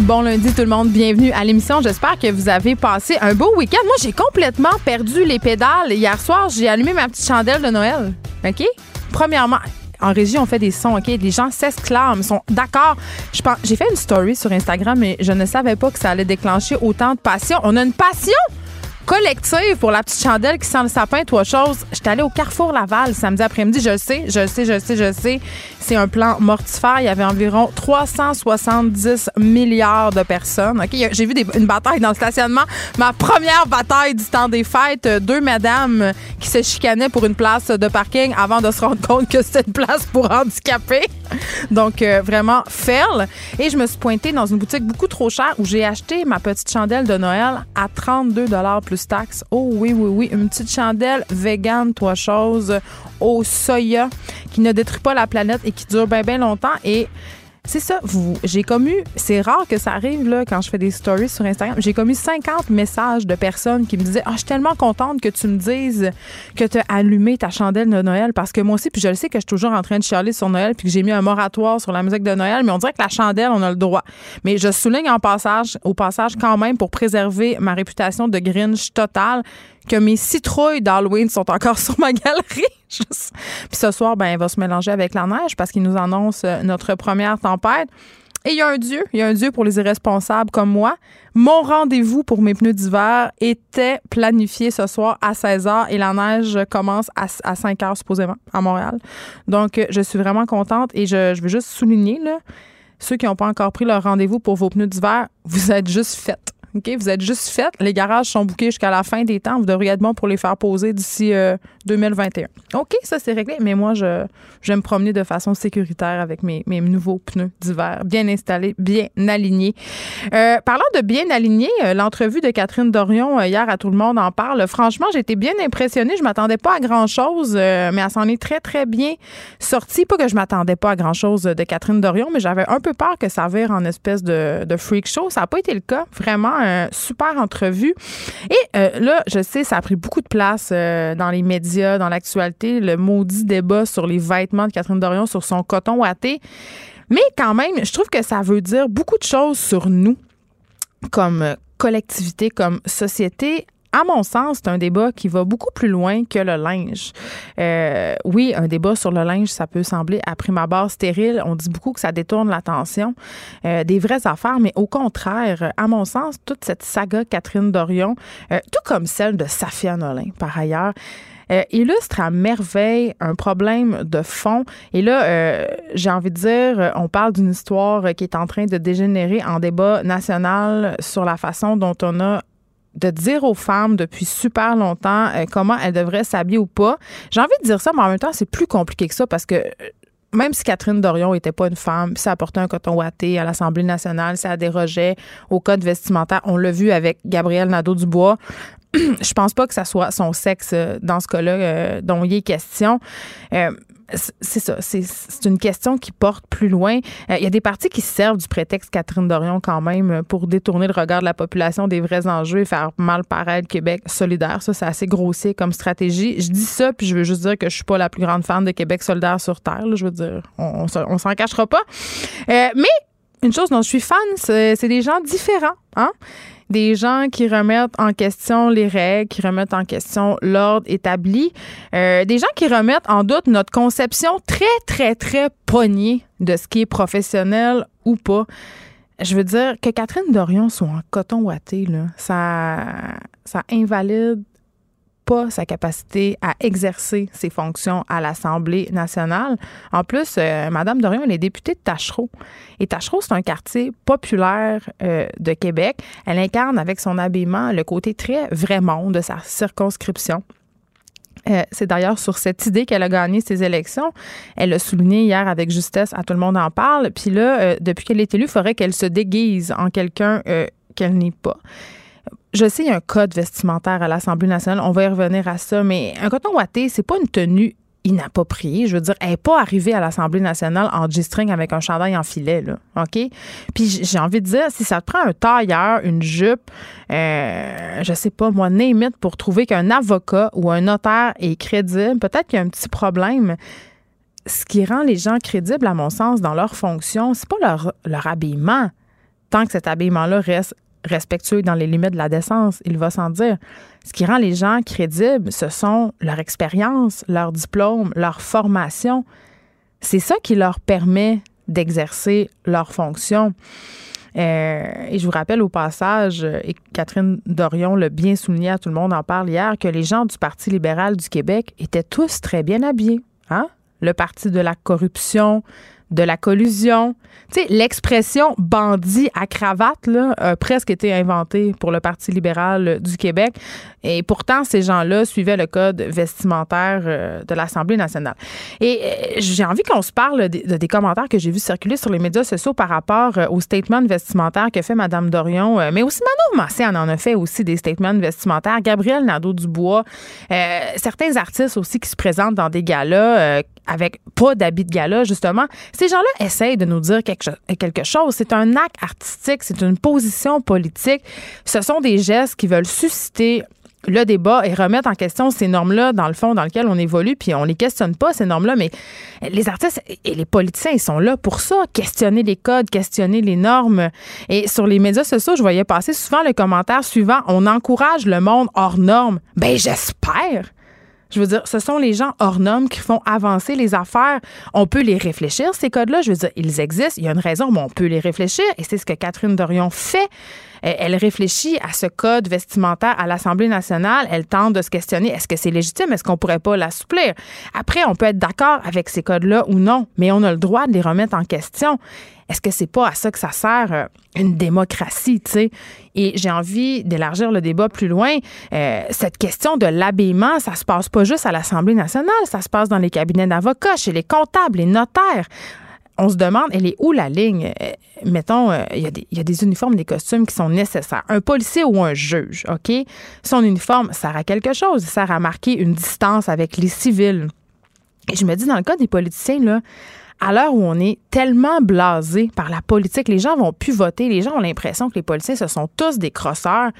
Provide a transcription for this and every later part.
Bon lundi tout le monde, bienvenue à l'émission. J'espère que vous avez passé un beau week-end. Moi, j'ai complètement perdu les pédales. Hier soir, j'ai allumé ma petite chandelle de Noël. OK? Premièrement, en régie, on fait des sons, OK? Les gens s'exclament, sont d'accord. J'ai fait une story sur Instagram, mais je ne savais pas que ça allait déclencher autant de passion. On a une passion! collective pour la petite chandelle qui sent le sapin, trois choses. J'étais allée au Carrefour Laval samedi après-midi. Je le sais, je le sais, je le sais, je le sais. C'est un plan mortifère. Il y avait environ 370 milliards de personnes. J'ai vu une bataille dans le stationnement. Ma première bataille du temps des fêtes. Deux madames qui se chicanaient pour une place de parking avant de se rendre compte que c'était une place pour handicapés. Donc, euh, vraiment, fail. Et je me suis pointée dans une boutique beaucoup trop chère où j'ai acheté ma petite chandelle de Noël à 32 plus taxes. Oh oui, oui, oui. Une petite chandelle vegan, trois choses, au soya, qui ne détruit pas la planète qui dure bien, bien longtemps. Et c'est ça, vous, j'ai commu, c'est rare que ça arrive là quand je fais des stories sur Instagram. J'ai commu 50 messages de personnes qui me disaient "Ah, je suis tellement contente que tu me dises que tu as allumé ta chandelle de Noël parce que moi aussi puis je le sais que je suis toujours en train de chialer sur Noël puis que j'ai mis un moratoire sur la musique de Noël, mais on dirait que la chandelle, on a le droit. Mais je souligne en passage au passage quand même pour préserver ma réputation de Grinch total que mes citrouilles d'Halloween sont encore sur ma galerie. Puis ce soir, ben, elle va se mélanger avec la neige parce qu'il nous annonce euh, notre première tempête. Et il y a un Dieu, il y a un Dieu pour les irresponsables comme moi. Mon rendez-vous pour mes pneus d'hiver était planifié ce soir à 16 h et la neige commence à, 5 h supposément à Montréal. Donc, euh, je suis vraiment contente et je, je veux juste souligner, là, ceux qui n'ont pas encore pris leur rendez-vous pour vos pneus d'hiver, vous êtes juste faites. OK? Vous êtes juste faites. Les garages sont bouqués jusqu'à la fin des temps. Vous devriez être bon pour les faire poser d'ici 2021. Euh, OK, ça, c'est réglé. Mais moi, je, je vais me promener de façon sécuritaire avec mes, mes nouveaux pneus d'hiver, bien installés, bien alignés. Euh, parlant de bien alignés, euh, l'entrevue de Catherine Dorion hier à Tout le monde en parle. Franchement, été bien impressionnée. Je m'attendais pas à grand-chose, mais elle s'en est très, très bien sortie. Pas que je m'attendais pas à grand-chose de Catherine Dorion, mais j'avais un peu peur que ça vire en espèce de, de freak show. Ça n'a pas été le cas. Vraiment, super entrevue. Et euh, là, je sais, ça a pris beaucoup de place euh, dans les médias, dans l'actualité, le maudit débat sur les vêtements de Catherine Dorion, sur son coton ouaté. Mais quand même, je trouve que ça veut dire beaucoup de choses sur nous comme collectivité, comme société, à mon sens, c'est un débat qui va beaucoup plus loin que le linge. Euh, oui, un débat sur le linge, ça peut sembler à prime abord stérile. On dit beaucoup que ça détourne l'attention euh, des vraies affaires, mais au contraire, à mon sens, toute cette saga Catherine Dorion, euh, tout comme celle de Safia Nolin, par ailleurs, illustre à merveille un problème de fond. Et là, j'ai envie de dire, on parle d'une histoire qui est en train de dégénérer en débat national sur la façon dont on a de dire aux femmes depuis super longtemps euh, comment elles devraient s'habiller ou pas. J'ai envie de dire ça, mais en même temps, c'est plus compliqué que ça parce que euh, même si Catherine Dorion n'était pas une femme, ça apportait un coton ouaté à l'Assemblée nationale, ça dérogeait au code vestimentaire. On l'a vu avec Gabriel Nadeau-Dubois. Je pense pas que ça soit son sexe euh, dans ce cas-là dont il est question c'est ça. C'est une question qui porte plus loin. Euh, il y a des partis qui servent du prétexte Catherine Dorion quand même pour détourner le regard de la population des vrais enjeux et faire mal paraître Québec solidaire. Ça, c'est assez grossier comme stratégie. Je dis ça, puis je veux juste dire que je suis pas la plus grande fan de Québec solidaire sur Terre. Je veux dire, on, on s'en cachera pas. Euh, mais une chose dont je suis fan, c'est des gens différents. Hein? des gens qui remettent en question les règles, qui remettent en question l'ordre établi, euh, des gens qui remettent en doute notre conception très, très, très poignée de ce qui est professionnel ou pas. Je veux dire que Catherine Dorion soit en coton ouaté, là, ça, ça invalide pas sa capacité à exercer ses fonctions à l'Assemblée nationale. En plus, euh, Madame Dorion, elle est députée de Tachereau. Et Tachereau, c'est un quartier populaire euh, de Québec. Elle incarne avec son habillement le côté très vrai monde de sa circonscription. Euh, c'est d'ailleurs sur cette idée qu'elle a gagné ses élections. Elle l'a souligné hier avec justesse, à tout le monde en parle. Puis là, depuis qu'elle est élue, il faudrait qu'elle se déguise en quelqu'un qu'elle n'est pas je sais, il y a un code vestimentaire à l'Assemblée nationale. On va y revenir à ça, mais un coton ouaté, c'est pas une tenue inappropriée. Je veux dire, elle n'est pas arrivée à l'Assemblée nationale en G-string avec un chandail en filet, là. OK? Puis j'ai envie de dire, si ça te prend un tailleur, une jupe, euh, je sais pas, moi, name pour trouver qu'un avocat ou un notaire est crédible, peut-être qu'il y a un petit problème. Ce qui rend les gens crédibles, à mon sens, dans leur fonction, c'est pas leur, leur habillement. Tant que cet habillement-là reste respectueux dans les limites de la décence, il va sans dire. Ce qui rend les gens crédibles, ce sont leur expérience, leur diplôme, leur formation. C'est ça qui leur permet d'exercer leur fonction. Euh, et je vous rappelle au passage, et Catherine Dorion l'a bien souligné, à tout le monde en parle hier, que les gens du Parti libéral du Québec étaient tous très bien habillés. Hein? Le parti de la corruption, de la collusion. L'expression bandit à cravate a presque été inventée pour le Parti libéral du Québec. Et pourtant, ces gens-là suivaient le code vestimentaire euh, de l'Assemblée nationale. Et euh, j'ai envie qu'on se parle de, des commentaires que j'ai vus circuler sur les médias sociaux par rapport euh, au statement vestimentaire que fait Mme Dorion, mais aussi Manon Massé en a fait aussi des statements vestimentaires. Gabriel Nadeau-Dubois, certains artistes aussi qui se présentent dans des galas avec pas d'habit de gala, justement. Ces gens-là essayent de nous dire quelque, chose. C'est un acte artistique, c'est une position politique. Ce sont des gestes qui veulent susciter le débat et remettre en question ces normes-là, dans le fond, dans lequel on évolue, puis on les questionne pas, ces normes-là, mais les artistes et les politiciens, ils sont là pour ça, questionner les codes, questionner les normes. Et sur les médias sociaux, je voyais passer souvent le commentaire suivant, on encourage le monde hors normes. Ben, j'espère. Je veux dire, ce sont les gens hors normes qui font avancer les affaires. On peut les réfléchir, ces codes-là. Je veux dire, ils existent. Il y a une raison, mais on peut les réfléchir. Et c'est ce que Catherine Dorion fait. Elle réfléchit à ce code vestimentaire à l'Assemblée nationale. Elle tente de se questionner est-ce que c'est légitime? Est-ce qu'on pourrait pas l'assouplir Après, on peut être d'accord avec ces codes-là ou non, mais on a le droit de les remettre en question. Est-ce que c'est pas à ça que ça sert euh, une démocratie, tu sais? Et j'ai envie d'élargir le débat plus loin. Euh, cette question de l'habillement, ça se passe pas juste à l'Assemblée nationale, ça se passe dans les cabinets d'avocats, chez les comptables, les notaires on se demande, elle est où la ligne? Euh, mettons, il y, a des uniformes, des costumes qui sont nécessaires. Un policier ou un juge, OK? Son uniforme sert à quelque chose. Il sert à marquer une distance avec les civils. Et je me dis, dans le cas des politiciens, là, à l'heure où on est tellement blasé par la politique, les gens vont plus voter, les gens ont l'impression que les politiciens, ce sont tous des crosseurs.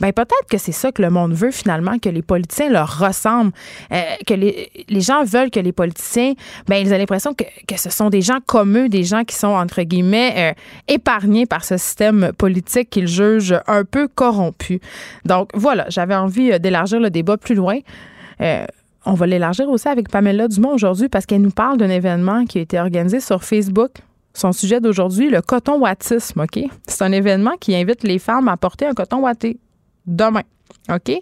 Ben peut-être que c'est ça que le monde veut finalement, que les politiciens leur ressemblent, euh, que les, gens veulent que les politiciens, ben ils ont l'impression que, ce sont des gens comme eux, des gens qui sont entre guillemets euh, épargnés par ce système politique qu'ils jugent un peu corrompu. Donc voilà, j'avais envie euh, d'élargir le débat plus loin. On va l'élargir aussi avec Pamela Dumont aujourd'hui parce qu'elle nous parle d'un événement qui a été organisé sur Facebook. Son sujet d'aujourd'hui, le coton wattisme, OK? C'est un événement qui invite les femmes à porter un coton watté demain. OK?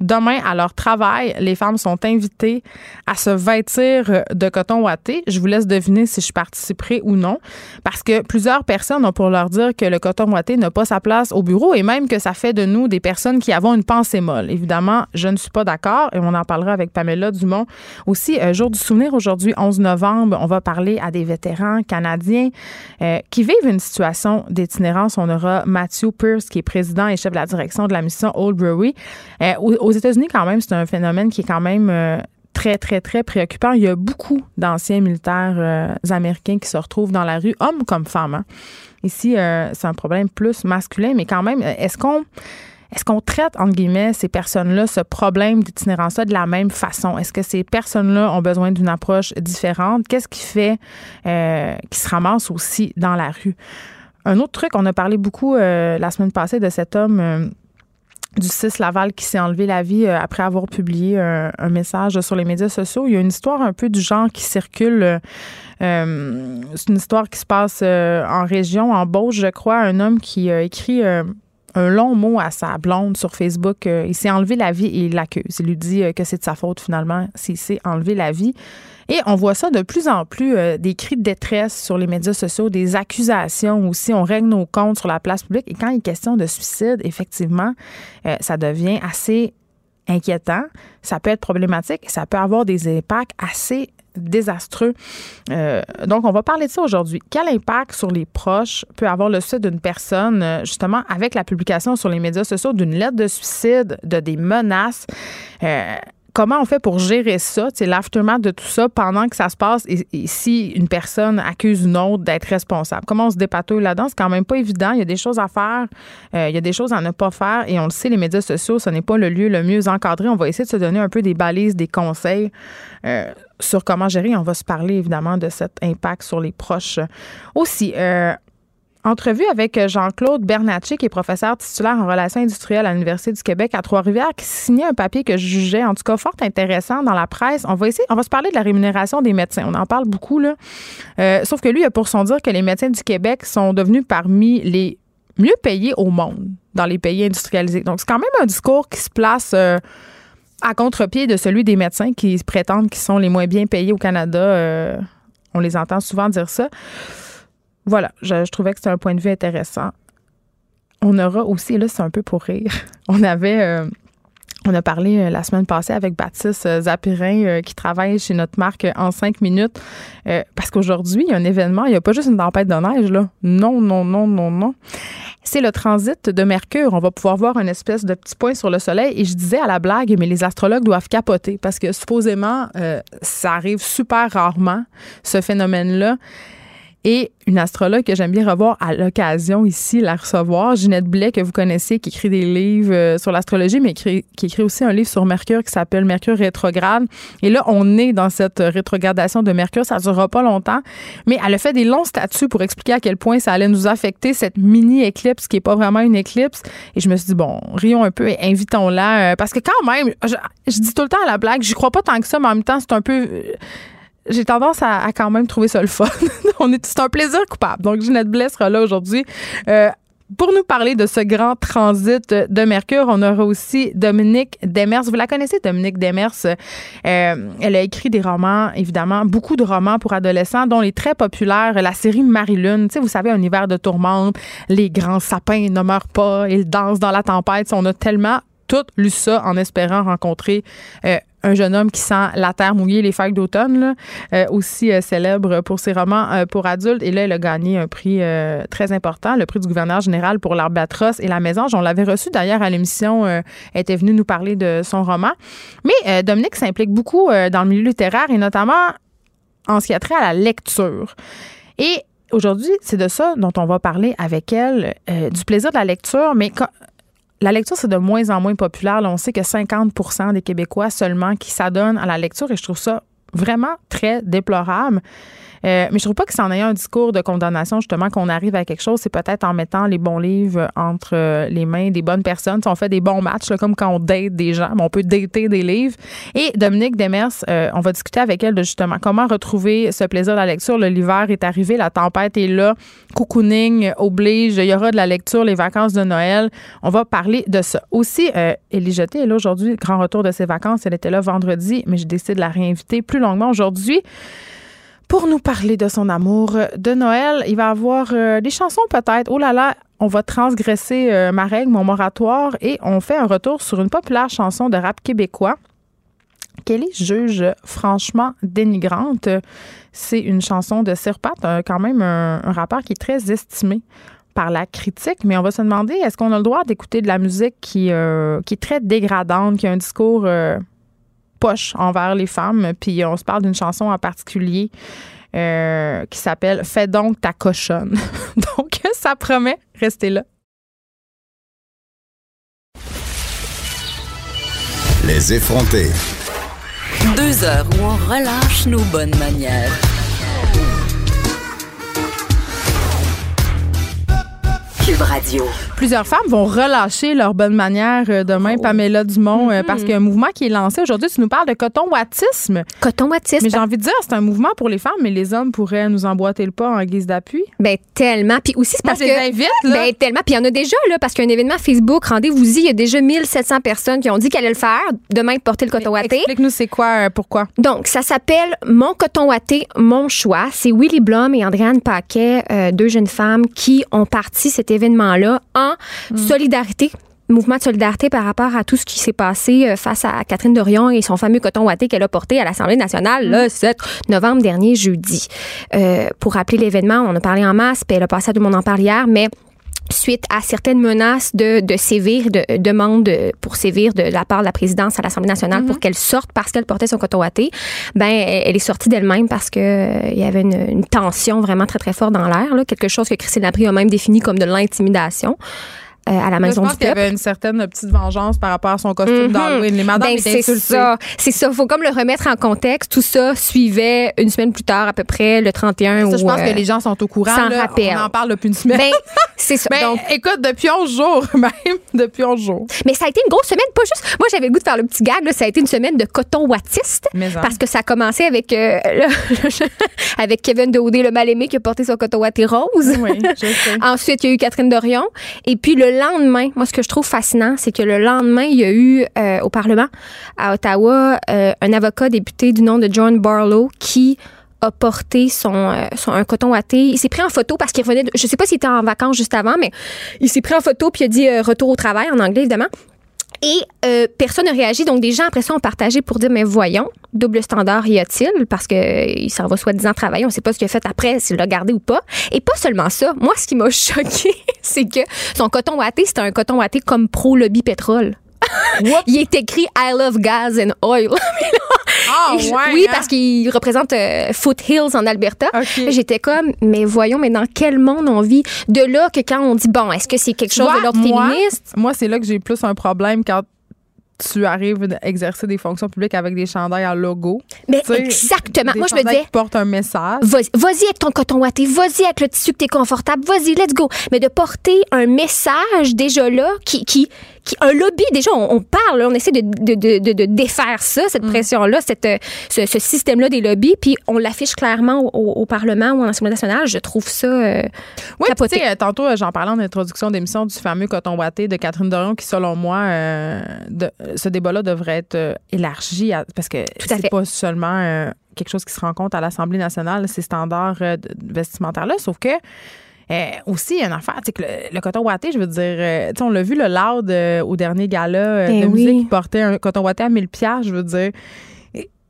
Demain, à leur travail, les femmes sont invitées à se vêtir de coton ouaté. Je vous laisse deviner si je participerai ou non, parce que plusieurs personnes ont pour leur dire que le coton ouaté n'a pas sa place au bureau et même que ça fait de nous des personnes qui avons une pensée molle. Évidemment, je ne suis pas d'accord et on en parlera avec Pamela Dumont. Aussi, euh, jour du souvenir aujourd'hui, 11 novembre, on va parler à des vétérans canadiens euh, qui vivent une situation d'itinérance. On aura Matthew Pierce, qui est président et chef de la direction de la mission Old Brewery. Euh, aux États-Unis, quand même, c'est un phénomène qui est quand même euh, très, très, très préoccupant. Il y a beaucoup d'anciens militaires euh, américains qui se retrouvent dans la rue, hommes comme femmes. Hein. Ici, c'est un problème plus masculin, mais quand même, est-ce qu'on est-ce qu'on traite, entre guillemets, ces personnes-là, ce problème d'itinérance-là de la même façon? Est-ce que ces personnes-là ont besoin d'une approche différente? Qu'est-ce qui fait qu'ils se ramassent aussi dans la rue? Un autre truc, on a parlé beaucoup la semaine passée de cet homme du 6 Laval qui s'est enlevé la vie euh, après avoir publié un, message sur les médias sociaux. Il y a une histoire un peu du genre qui circule. Euh, euh, c'est une histoire qui se passe en région, en Beauce, je crois. Un homme qui a écrit un long mot à sa blonde sur Facebook. il s'est enlevé la vie et il l'accuse. Il lui dit que c'est de sa faute finalement s'il s'est enlevé la vie. Et on voit ça de plus en plus, euh, des cris de détresse sur les médias sociaux, des accusations aussi. On règle nos comptes sur la place publique. Et quand il est question de suicide, effectivement, euh, ça devient assez inquiétant. Ça peut être problématique et ça peut avoir des impacts assez désastreux. Euh, donc, on va parler de ça aujourd'hui. Quel impact sur les proches peut avoir le suicide d'une personne, euh, justement, avec la publication sur les médias sociaux d'une lettre de suicide, de des menaces? Euh, comment on fait pour gérer ça, l'aftermath de tout ça pendant que ça se passe et, si une personne accuse une autre d'être responsable? Comment on se dépatouille là-dedans? C'est quand même pas évident. Il y a des choses à faire, euh, il y a des choses à ne pas faire et on le sait, les médias sociaux, ce n'est pas le lieu le mieux encadré. On va essayer de se donner un peu des balises, des conseils. Euh, sur comment gérer. On va se parler évidemment de cet impact sur les proches. Aussi, euh, Entrevue avec euh, Jean-Claude Bernatchez, qui est professeur titulaire en relations industrielles à l'Université du Québec à Trois-Rivières, qui signait un papier que je jugeais, en tout cas, fort intéressant dans la presse. On va essayer, on va se parler de la rémunération des médecins. On en parle beaucoup, là. Euh, sauf que lui, il a pour son dire que les médecins du Québec sont devenus parmi les mieux payés au monde dans les pays industrialisés. Donc, c'est quand même un discours qui se place euh, à contre-pied de celui des médecins qui prétendent qu'ils sont les moins bien payés au Canada. on les entend souvent dire ça. Voilà, je, trouvais que c'était un point de vue intéressant. On aura aussi, là, c'est un peu pour rire. On avait. Euh, on a parlé euh, la semaine passée avec Baptiste euh, Zapirin qui travaille chez notre marque en cinq minutes. parce qu'aujourd'hui, il y a un événement, il n'y a pas juste une tempête de neige, là. Non, non, non, non, non. C'est le transit de Mercure. On va pouvoir voir une espèce de petit point sur le soleil. Et je disais à la blague, mais les astrologues doivent capoter parce que supposément, ça arrive super rarement, ce phénomène-là. Et une astrologue que j'aime bien revoir à l'occasion ici, la recevoir, Ginette Blais, que vous connaissez, qui écrit des livres euh, sur l'astrologie, mais qui écrit aussi un livre sur Mercure qui s'appelle Mercure rétrograde. Et là, on est dans cette rétrogradation de Mercure. Ça ne durera pas longtemps. Mais elle a fait des longs statuts pour expliquer à quel point ça allait nous affecter, cette mini-éclipse qui n'est pas vraiment une éclipse. Et je me suis dit, bon, rions un peu et invitons-la. Euh, parce que quand même, je, je, dis tout le temps à la blague, j'y crois pas tant que ça, mais en même temps, c'est un peu j'ai tendance à, quand même trouver ça le fun. c'est un plaisir coupable. Donc, Ginette Blais sera là aujourd'hui. Euh, pour nous parler de ce grand transit de Mercure, on aura aussi Dominique Demers. Vous la connaissez, Dominique Demers? Euh, elle a écrit des romans, évidemment, beaucoup de romans pour adolescents, dont les très populaires, la série Marie-Lune. Tu sais, vous savez, un hiver de tourmente, les grands sapins ne meurent pas, ils dansent dans la tempête. On a tellement tout lu ça en espérant rencontrer euh, un jeune homme qui sent la terre mouillée, les feuilles d'automne, euh, aussi euh, célèbre pour ses romans euh, pour adultes. Et là, elle a gagné un prix très important, le prix du gouverneur général pour l'Albatros et la Mésange. On l'avait reçu d'ailleurs à l'émission. elle était venue nous parler de son roman. Mais Dominique s'implique beaucoup dans le milieu littéraire et notamment en ce qui a trait à la lecture. Et aujourd'hui, c'est de ça dont on va parler avec elle, du plaisir de la lecture, mais la lecture, c'est de moins en moins populaire. on sait que 50% des Québécois seulement qui s'adonnent à la lecture et je trouve ça vraiment très déplorable. Euh, mais je trouve pas que c'en ait un discours de condamnation, justement, qu'on arrive à quelque chose. C'est peut-être en mettant les bons livres entre euh, les mains des bonnes personnes. Si on fait des bons matchs, comme quand on date des gens, on peut dater des livres. Et Dominique Demers, euh, on va discuter avec elle de justement comment retrouver ce plaisir de la lecture. L'hiver est arrivé, la tempête est là, cocooning oblige, il y aura de la lecture, les vacances de Noël. On va parler de ça. Aussi, euh, Elie Jeté est là aujourd'hui, grand retour de ses vacances. Elle était là vendredi, mais j'ai décidé de la réinviter plus longuement aujourd'hui pour nous parler de son amour de Noël. Il va avoir euh, des chansons peut-être. Oh là là, on va transgresser euh, ma règle, mon moratoire, et on fait un retour sur une populaire chanson de rap québécois. Kelly juge franchement dénigrante. C'est une chanson de Sirpat, quand même un, rappeur qui est très estimé par la critique, mais on va se demander est-ce qu'on a le droit d'écouter de la musique qui, euh, qui est très dégradante, qui a un discours poche envers les femmes. Puis on se parle d'une chanson en particulier euh, qui s'appelle Fais donc ta cochonne. donc ça promet, restez là. Les effrontés. Deux heures où on relâche nos bonnes manières. Radio. Plusieurs femmes vont relâcher leur bonne manière euh, demain, oh. Pamela Dumont, euh, parce mm-hmm. qu'il y a un mouvement qui est lancé aujourd'hui. Tu nous parles de coton-wattisme. Coton-wattisme. Mais j'ai envie de dire, c'est un mouvement pour les femmes, mais les hommes pourraient nous emboîter le pas en guise d'appui. Ben tellement. Puis aussi, c'est parce Moi, je les là. Ben tellement. Puis il y en a déjà, là, parce qu'il y a un événement Facebook, rendez-vous-y, il y a déjà 1700 personnes qui ont dit qu'elles allaient le faire, demain, porter le coton watté. Explique-nous c'est quoi, euh, pourquoi? Donc, ça s'appelle Mon coton watté, mon choix. C'est Willy Blum et Andréane Paquet, deux jeunes femmes qui ont parti cet événement-là en solidarité mouvement de solidarité par rapport à tout ce qui s'est passé euh, face à Catherine Dorion et son fameux coton ouaté qu'elle a porté à l'Assemblée nationale le 7 novembre dernier, jeudi. Euh, pour rappeler l'événement, on a parlé en masse, puis elle a passé à tout le monde en parle hier, mais suite à certaines menaces de, de sévir, de demandes pour sévir de la part de la présidence à l'Assemblée nationale pour qu'elle sorte parce qu'elle portait son coton ouaté, ben elle est sortie d'elle-même parce que euh, il y avait une, une tension vraiment très très forte dans l'air, là, quelque chose que Christine Laprie a même défini comme de l'intimidation. euh, à la Je maison pense du qu'il y avait une certaine petite vengeance par rapport à son costume Mhm. d'Halloween. Les madames Ben, c'est ça. C'est ça. Faut comme le remettre en contexte. Tout ça suivait une semaine plus tard, à peu près, le 31. Ça, je pense euh, que les gens sont au courant. s'en là. rappellent. On en parle depuis une semaine. Ben, c'est ça. Ben, Donc, écoute, depuis 11 jours, même. Depuis 11 jours. mais ça a été une grosse semaine, pas juste. Moi, j'avais le goût de faire le petit gag. là, ça a été une semaine de coton wattiste. En. Parce que ça a commencé avec, euh, le- avec Kevin Daudé, le mal-aimé, qui a porté son coton watté rose. Oui, je sais. Ensuite, il y a eu Catherine Dorion. Et puis le lendemain, moi, ce que je trouve fascinant, c'est que le lendemain, il y a eu euh, au Parlement à Ottawa euh, un avocat député du nom de John Barlow qui a porté son, euh, son un coton watté. Il s'est pris en photo parce qu'il revenait. De, je sais pas s'il était en vacances juste avant, mais il s'est pris en photo puis il a dit euh, retour au travail en anglais évidemment. Et euh, personne n'a réagi. Donc, des gens, après ça, ont partagé pour dire, mais voyons, double standard y a-t-il? Parce que euh, il s'en va soi-disant travailler. On ne sait pas ce qu'il a fait après, s'il l'a gardé ou pas. Et pas seulement ça. Moi, ce qui m'a choqué, c'est que son coton watté, c'était un coton watté comme pro-lobby pétrole. il est écrit I love gas and oil. ouais. oui, hein? parce qu'il représente euh, Foothills en Alberta. J'étais comme, mais voyons, mais dans quel monde on vit? De là que quand on dit, bon, est-ce que c'est quelque chose vois, de l'ordre moi, féministe? Moi, c'est là que j'ai plus un problème quand tu arrives à exercer des fonctions publiques avec des chandails à logo. Mais Tu sais, exactement. Des Moi, je me disais, qui portent un message. Vas-y avec ton coton watté, vas-y avec le tissu que t'es confortable, vas-y, let's go. Mais de porter un message déjà là, qui, qui, qui un lobby, déjà, on, on parle, là, on essaie de, de, de, de, défaire ça, cette Mm. pression-là, cette, euh, ce, ce système-là des lobbies, puis on l'affiche clairement au, Parlement ou en Assemblée nationale. Je trouve ça euh, Oui, tu sais, euh, tantôt, euh, j'en parlais en introduction d'émission du fameux coton watté de Catherine Dorion qui, selon moi, euh, ce débat-là devrait être élargi à- parce que c'est pas seulement euh, quelque chose qui se rencontre à l'Assemblée nationale, ces standards vestimentaires-là, sauf que aussi, il y a une affaire, tu sais, que le, le coton watté, je veux dire, euh, on l'a vu, le Loud, euh, au dernier gala euh, Ben de oui. musique, qui portait un coton watté à 1000 piastres, je veux dire.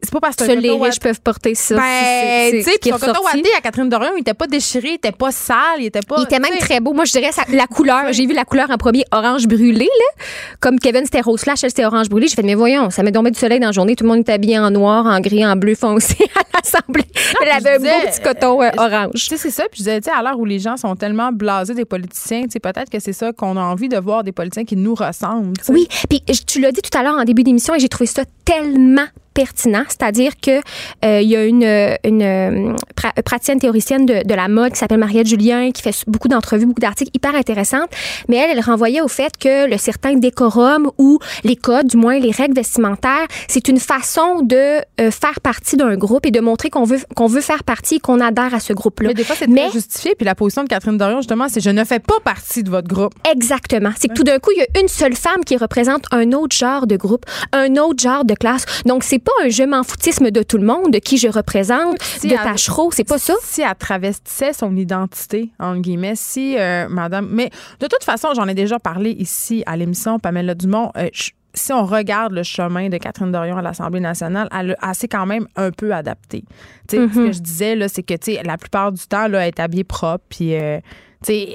C'est pas parce que les riches peuvent porter ça. ben, tu sais, puis son coton watté à Catherine Dorion, il était pas déchiré, il était pas sale, il était pas. Il était même très beau. Moi, je dirais ça- la couleur. J'ai vu la couleur en premier orange brûlé, là. Comme Kevin, c'était rose flash, elle, c'était orange brûlé. J'ai fait, mais voyons, ça met tombé du soleil dans la journée. Tout le monde est habillé en noir, en gris, en bleu foncé à l'Assemblée. Elle avait un beau petit coton euh, euh, orange. Tu sais, c'est ça. Puis je disais, tu sais, à l'heure où les gens sont tellement blasés des politiciens, tu sais, peut-être que c'est ça qu'on a envie de voir des politiciens qui nous ressemblent. tu sais. Oui, puis tu l'as dit tout à l'heure en début d'émission et j'ai trouvé ça tellement pertinent, c'est-à-dire que euh, il y a une, euh, une euh, pra- praticienne théoricienne de, de la mode qui s'appelle Mariette Julien qui fait beaucoup d'entrevues, beaucoup d'articles hyper intéressantes, mais elle, elle renvoyait au fait que le certain décorum ou les codes, du moins les règles vestimentaires, c'est une façon de euh, faire partie d'un groupe et de montrer qu'on veut qu'on veut faire partie et qu'on adhère à ce groupe-là. Mais des fois, c'est Mais- justifié. Puis la position de Catherine Dorion, justement, c'est je ne fais pas partie de votre groupe. Exactement. C'est que tout d'un coup, il y a une seule femme qui représente un autre genre de groupe, un autre genre de classe. Donc, c'est pas un je m'en foutisme de tout le monde, de qui je représente, Si de Tachereau. C'est pas ça? Si elle travestissait son identité, entre guillemets, si euh, madame. Mais de toute façon, j'en ai déjà parlé ici à l'émission Pamela Dumont. euh, je- si on regarde le chemin de Catherine Dorion à l'Assemblée nationale, elle, a- elle s'est quand même un peu adaptée. Tu sais, Ce que je disais, là, c'est que la plupart du temps, là, elle est habillée propre. Puis, euh, tu sais,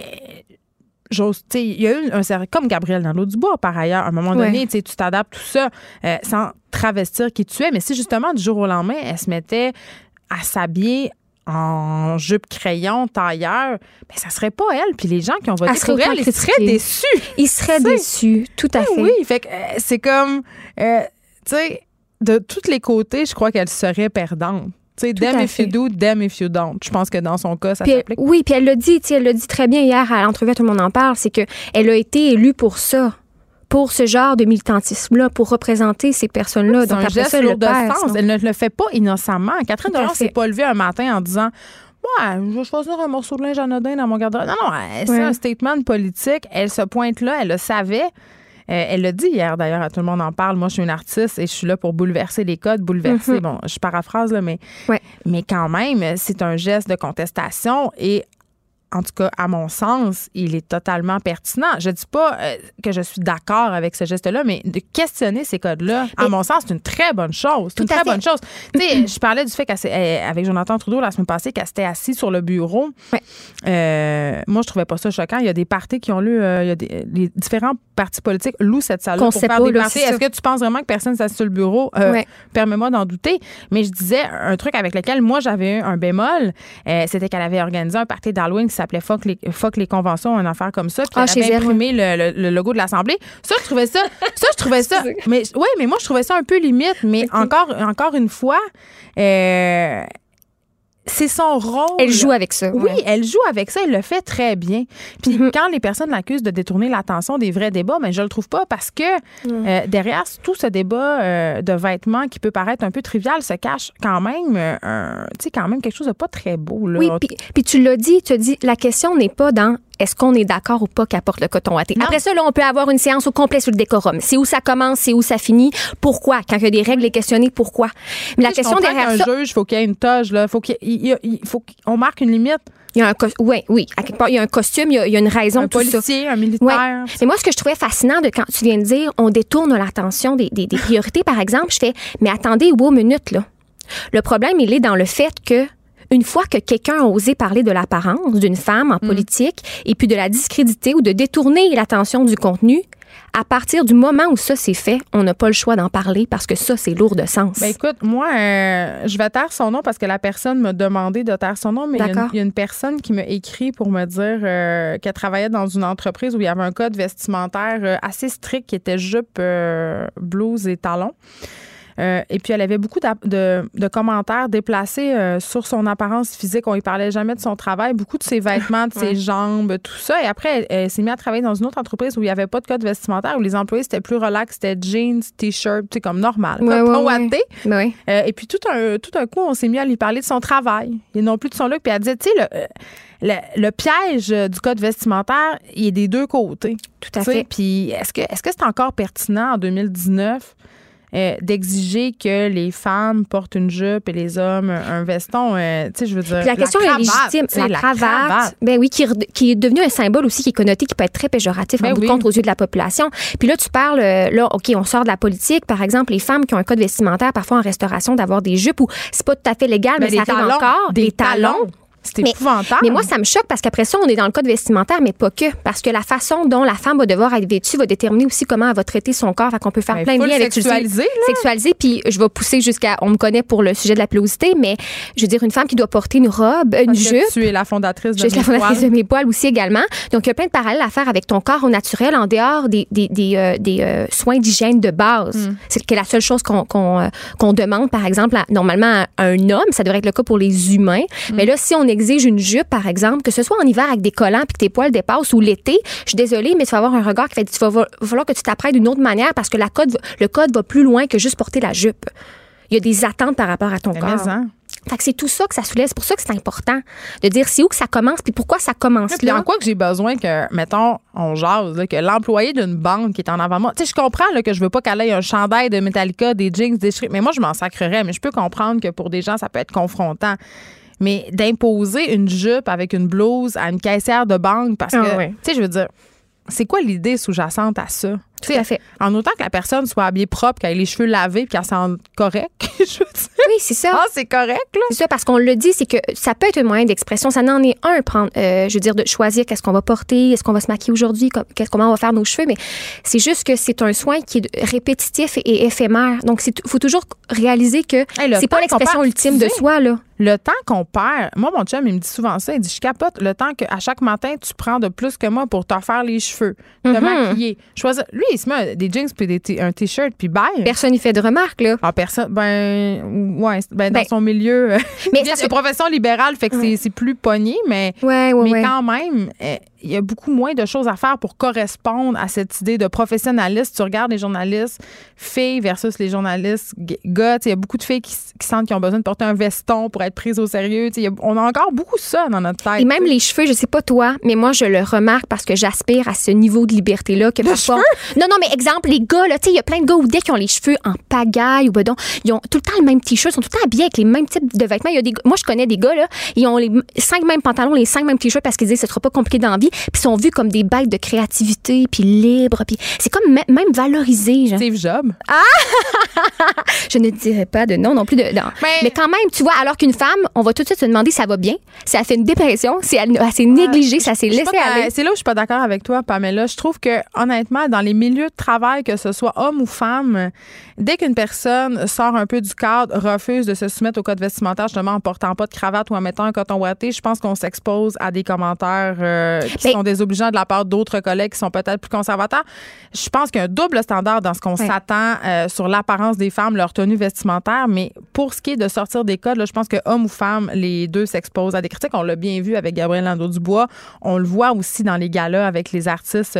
j'ose, il y a eu un certain- comme Gabriel dans l'eau du bois par ailleurs, à un moment Ouais. donné, tu t'adaptes tout ça euh, sans travestir qui tu es. Mais si justement du jour au lendemain, elle se mettait à s'habiller en jupe crayon, tailleur, ben ça serait pas elle. Puis les gens qui ont voté pour elle, ils seraient déçus. Il serait Tu sais. déçu. Tout à Ben fait. oui, fait que euh, c'est comme, euh, tu sais, de tous les côtés, je crois qu'elle serait perdante. Tu sais, damn if you do, damn if you don't. Je pense que dans son cas, ça s'applique. oui, puis elle l'a dit, elle l'a dit très bien hier à l'entrevue, tout le monde en parle, c'est que elle a été élue pour ça, pour ce genre de militantisme-là, pour représenter ces personnes-là. Donc un après geste ça, le sens. Elle ne le fait pas innocemment. Catherine fait. s'est pas levée un matin en disant Ouais, je vais choisir un morceau de linge anodin dans mon garde-robe. Non, non, c'est Ouais. un statement politique. Elle se pointe là, elle le savait. Euh, elle l'a dit hier d'ailleurs, tout le monde en parle. Moi, je suis une artiste et je suis là pour bouleverser les codes, bouleverser. Bon, je paraphrase, là, mais, Ouais. mais quand même, c'est un geste de contestation et en tout cas, à mon sens, il est totalement pertinent. Je dis pas euh, que je suis d'accord avec ce geste-là, mais de questionner ces codes-là, à mon sens, c'est une très bonne chose. C'est une très fait. bonne chose. Tu sais, je parlais du fait qu'avec Jonathan Trudeau la semaine passée, qu'elle s'était assise sur le bureau. Ouais. Euh, moi, je trouvais pas ça choquant. Il y a des partis qui ont lu, euh, il y a des, les différents partis politiques louent cette salle pour sait faire pas, des c'est Est-ce que tu penses vraiment que personne s'assied sur le bureau? Ouais. Permets-moi d'en douter. Mais je disais un truc avec lequel moi j'avais eu un bémol, c'était qu'elle avait organisé un party d'Halloween s'appelait Fuck les, Fuck les conventions, une affaire comme ça. Puis Ah, elle avait imprimé le, le- le logo de l'Assemblée. Ça, je trouvais ça. Ça, je trouvais ça. mais oui, mais moi, je trouvais ça un peu limite. Mais encore, encore une fois, euh, c'est son rôle. Elle joue avec ça. Oui, ouais. elle joue avec ça, elle le fait très bien. Puis Mhm. quand les personnes l'accusent de détourner l'attention des vrais débats, mais je le trouve pas parce que euh, derrière tout ce débat euh, de vêtements qui peut paraître un peu trivial se cache quand même, euh, tu sais, quand même quelque chose de pas très beau. Là. Oui, puis, puis tu l'as dit, tu as dit, la question n'est pas dans est-ce qu'on est d'accord ou pas qu'apporte le coton à thé? Non. Après ça, là, on peut avoir une séance au complet sur le décorum. C'est où ça commence, c'est où ça finit, pourquoi? Quand il y a des règles, et questionner pourquoi? Mais la question derrière qu'un ça, juge, faut qu'il y ait une toge, là, faut qu'il il- il- il- faut qu'on marque une limite. il y a un oui, oui, à quelque part, il y a un costume, il y a, il y a une raison, Un tout ça. policier, un Ouais. militaire. Mais moi, ce que je trouvais fascinant de quand tu viens de dire, on détourne l'attention des, des- des priorités, par exemple, je fais, mais attendez, wow, minute, là. Le problème, il est dans le fait que, une fois que quelqu'un a osé parler de l'apparence d'une femme en politique et puis de la discréditer ou de détourner l'attention du contenu, à partir du moment où ça s'est fait, on n'a pas le choix d'en parler parce que ça, c'est lourd de sens. Ben écoute, moi, euh, je vais taire son nom parce que la personne m'a demandé de taire son nom, mais il y une- il y, a une personne qui m'a écrit pour me dire euh, qu'elle travaillait dans une entreprise où il y avait un code vestimentaire euh, assez strict qui était jupe, euh, blouse et talons. Euh, et puis, elle avait beaucoup de, de commentaires déplacés euh, sur son apparence physique. On ne parlait jamais de son travail, beaucoup de ses vêtements, de ses jambes, tout ça. Et après, elle, elle s'est mise à travailler dans une autre entreprise où il n'y avait pas de code vestimentaire, où les employés, c'était plus relax, c'était jeans, t-shirt, sais, comme normal. Ouais, comme ouais. Ben oui. Euh, et puis tout un, tout un coup, on s'est mis à lui parler de son travail et non plus de son look. Puis elle disait, tu sais, le, le, le piège du code vestimentaire, il est des deux côtés. Tout à fait. Puis est-ce que est-ce que c'est encore pertinent en 2019 euh, d'exiger que les femmes portent une jupe et les hommes un veston? euh, tu sais, je veux dire. Puis la question cravate, est légitime. sais, La, cravate, ben oui, qui, est rede- qui est devenu un symbole aussi qui est connoté, qui peut être très péjoratif Ben en bout de compte aux yeux de la population. Puis là, tu parles, euh, là, OK, on sort de la politique. Par exemple, les femmes qui ont un code vestimentaire, parfois en restauration, d'avoir des jupes ou c'est pas tout à fait légal, mais, Mais ça arrive talons, encore. des Des talons. C'est Mais- épouvantable. Mais moi, ça me choque parce qu'après ça, on est dans le code vestimentaire, mais pas que. Parce que la façon dont la femme va devoir être vêtue va déterminer aussi comment elle va traiter son corps. Fait qu'on peut faire Ben, plein de liens avec sexualiser, là. Sexualiser, puis je vais pousser jusqu'à. On me connaît pour le sujet de la pilosité, mais je veux dire, une femme qui doit porter une robe, une Parce que jupe. Tu es la fondatrice de Je suis la fondatrice Poils. de mes poils aussi également. Donc, il y a plein de parallèles à faire avec ton corps au naturel en dehors des, des, des, euh, des, euh, soins d'hygiène de base. Mm. C'est que la seule chose qu'on qu'on euh, demande, par exemple, à- normalement à un homme, ça devrait être le cas pour les humains. Mm. Mais là, si on exige une jupe, par exemple, que ce soit en hiver avec des collants puis que tes poils dépassent ou l'été, je suis désolée, mais tu vas avoir un regard qui fait il va, falloir que tu t'apprêtes d'une autre manière parce que la code, va- le code va plus loin que juste porter la jupe. Il y a des attentes par rapport à ton corps. hein. Fait que c'est tout ça que ça soulève. C'est pour ça que c'est important de dire c'est où que ça commence puis pourquoi ça commence Puis là. en quoi que j'ai besoin que, mettons, on jase, là, que l'employé d'une banque qui est en avant moi, tu sais, je comprends là, que je veux pas qu'elle ait un chandail de Metallica, des jeans, des shirts, mais moi, je m'en sacrerais, mais je peux comprendre que pour des gens, ça peut être confrontant. Mais d'imposer une jupe avec une blouse à une caissière de banque, parce que, Ah ouais. tu sais, je veux dire, c'est quoi l'idée sous-jacente à ça? Tout à fait. En autant que la personne soit habillée propre, qu'elle ait les cheveux lavés, qu'elle sente correct, je veux dire. Oui, c'est ça. Ah, c'est correct, là. C'est ça, parce qu'on le dit, c'est que ça peut être un moyen d'expression. Ça n'en est un, prendre, euh, je veux dire, de choisir qu'est-ce qu'on va porter, est-ce qu'on va se maquiller aujourd'hui, comment on va faire nos cheveux. Mais c'est juste que c'est un soin qui est répétitif et, éphémère. Donc, il faut toujours réaliser que Hey, c'est pas l'expression ultime de soi, là. Le temps qu'on perd, moi, mon chum, il me dit souvent ça. Il dit Je capote le temps qu'à chaque matin, tu prends de plus que moi pour te refaire les cheveux, te Mhm. maquiller. Choisir. Lui, il se met des jeans puis des un t-shirt puis bye. Personne n'y fait de remarques, là. Ah, personne, ben, ouais, ben, dans Ben, son milieu. mais ça de se- profession libérale, fait que c'est- c'est plus pogné, mais, Ouais, ouais, mais ouais. quand même, euh, il y a beaucoup moins de choses à faire pour correspondre à cette idée de professionnaliste. Tu regardes les journalistes filles versus les journalistes gars. Il y a beaucoup de filles qui, sentent qu'ils ont besoin de porter un veston pour être prises au sérieux. A- on a encore beaucoup ça dans notre tête. Et même les cheveux, je sais pas toi, mais moi, je le remarque parce que j'aspire à ce niveau de liberté-là. que parfois... Non, non, mais exemple, les gars, là, tu sais, il y a plein de gars ou dès qui ont les cheveux en pagaille ou bedon, ils ont tout le temps le même t-shirt, ils sont tout le temps habillés avec les mêmes types de vêtements. Il y a des, moi, je connais des gars, là, ils ont les cinq mêmes pantalons, les cinq mêmes t-shirts parce qu'ils disent que ce sera pas compliqué dans la vie, puis sont vus comme des bêtes de créativité, puis libres, puis c'est comme me- même valorisé. genre. Steve Jobs? Je ne dirais pas de non non plus de non. Mais- Mais, quand même, tu vois, alors qu'une femme, on va tout de suite se demander si ça va bien, si elle fait une dépression, si elle, elle s'est négligée, si elle s'est laissée aller. C'est là où je suis pas d'accord avec toi, Pamela. Je trouve que, honnêtement, dans les milieux de travail, que ce soit homme ou femme, dès qu'une personne sort un peu du cadre, refuse de se soumettre au code vestimentaire, justement en portant pas de cravate ou en mettant un coton ouaté, je pense qu'on s'expose à des commentaires euh, qui Ben- sont désobligeants de la part d'autres collègues qui sont peut-être plus conservateurs. Je pense qu'il y a un double standard dans ce qu'on s'attend euh, sur l'apparence des femmes, leur tenue vestimentaire, mais pour ce qui est de sortir des codes, là, je pense que homme ou femme, les deux s'exposent à des critiques. On l'a bien vu avec Gabriel Lando-Dubois. On le voit aussi dans les galas avec les artistes,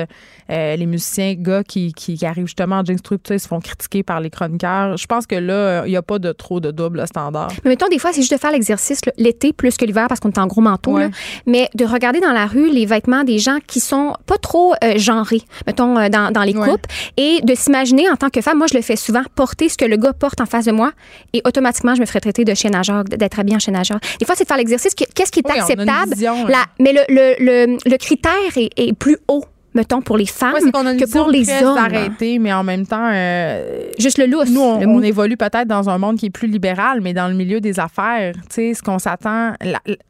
euh, les musiciens, gars qui, qui, qui arrivent justement en jeans se font critiquer par les chroniqueurs. Je pense que là, il n'y a pas de trop de double standard. Mais mettons, des fois, c'est juste de faire l'exercice l'été plus que l'hiver parce qu'on est en gros manteau. Ouais. là. Mais de regarder dans la rue les vêtements des gens qui sont pas trop euh, genrés, mettons, euh, dans, dans les Ouais. coupes, et de s'imaginer en tant que femme, moi, je le fais souvent, porter ce que le gars porte en face de moi, et automatiquement, je me ferais traiter de chien nageur, d'être habillé en chien nageur. Des fois, c'est de faire l'exercice. que- Qu'est-ce qui est Oui, acceptable? vision, La- mais le, le, le, le critère est, est plus haut, mettons, pour les femmes Ouais, que pour les hommes. arrêtée, mais en même temps, euh, Juste le lousse. Nous, on, le on mou. évolue peut-être dans un monde qui est plus libéral, mais dans le milieu des affaires, tu sais, ce qu'on s'attend,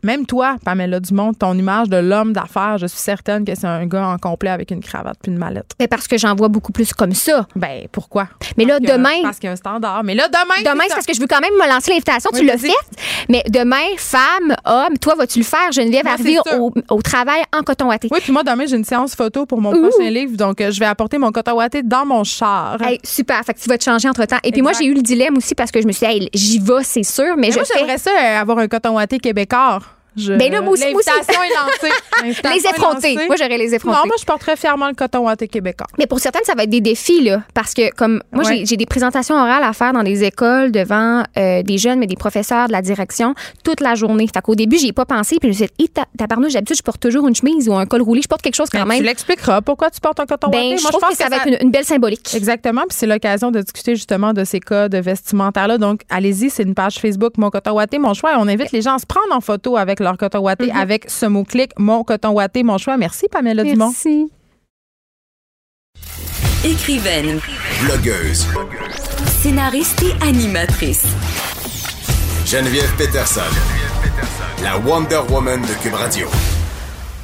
même toi, Pamela Dumont, ton image de l'homme d'affaires, je suis certaine que c'est un gars en complet avec une cravate puis une mallette. Mais parce que j'en vois beaucoup plus comme ça. Ben, pourquoi? Mais là, Parce demain, Parce qu'il y a un standard. Mais là, demain. Demain, c'est parce que je veux quand même me lancer l'invitation. Oui, tu l'as vas-y. fait. Mais demain, femme, homme, toi, vas-tu le faire, Geneviève, arriver au, au travail en coton watté? Oui, puis moi, demain, j'ai une séance photo pour mon Ouh. prochain livre, donc euh, je vais apporter mon coton ouaté dans mon char. Hey, super. Fait que tu vas te changer entre temps. Et puis moi, j'ai eu le dilemme aussi parce que je me suis dit, hey, j'y vais, c'est sûr, mais, Mais je moi, fais. j'aimerais ça, euh, avoir un coton ouaté québécois. Je- Ben là, moi aussi, moi aussi. L'invitation est lancée. Les effrontés. Moi, j'aurais les effrontés. Non, moi, je porterais fièrement le coton ouaté québécois. Mais pour certaines, ça va être des défis, là. Parce que, comme, moi, Ouais. j'ai- j'ai des présentations orales à faire dans des écoles devant euh, des jeunes, mais des professeurs de la direction toute la journée. Fait qu'au début, j'y ai pas pensé. Puis je me suis dit, tabarnouche, d'habitude, je porte toujours une chemise ou un col roulé. Je porte quelque chose quand Ben, même. Tu l'expliqueras pourquoi tu portes un coton Ben, ouaté? je Moi, trouve que ça va être une, une belle symbolique. Exactement, puis c'est l'occasion de discuter justement de ces cas de vestimentaire-là. Donc, allez-y, c'est une page Facebook Mon Coton Watté, Mon Choix. Et on invite les gens à se prendre en photo avec leur coton watté, Mm-hmm. avec ce mot-clic Mon Coton Watté, Mon Choix. Merci, Pamela Dumont. Merci. Écrivaine, Blogueuse. scénariste et animatrice. Geneviève Peterson. La Wonder Woman de Cube Radio.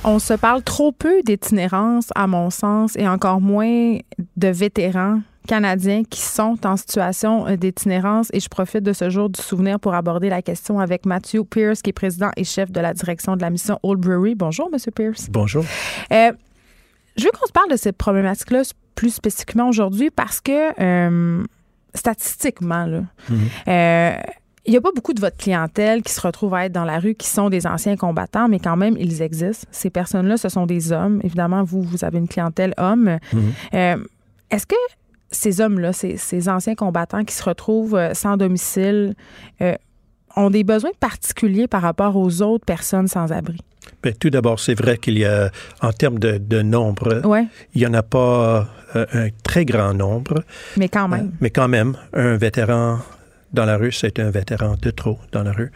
On se parle trop peu d'itinérance, à mon sens, et encore moins de vétérans canadiens qui sont en situation euh, d'itinérance. Et je profite de ce jour du souvenir pour aborder la question avec Matthew Pierce, qui est président et chef de la direction de la mission Old Brewery. Bonjour, Monsieur Pierce. Bonjour. Euh, je veux qu'on se parle de cette problématique-là plus spécifiquement aujourd'hui parce que euh, statistiquement, là, euh, il n'y a pas beaucoup de votre clientèle qui se retrouve à être dans la rue qui sont des anciens combattants, mais quand même, ils existent. Ces personnes-là, ce sont des hommes. Évidemment, vous, vous avez une clientèle homme. Euh, Est-ce que ces hommes-là, ces, ces anciens combattants qui se retrouvent euh, sans domicile, euh, ont des besoins particuliers par rapport aux autres personnes sans abri? Ben, tout d'abord, c'est vrai qu'il y a, en termes de, de nombre, il n'y en a pas euh, un très grand nombre, mais quand même. mais quand même, un vétéran dans la rue, c'est un vétéran de trop dans la rue.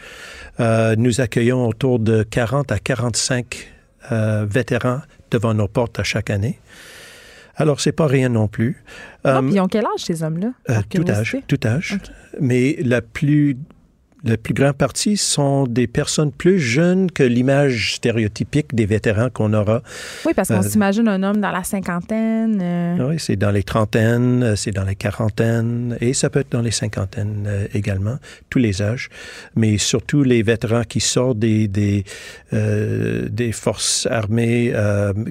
Euh, nous accueillons autour de 40 à 45 euh, vétérans devant nos portes à chaque année. Alors, c'est pas rien non plus. Ah, Euh, ils ont quel âge, ces hommes-là? Euh, tout âge, tout âge. Mais la plus, la plus grande partie sont des personnes plus jeunes que l'image stéréotypique des vétérans qu'on aura. Oui, parce qu'on Euh, s'imagine un homme dans la cinquantaine. euh, Oui, c'est dans les trentaines, euh, c'est dans les quarantaines et ça peut être dans les cinquantaines euh, également, tous les âges. Mais surtout les vétérans qui sortent des, des, des forces armées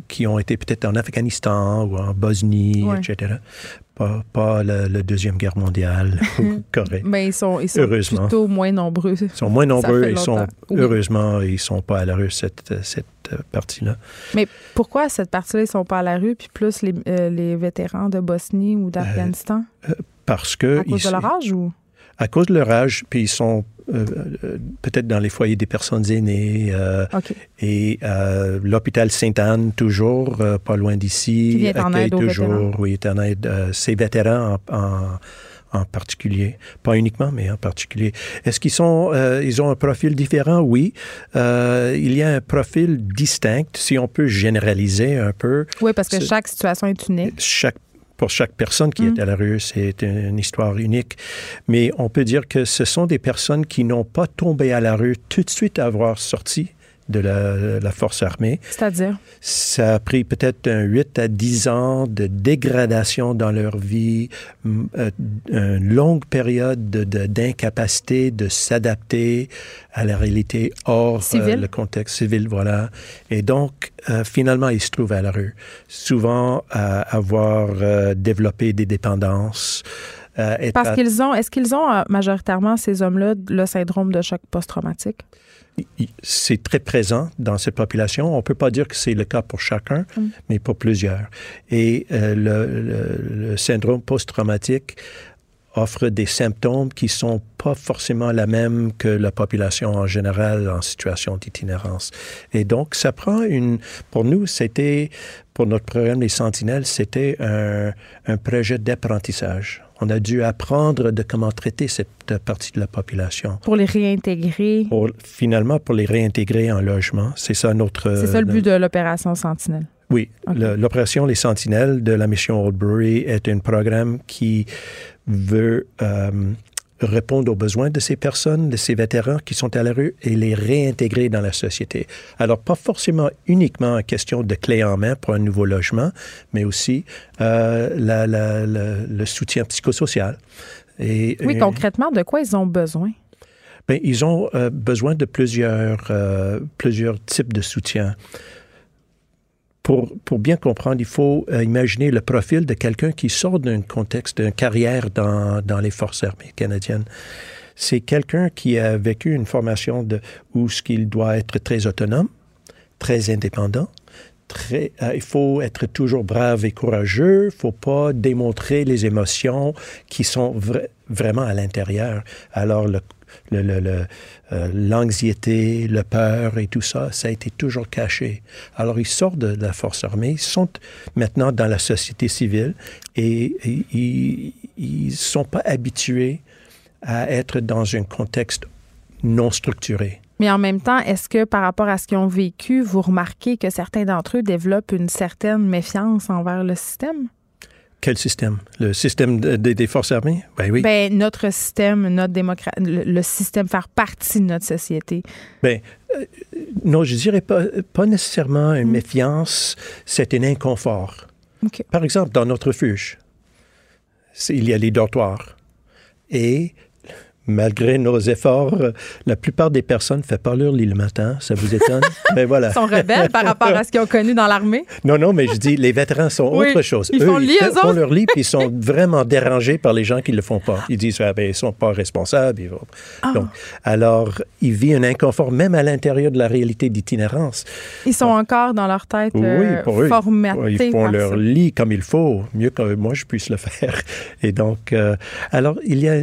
qui ont été peut-être en Afghanistan ou en Bosnie, etc. Pas, pas la, la Deuxième Guerre mondiale Corée. Mais ils sont, ils sont Heureusement. plutôt moins nombreux. Ils sont moins nombreux, ils sont. Oui. heureusement, ils sont pas à la rue, cette, cette euh, partie-là. Mais pourquoi cette partie-là, ils sont pas à la rue, puis plus les, euh, les vétérans de Bosnie ou d'Afghanistan? Parce que. à cause ils- de leur âge ou? À cause de leur âge, puis ils sont euh, euh, peut-être dans les foyers des personnes aînées euh, et euh, l'hôpital Sainte-Anne, toujours pas loin d'ici, accueille toujours, vétérans. oui, aide, ces vétérans en, en- en particulier, pas uniquement, mais en particulier. Est-ce qu'ils sont, ils ont un profil différent? Oui. Il y a un profil distinct, si on peut généraliser un peu. Oui, parce que chaque situation est unique. chaque pour chaque personne qui Mm. est à la rue, c'est une histoire unique. Mais on peut dire que ce sont des personnes qui n'ont pas tombé à la rue tout de suite à avoir sorti de la, la force armée. C'est-à-dire? Ça a pris peut-être un 8 à 10 ans de dégradation dans leur vie, euh, une longue période de- de- d'incapacité de, s'adapter à la réalité hors euh, le contexte civil, voilà. Et donc, euh, finalement, ils se trouvent à la rue. Souvent à avoir euh, développé des dépendances. Parce à- qu'ils ont, est-ce qu'ils ont majoritairement, ces hommes-là, le syndrome de choc post-traumatique? C'est très présent dans cette population. On ne peut pas dire que c'est le cas pour chacun, Mm. mais pour plusieurs. Et euh, le, le- le syndrome post-traumatique offre des symptômes qui sont pas forcément la même que la population en général en situation d'itinérance. Et donc, ça prend une... Pour nous, c'était, pour notre programme Les Sentinelles, c'était un, un projet d'apprentissage. On a dû apprendre de comment traiter cette partie de la population Pour les réintégrer. pour, finalement pour les réintégrer en logement. C'est ça notre... C'est ça le but de l'opération Sentinelle. Oui. Le- L'opération Les Sentinelles de la mission Oldbury est un programme qui veut euh, répondre aux besoins de ces personnes, de ces vétérans qui sont à la rue et les réintégrer dans la société. Alors, pas forcément uniquement en question de clé en main pour un nouveau logement, mais aussi euh, la- la- la- le soutien psychosocial. Et, Oui, euh, concrètement, de quoi ils ont besoin? Bien, ils ont euh, besoin de plusieurs, plusieurs types de soutien. Pour, bien comprendre, il faut euh, imaginer le profil de quelqu'un qui sort d'un contexte, d'une carrière dans, dans les forces armées canadiennes. C'est quelqu'un qui a vécu une formation où ce qu'il doit être très autonome, très indépendant. Euh, il faut être toujours brave et courageux. Il faut pas démontrer les émotions qui sont vra- vraiment à l'intérieur. Alors, le, euh, l'anxiété, le peur et tout ça, ça a été toujours caché. Alors, ils sortent de la force armée, ils sont maintenant dans la société civile et, et ils ne sont pas habitués à être dans un contexte non structuré. Mais en même temps, est-ce que par rapport à ce qu'ils ont vécu, vous remarquez que certains d'entre eux développent une certaine méfiance envers le système? Quel système? Le système de- de- des forces armées? Ben oui. Ben, notre système, notre démocratie, le, le système faire partie de notre société. Ben, euh, non, je dirais pas, pas nécessairement une méfiance, c'est un inconfort. OK. Par exemple, dans notre refuge, il y a les dortoirs. Et malgré nos efforts, la plupart des personnes ne font pas leur lit le matin. Ça vous étonne? Mais voilà. Ils sont rebelles par rapport à ce qu'ils ont connu dans l'armée? Non, non, mais je dis, les vétérans sont Oui, autre chose. ils font le lit, ils eux font autres. leur lit, puis ils sont vraiment dérangés par les gens qui ne le font pas. Ils disent, ah, ben, ils sont pas responsables. ils vont- Ah. Donc, alors, ils vivent un inconfort, même à l'intérieur de la réalité d'itinérance. Ils sont encore dans leur tête euh, Oui, pour eux. formatés Ils font leur ça. lit comme il faut, mieux que moi je puisse le faire. Et donc, euh, alors, il y a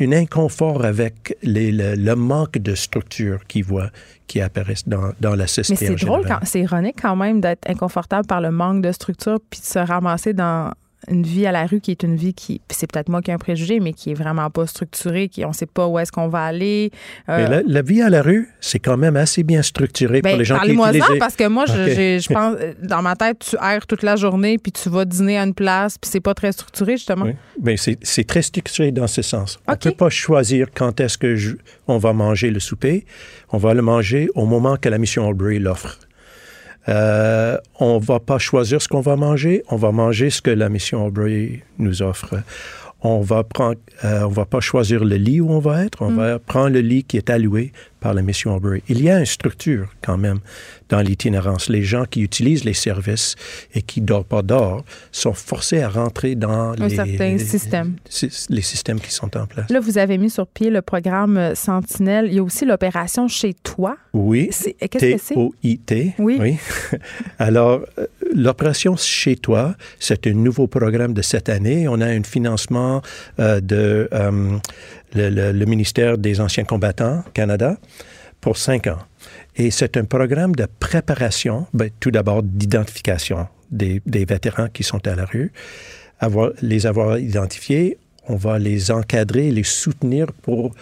un inconfort avec les- le, le manque de structure qu'ils voient, qui apparaissent dans, dans la Mais société. c'est en drôle, c'est ironique quand même d'être inconfortable par le manque de structure puis de se ramasser dans une vie à la rue qui est une vie qui, c'est peut-être moi qui ai un préjugé, mais qui est vraiment pas structurée, qui on sait pas où est-ce qu'on va aller. Euh, Mais la, la vie à la rue, c'est quand même assez bien structuré ben, pour les gens qui parlez-moi utilisent. parce que moi, je, pense, euh, dans ma tête, tu erres toute la journée puis tu vas dîner à une place puis c'est pas très structuré justement. Oui, mais c'est c'est très structuré dans ce sens. On ne OK. peut pas choisir quand est-ce que je- on va manger le souper. On va le manger au moment que la mission Albury l'offre. Euh, on va pas choisir ce qu'on va manger. On va manger ce que la mission Albury nous offre. on va prendre, euh, on va pas choisir le lit où on va être, on va prendre le lit qui est alloué par la mission Albury. Il y a une structure quand même dans l'itinérance. Les gens qui utilisent les services et qui dorment pas d'or sont forcés à rentrer dans les, les- système. les systèmes qui sont en place. Là, vous avez mis sur pied le programme euh, Sentinelle. Il y a aussi l'opération Chez toi. Oui. C'est- Qu'est-ce que c'est? T-O-I-T. Oui. Alors, euh, l'opération Chez toi, c'est un nouveau programme de cette année. On a un financement euh, de euh, le, le- le ministère des Anciens combattants Canada pour cinq ans. Et c'est un programme de préparation, ben, tout d'abord d'identification des, vétérans qui sont à la rue. Les avoir identifiés, on va les encadrer, les soutenir pour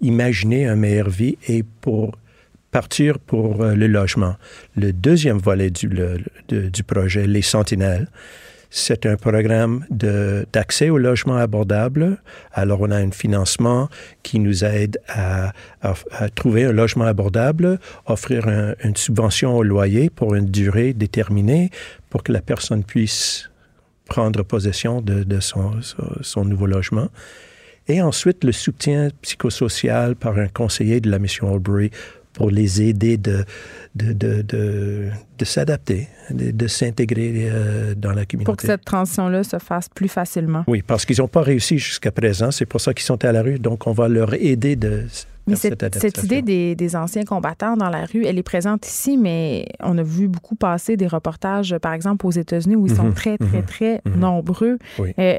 imaginer une meilleure vie et pour partir pour euh, le logement. Le deuxième volet du projet, les Sentinelles, c'est un programme d'accès au logement abordable. Alors, on a un financement qui nous aide à, trouver un logement abordable, offrir un- une subvention au loyer pour une durée déterminée pour que la personne puisse prendre possession de, son- son nouveau logement. Et ensuite, le soutien psychosocial par un conseiller de la mission Albury pour les aider de, de, de, de, de s'adapter, de, de s'intégrer euh, dans la communauté. Pour que cette transition-là se fasse plus facilement. Oui, parce qu'ils n'ont pas réussi jusqu'à présent. C'est pour ça qu'ils sont à la rue. Donc, on va leur aider de Mais cette, idée des, des anciens combattants dans la rue, elle est présente ici, mais on a vu beaucoup passer des reportages, par exemple, aux États-Unis, où ils sont Mhm, très, très, mhm, très mhm. nombreux. Oui. Euh,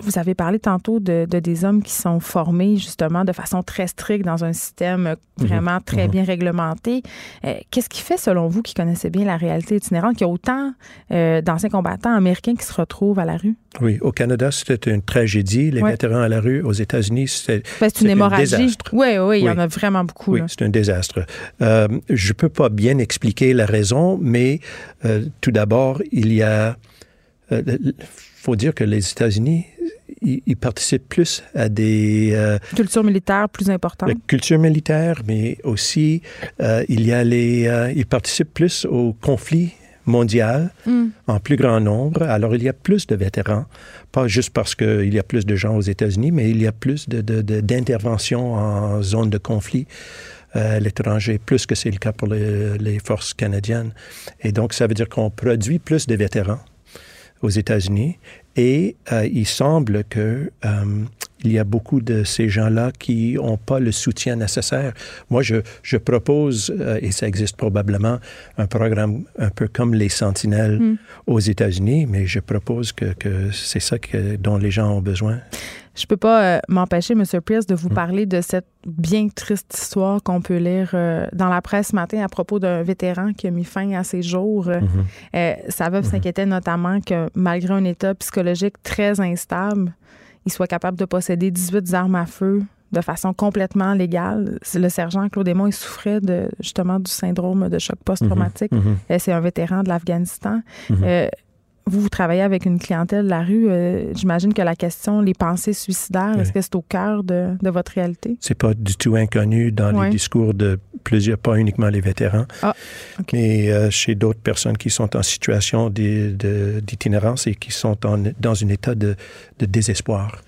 vous avez parlé tantôt de, de des hommes qui sont formés justement de façon très stricte dans un système vraiment très bien réglementé. Euh, Qu'est-ce qui fait, selon vous, qui connaissez bien la réalité itinérante, qu'il y a autant euh, d'anciens combattants américains qui se retrouvent à la rue? Oui, au Canada, c'était une tragédie. Les Ouais. vétérans à la rue. Aux États-Unis, c'est Ben, c'est une un hémorragie. désastre. Oui, oui, il y en a vraiment beaucoup. Oui, c'est un désastre. Euh, je peux pas bien expliquer la raison, mais euh, tout d'abord, il y a... Il faut dire que les États-Unis, ils, participent plus à des euh, Culture militaire plus importante. culture militaire, mais aussi euh, il y a les... euh, ils participent plus au conflit mondial Mm. en plus grand nombre. Alors, il y a plus de vétérans, pas juste parce qu'il y a plus de gens aux États-Unis, mais il y a plus d'interventions en zone de conflit euh, à l'étranger, plus que c'est le cas pour les, les forces canadiennes. Et donc, ça veut dire qu'on produit plus de vétérans aux États-Unis et euh, il semble que euh, il y a beaucoup de ces gens-là qui n'ont pas le soutien nécessaire. Moi, je, je propose, euh, et ça existe probablement, un programme un peu comme les Sentinelles Mm. aux États-Unis, mais je propose que, que c'est ça que, dont les gens ont besoin. Je peux pas euh, m'empêcher, M. Pierce, de vous Mm. parler de cette bien triste histoire qu'on peut lire euh, dans la presse ce matin à propos d'un vétéran qui a mis fin à ses jours. Mhm. euh, sa veuve s'inquiétait notamment que malgré un état psychologique très instable, il soit capable de posséder 18 armes à feu de façon complètement légale. Le sergent Claude Aymon, il souffrait de, justement du syndrome de choc post-traumatique. Mhm. Euh, C'est un vétéran de l'Afghanistan. Mhm. Euh, vous, vous travaillez avec une clientèle de la rue. euh, J'imagine que la question, les pensées suicidaires, Oui. est-ce que c'est au cœur de, de votre réalité? C'est pas du tout inconnu dans les discours de plusieurs, pas uniquement les vétérans, Ah, mais euh, chez d'autres personnes qui sont en situation d'itinérance et qui sont en- dans un état de, de désespoir.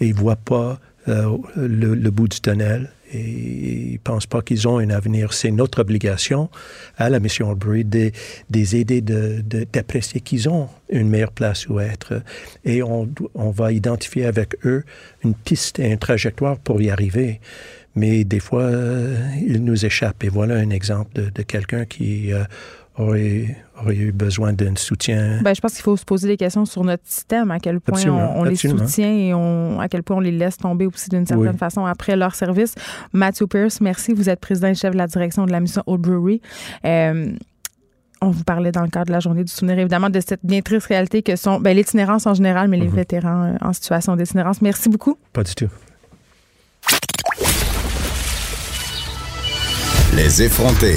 Et ils voient pas euh, le, le bout du tunnel et ils pensent pas qu'ils ont un avenir. C'est notre obligation à la mission Albury de, les aider de- de- d'apprécier qu'ils ont une meilleure place où être. Et on, va identifier avec eux une piste et une trajectoire pour y arriver. Mais des fois, euh, il nous échappe. Et voilà un exemple de, de quelqu'un qui euh, aurait, aurait eu besoin d'un soutien. Ben, je pense qu'il faut se poser des questions sur notre système, à quel point Absolument, on, on les soutient et on, à quel point on les laisse tomber aussi d'une certaine Oui. façon après leur service. Matthew Pierce, merci. Vous êtes président et chef de la direction de la mission Old Brewery. Euh, on vous parlait dans le cadre de la journée du souvenir, évidemment, de cette bien triste réalité que sont ben, l'itinérance en général, mais les Mhm. vétérans euh, en situation d'itinérance. Merci beaucoup. Pas du tout. Les effrontés.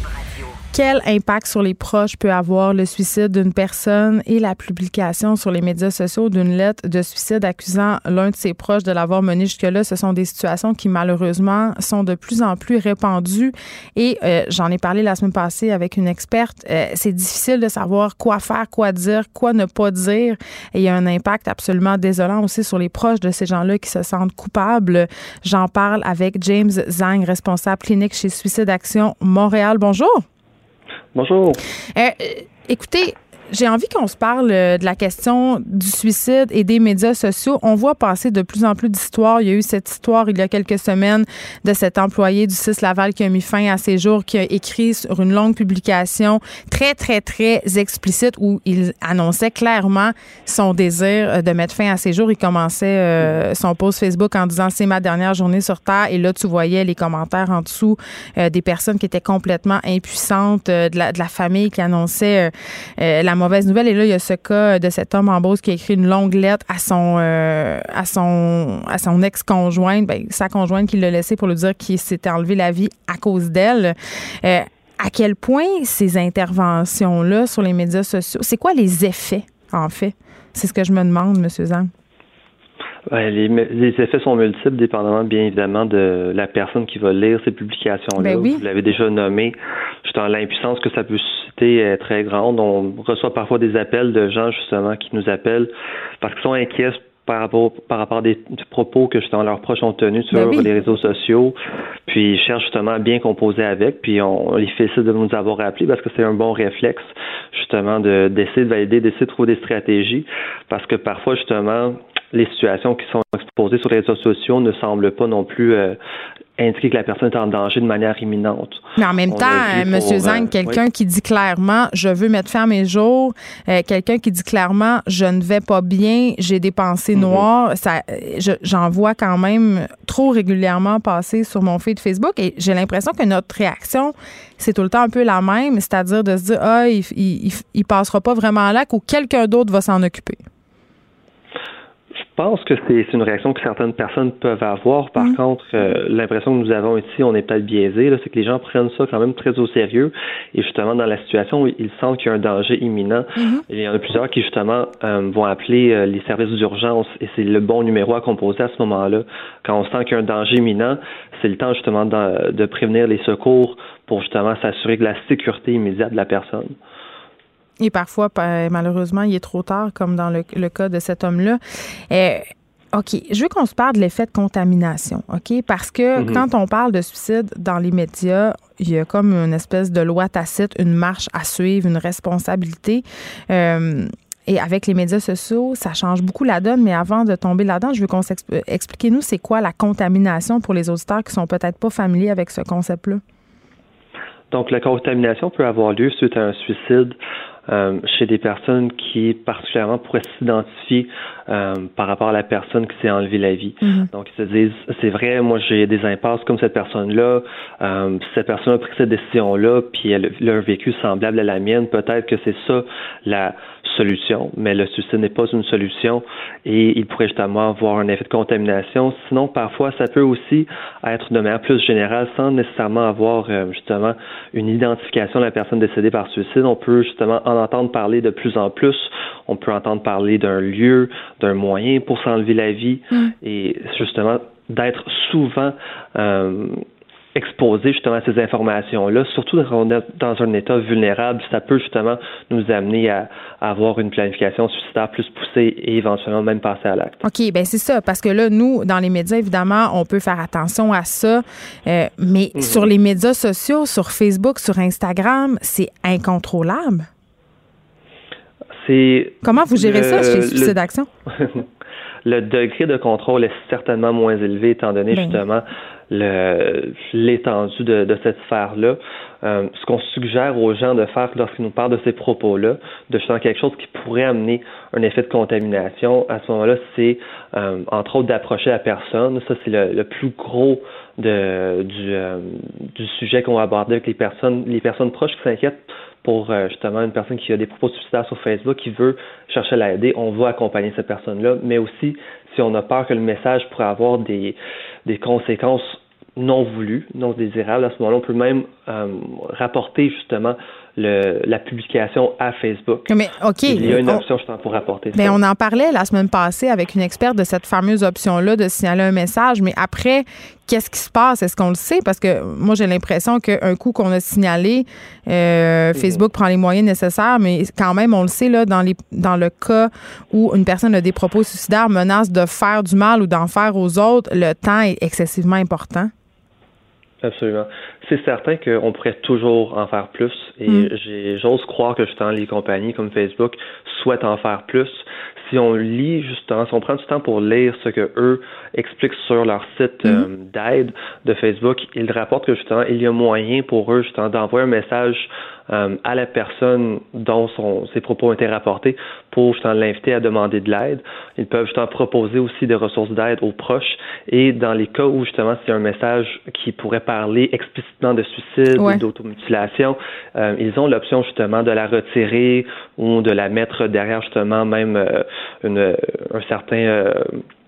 Quel impact sur les proches peut avoir le suicide d'une personne et la publication sur les médias sociaux d'une lettre de suicide accusant l'un de ses proches de l'avoir mené jusque-là. Ce sont des situations qui, malheureusement, sont de plus en plus répandues. Et euh, j'en ai parlé la semaine passée avec une experte. Euh, c'est difficile de savoir quoi faire, quoi dire, quoi ne pas dire. Et il y a un impact absolument désolant aussi sur les proches de ces gens-là qui se sentent coupables. J'en parle avec James Zang, responsable clinique chez Suicide Action Montréal. Bonjour. Bonjour. Euh, écoutez, j'ai envie qu'on se parle euh, de la question du suicide et des médias sociaux. On voit passer de plus en plus d'histoires. Il y a eu cette histoire il y a quelques semaines de cet employé du 6 Laval qui a mis fin à ses jours, qui a écrit sur une longue publication très, très, très explicite où il annonçait clairement son désir euh, de mettre fin à ses jours. Il commençait euh, son post Facebook en disant c'est ma dernière journée sur Terre. Et là, tu voyais les commentaires en dessous des personnes qui étaient complètement impuissantes, de, la, de la famille qui annonçait la mauvaise nouvelle. Et là, il y a ce cas de cet homme en Beauce qui a écrit une longue lettre à son euh, à son à son ex-conjointe, ben, sa conjointe qui l'a laissé pour lui dire qu'il s'était enlevé la vie à cause d'elle. Euh, à quel point ces interventions-là sur les médias sociaux, c'est quoi les effets, en fait? C'est ce que je me demande, M. Zang. Les, les, effets sont multiples, dépendamment bien évidemment de la personne qui va lire ces publications-là. Ben oui. Vous l'avez déjà nommé. Justement, l'impuissance que ça peut susciter est très grande. On reçoit parfois des appels de gens justement qui nous appellent parce qu'ils sont inquiets par rapport, par rapport à des, propos que justement leurs proches ont tenus sur Ben oui. les réseaux sociaux. Puis ils cherchent justement à bien composer avec. Puis on, on les félicite de nous avoir appelés parce que c'est un bon réflexe justement de d'essayer de valider, d'essayer de trouver des stratégies. Parce que parfois justement les situations qui sont exposées sur les réseaux sociaux ne semblent pas non plus euh, indiquer que la personne est en danger de manière imminente. Mais en même On temps, vu M. pour, Zang, euh, quelqu'un oui. qui dit clairement je veux mettre fin à mes jours, euh, quelqu'un qui dit clairement je ne vais pas bien, j'ai des pensées Mhm. noires, ça, je- j'en vois quand même trop régulièrement passer sur mon feed Facebook et j'ai l'impression que notre réaction, c'est tout le temps un peu la même, c'est-à-dire de se dire ah, il, il, il- il passera pas vraiment à l'acte ou quelqu'un d'autre va s'en occuper. Je pense que c'est une réaction que certaines personnes peuvent avoir. Par contre, euh, l'impression que nous avons ici, on est peut-être biaisé, c'est que les gens prennent ça quand même très au sérieux. Et justement, dans la situation où ils sentent qu'il y a un danger imminent, il y en a plusieurs qui justement euh, vont appeler euh, les services d'urgence et c'est le bon numéro à composer à ce moment-là. Quand on sent qu'il y a un danger imminent, c'est le temps justement de, de prévenir les secours pour justement s'assurer de la sécurité immédiate de la personne. Et parfois, pa- malheureusement, il est trop tard, comme dans le, le cas de cet homme-là. Euh, OK, je veux qu'on se parle de l'effet de contamination, OK? Parce que Mhm. quand on parle de suicide dans les médias, il y a comme une espèce de loi tacite, une marche à suivre, une responsabilité. Euh, et avec les médias sociaux, ça change beaucoup la donne. Mais avant de tomber là-dedans, je veux qu'on s'explique. Expliquez-nous, c'est quoi la contamination pour les auditeurs qui sont peut-être pas familiers avec ce concept-là? Donc, la contamination peut avoir lieu suite à un suicide euh, chez des personnes qui particulièrement pourraient s'identifier euh, par rapport à la personne qui s'est enlevé la vie. Donc, ils se disent, c'est vrai, moi j'ai des impasses comme cette personne-là, euh, cette personne a pris cette décision-là, puis elle, elle a un vécu semblable à la mienne, peut-être que c'est ça la solution, mais le suicide n'est pas une solution et il pourrait justement avoir un effet de contamination. Sinon, parfois, ça peut aussi être de manière plus générale, sans nécessairement avoir euh, justement une identification de la personne décédée par suicide. On peut justement en entendre parler de plus en plus. On peut entendre parler d'un lieu, d'un moyen pour s'enlever la vie et justement d'être souvent euh, exposé justement à ces informations-là, surtout quand on est dans un état vulnérable, ça peut justement nous amener à, à avoir une planification suicidaire plus poussée et éventuellement même passer à l'acte. OK, ben c'est ça, parce que là, nous, dans les médias, évidemment, on peut faire attention à ça, euh, mais sur les médias sociaux, sur Facebook, sur Instagram, c'est incontrôlable. C'est Comment vous gérez Le- ça chez Suicide Action? le degré de contrôle est certainement moins élevé étant donné Ben. justement l'étendue de, de cette sphère-là. Euh, ce qu'on suggère aux gens de faire lorsqu'ils nous parlent de ces propos-là, de faire quelque chose qui pourrait amener un effet de contamination, à ce moment-là, c'est euh, entre autres d'approcher la personne. Ça, c'est le, le plus gros de, du, euh, du sujet qu'on va aborder avec les personnes, les personnes proches qui s'inquiètent pour euh, justement une personne qui a des propos suicidaires sur Facebook, qui veut chercher à l'aider, on va accompagner cette personne-là, mais aussi si on a peur que le message pourrait avoir des, des conséquences non voulu, non désirable, à ce moment-là, on peut même euh, rapporter justement le, la publication à Facebook. Mais OK. Il y a une option justement pour rapporter mais ça. on en parlait la semaine passée avec une experte de cette fameuse option-là de signaler un message. Mais après, qu'est-ce qui se passe? Est-ce qu'on le sait? Parce que moi, j'ai l'impression qu'un coup qu'on a signalé, euh, Facebook prend les moyens nécessaires, mais quand même, on le sait, là, dans, les, dans le cas où une personne a des propos suicidaires, menace de faire du mal ou d'en faire aux autres, le temps est excessivement important. Absolument. C'est certain qu'on pourrait toujours en faire plus et Mm. j'ai j'ose croire que justement les compagnies comme Facebook souhaitent en faire plus. Si on lit justement, si on prend du temps pour lire ce que eux expliquent sur leur site euh, d'aide de Facebook, ils rapportent que justement il y a moyen pour eux justement d'envoyer un message euh, à la personne dont son, ses propos ont été rapportés pour justement l'inviter à demander de l'aide. Ils peuvent justement proposer aussi des ressources d'aide aux proches et dans les cas où justement c'est un message qui pourrait parler explicitement de suicide Ouais. ou d'automutilation, euh, ils ont l'option justement de la retirer ou de la mettre derrière justement même euh, une, un certain euh,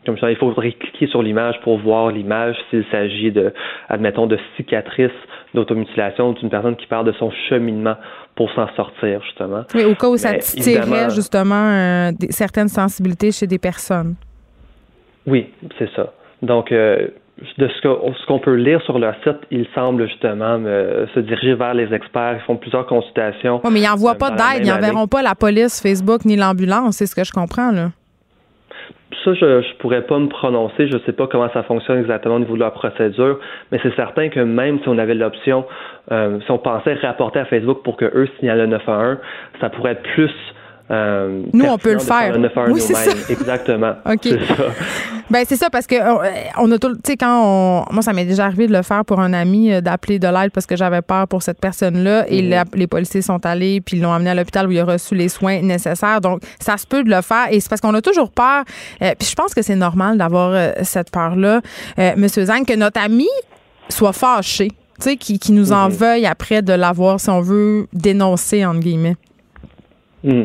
comme ça, il faudrait cliquer sur l'image pour voir l'image s'il s'agit de, admettons, de cicatrices d'automutilation ou d'une personne qui parle de son cheminement pour s'en sortir, justement. Oui, au cas où ça tirait justement euh, des- certaines sensibilités chez des personnes. Oui, c'est ça. Donc, euh, de ce qu'on peut lire sur leur site, ils semblent justement euh, se diriger vers les experts. Ils font plusieurs consultations. Oui, mais ils n'envoient Euh, pas d'aide. Ils n'enverront pas la police, Facebook ni l'ambulance. C'est ce que je comprends, là. Ça, je ne pourrais pas me prononcer. Je ne sais pas comment ça fonctionne exactement au niveau de leur procédure, mais c'est certain que même si on avait l'option, euh, si on pensait rapporter à Facebook pour que eux signalent le 911, ça pourrait être plus. Euh, Nous, on peut le faire faire. le 911 Oui, c'est ça. Exactement. OK. C'est ça. Ben c'est ça parce que euh, on a tout, tu sais quand on, moi ça m'est déjà arrivé de le faire pour un ami euh, d'appeler de l'aide parce que j'avais peur pour cette personne-là et Mhm. la- les policiers sont allés puis ils l'ont amené à l'hôpital où il a reçu les soins nécessaires. Donc ça se peut de le faire et c'est parce qu'on a toujours peur. euh, puis je pense que c'est normal d'avoir euh, cette peur-là, Monsieur Zang, que notre ami soit fâché, tu sais, qui, qui nous en Mhm. veuille après de l'avoir, si on veut dénoncer entre guillemets. Hmm.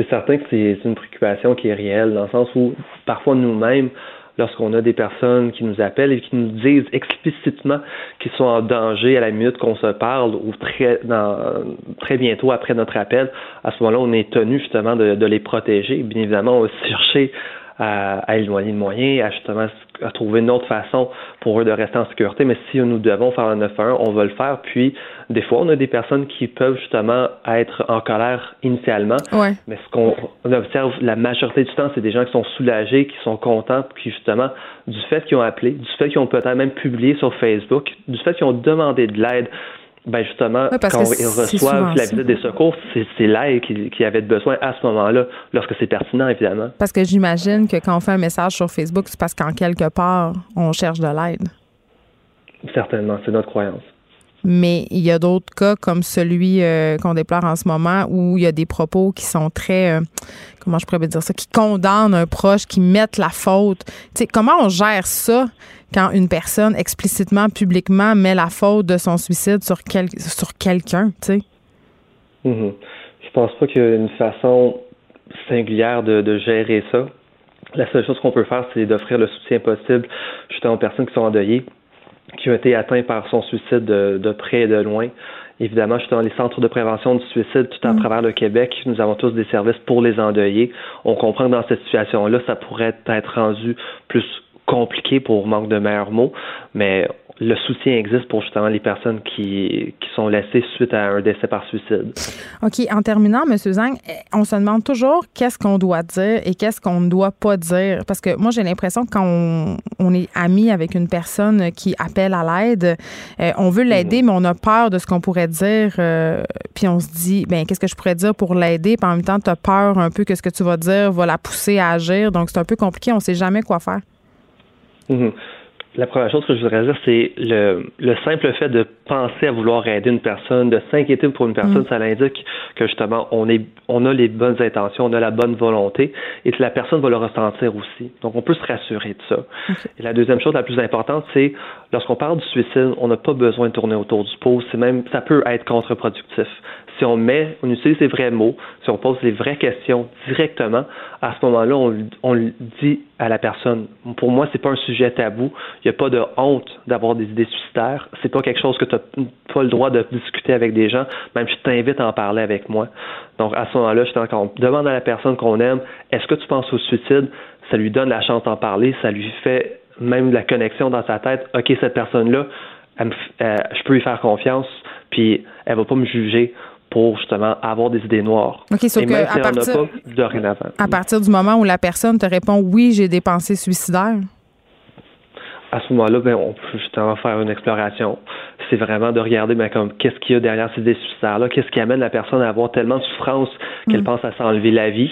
C'est certain que c'est une préoccupation qui est réelle, dans le sens où parfois nous-mêmes, lorsqu'on a des personnes qui nous appellent et qui nous disent explicitement qu'ils sont en danger à la minute qu'on se parle ou très, bientôt après notre appel, à ce moment-là, on est tenu justement de, de les protéger. Bien évidemment, on va chercher à, à éloigner le moyen, à justement à trouver une autre façon pour eux de rester en sécurité. Mais si nous devons faire un 911, on va le faire. Puis, des fois, on a des personnes qui peuvent justement être en colère initialement. Ouais. Mais ce qu'on on observe la majorité du temps, c'est des gens qui sont soulagés, qui sont contents, qui justement, du fait qu'ils ont appelé, du fait qu'ils ont peut-être même publié sur Facebook, du fait qu'ils ont demandé de l'aide, ben justement, quand c'est reçoivent la visite des secours, c'est l'aide qu'ils qui avaient besoin à ce moment-là, lorsque c'est pertinent, évidemment. Parce que j'imagine que quand on fait un message sur Facebook, c'est parce qu'en quelque part on cherche de l'aide. Certainement, c'est notre croyance. Mais il y a d'autres cas comme celui euh, qu'on déplore en ce moment où il y a des propos qui sont très, euh, comment je pourrais dire ça, qui condamnent un proche, qui mettent la faute. Comment on gère ça quand une personne explicitement, publiquement met la faute de son suicide sur, quel, sur quelqu'un, tu sais? Mhm. Je pense pas qu'il y a une façon singulière de, de gérer ça. La seule chose qu'on peut faire, c'est d'offrir le soutien possible justement aux personnes qui sont endeuillées, qui ont été atteintes par son suicide de, de près et de loin. Évidemment, je suis dans les centres de prévention du suicide tout à travers le Québec. Nous avons tous des services pour les endeuillés. On comprend que dans cette situation-là, ça pourrait être rendu plus compliqué pour manque de meilleurs mots, mais le soutien existe pour justement les personnes qui, qui sont laissées suite à un décès par suicide. OK. En terminant, M. Zang, eh, on se demande toujours qu'est-ce qu'on doit dire et qu'est-ce qu'on ne doit pas dire. Parce que moi, j'ai l'impression que quand on, on est ami avec une personne qui appelle à l'aide, euh, on veut l'aider, mais on a peur de ce qu'on pourrait dire. euh, puis on se dit, ben qu'est-ce que je pourrais dire pour l'aider? Puis en même temps, tu as peur un peu que ce que tu vas dire va la pousser à agir. Donc, c'est un peu compliqué. On ne sait jamais quoi faire. Mhm. La première chose que je voudrais dire, c'est le, le simple fait de penser à vouloir aider une personne, de s'inquiéter pour une personne, ça l'indique que justement on est on a les bonnes intentions, on a la bonne volonté et que la personne va le ressentir aussi. Donc on peut se rassurer de ça. Et la deuxième chose la plus importante, c'est lorsqu'on parle du suicide, on n'a pas besoin de tourner autour du pot. C'est même ça peut être contre-productif. si on met, on utilise les vrais mots, si on pose les vraies questions directement, à ce moment-là, on, on le dit à la personne. Pour moi, c'est pas un sujet tabou. Il n'y a pas de honte d'avoir des idées suicidaires. C'est pas quelque chose que tu n'as pas le droit de discuter avec des gens. Même je t'invite à en parler avec moi. Donc, à ce moment-là, je on demande à la personne qu'on aime, est-ce que tu penses au suicide? Ça lui donne la chance d'en parler. Ça lui fait même la connexion dans sa tête. OK, cette personne-là, je peux lui faire confiance, puis elle va pas me juger pour justement avoir des idées noires. OK, sauf que à, partir, à partir du moment où la personne te répond oui, j'ai des pensées suicidaires. À ce moment-là, ben, on peut justement faire une exploration. C'est vraiment de regarder ben, comme qu'est-ce qu'il y a derrière ces idées suicidaires-là, qu'est-ce qui amène la personne à avoir tellement de souffrance qu'elle mm. pense à s'enlever la vie?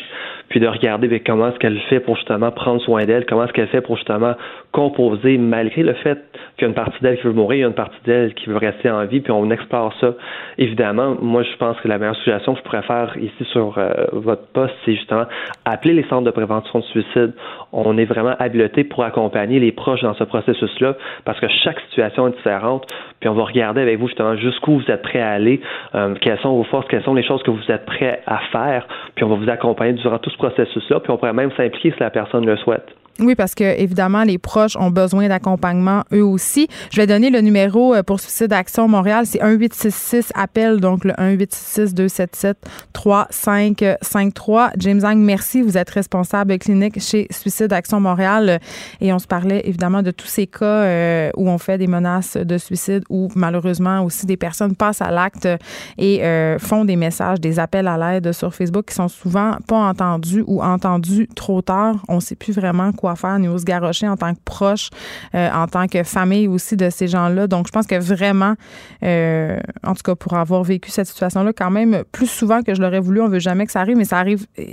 Puis de regarder bien, comment est-ce qu'elle fait pour justement prendre soin d'elle, comment est-ce qu'elle fait pour justement composer malgré le fait qu'il y a une partie d'elle qui veut mourir, il y a une partie d'elle qui veut rester en vie, puis on explore ça. Évidemment, moi je pense que la meilleure suggestion que je pourrais faire ici sur euh, votre poste, c'est justement appeler les centres de prévention de suicide. On est vraiment habilité pour accompagner les proches dans ce processus-là, parce que chaque situation est différente, puis on va regarder avec vous justement jusqu'où vous êtes prêt à aller, euh, quelles sont vos forces, quelles sont les choses que vous êtes prêt à faire, puis on va vous accompagner durant tout ce processus-là, puis on pourrait même s'impliquer si la personne le souhaite. Oui, parce que évidemment, les proches ont besoin d'accompagnement eux aussi. Je vais donner le numéro euh, pour Suicide Action Montréal, c'est 1866 appel, donc le 1866 277 3553. James Ang, merci. Vous êtes responsable clinique chez Suicide Action Montréal euh, et on se parlait évidemment de tous ces cas euh, où on fait des menaces de suicide ou malheureusement aussi des personnes passent à l'acte et font des messages, des appels à l'aide sur Facebook qui sont souvent pas entendus ou entendus trop tard. On ne sait plus vraiment quoi faire, nous se garrocher en tant que proche, euh, en tant que famille aussi de ces gens-là. Donc, je pense que vraiment, euh, en tout cas, pour avoir vécu cette situation-là, quand même, plus souvent que je l'aurais voulu, on veut jamais que ça arrive, mais ça arrive euh,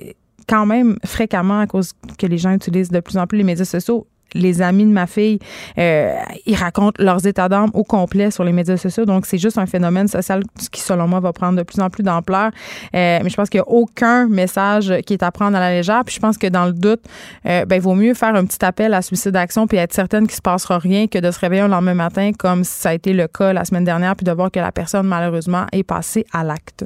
quand même fréquemment à cause que les gens utilisent de plus en plus les médias sociaux les amis de ma fille, euh, ils racontent leurs états d'âme au complet sur les médias sociaux. Donc, c'est juste un phénomène social qui, selon moi, va prendre de plus en plus d'ampleur. Euh, mais je pense qu'il n'y a aucun message qui est à prendre à la légère. Puis je pense que dans le doute, euh, ben, il vaut mieux faire un petit appel à Suicide d'action puis être certaine qu'il ne se passera rien que de se réveiller le lendemain matin, comme ça a été le cas la semaine dernière, puis de voir que la personne, malheureusement, est passée à l'acte.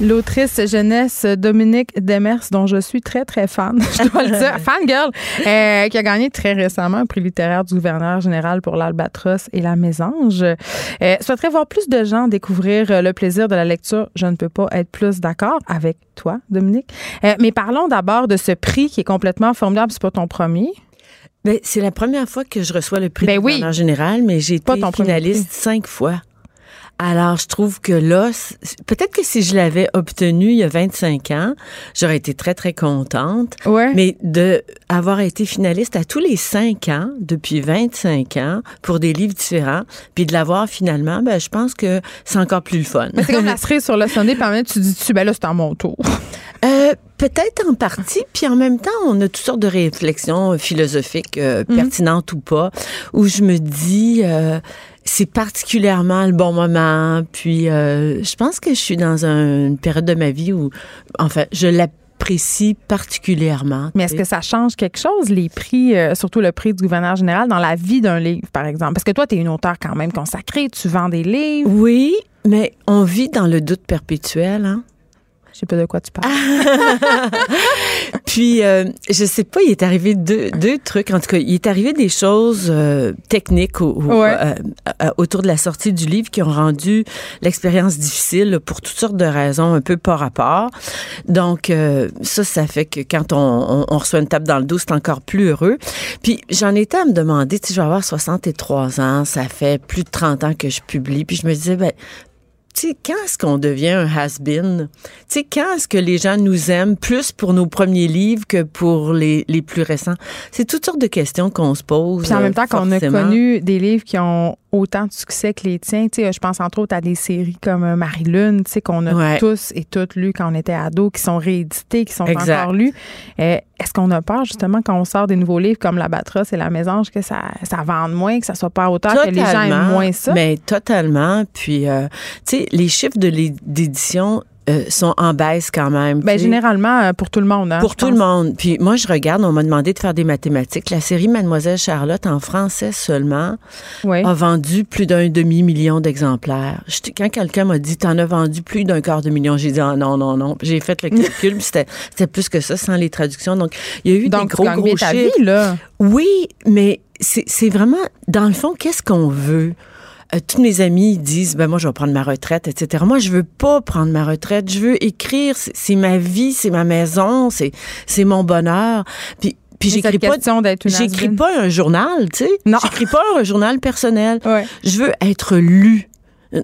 L'autrice jeunesse Dominique Demers, dont je suis très, très fan, je dois le dire, fan girl, euh, qui a gagné très récemment un prix littéraire du gouverneur général pour l'Albatros et la Mésange. Euh, souhaiterais voir plus de gens découvrir euh, le plaisir de la lecture. Je ne peux pas être plus d'accord avec toi, Dominique. Euh, mais parlons d'abord de ce prix qui est complètement formidable. C'est pas ton premier. Ben, c'est la première fois que je reçois le prix ben du gouverneur général, mais j'ai été finaliste cinq fois. Alors, je trouve que là, peut-être que si je l'avais obtenu il y a 25 ans, j'aurais été très, très contente. Ouais. Mais de avoir été finaliste à tous les cinq ans, depuis 25 ans, pour des livres différents, puis de l'avoir finalement, ben, je pense que c'est encore plus le fun. c'est comme la cerise sur le sonnet, puis tu dis, tu, ben là, c'est à mon tour. Euh, peut-être en partie, puis en même temps, on a toutes sortes de réflexions philosophiques euh, mhm. pertinentes ou pas, où je me dis, euh, c'est particulièrement le bon moment. Puis euh, je pense que je suis dans une période de ma vie où, enfin, je l'apprécie particulièrement. Mais est-ce que ça change quelque chose, les prix, euh, surtout le prix du gouverneur général, dans la vie d'un livre, par exemple? Parce que toi, tu es une auteure quand même consacrée, tu vends des livres. Oui, mais on vit dans le doute perpétuel. Hein? Je sais pas de quoi tu parles. Puis, euh, je sais pas, il est arrivé deux, deux trucs. En tout cas, il est arrivé des choses euh, techniques euh, autour de la sortie du livre qui ont rendu l'expérience difficile pour toutes sortes de raisons un peu par rapport. Donc, ça, ça fait que quand on, on, reçoit une tape dans le dos, c'est encore plus heureux. Puis, j'en étais à me demander, si je vais avoir 63 ans, ça fait plus de 30 ans que je publie. Puis, je me disais, ben, tu sais, quand est-ce qu'on devient un has-been? Tu sais, quand est-ce que les gens nous aiment plus pour nos premiers livres que pour les, les plus récents? C'est toutes sortes de questions qu'on se pose. Puis en même temps qu'on a connu des livres qui ont autant de succès que les tiens. Tu sais, je pense entre autres à des séries comme euh, Marie-Lune, tu sais, qu'on a tous et toutes lues quand on était ados, qui sont rééditées, qui sont encore lues. Euh, est-ce qu'on a peur, justement, quand on sort des nouveaux livres comme La Batrosse et La Mésange, que ça, ça vende moins, que ça soit pas autant, que les gens aiment moins ça? Mais totalement. Puis, euh, tu sais, les chiffres de l'édition euh, sont en baisse quand même. Ben, généralement, euh, pour tout le monde. Hein, pour tout le monde. Puis moi, je regarde, on m'a demandé de faire des mathématiques. La série Mademoiselle Charlotte, en français seulement, a vendu plus d'un demi-million d'exemplaires. Quand quelqu'un m'a dit, t'en as vendu plus d'un quart de million, j'ai dit, ah, non, non, non. J'ai fait le calcul, c'était plus que ça, sans les traductions. Donc, il y a eu des gros, gros chiffres. Vie, là. Oui, mais c'est vraiment, dans le fond, qu'est-ce qu'on veut? Euh, tous mes amis disent ben moi je vais prendre ma retraite etc. Moi je veux pas prendre ma retraite, je veux écrire, c'est ma vie, c'est ma maison, c'est c'est mon bonheur. Puis puis j'écris pas j'écris pas un journal, tu sais. Non. J'écris pas un journal personnel. Je veux être lu.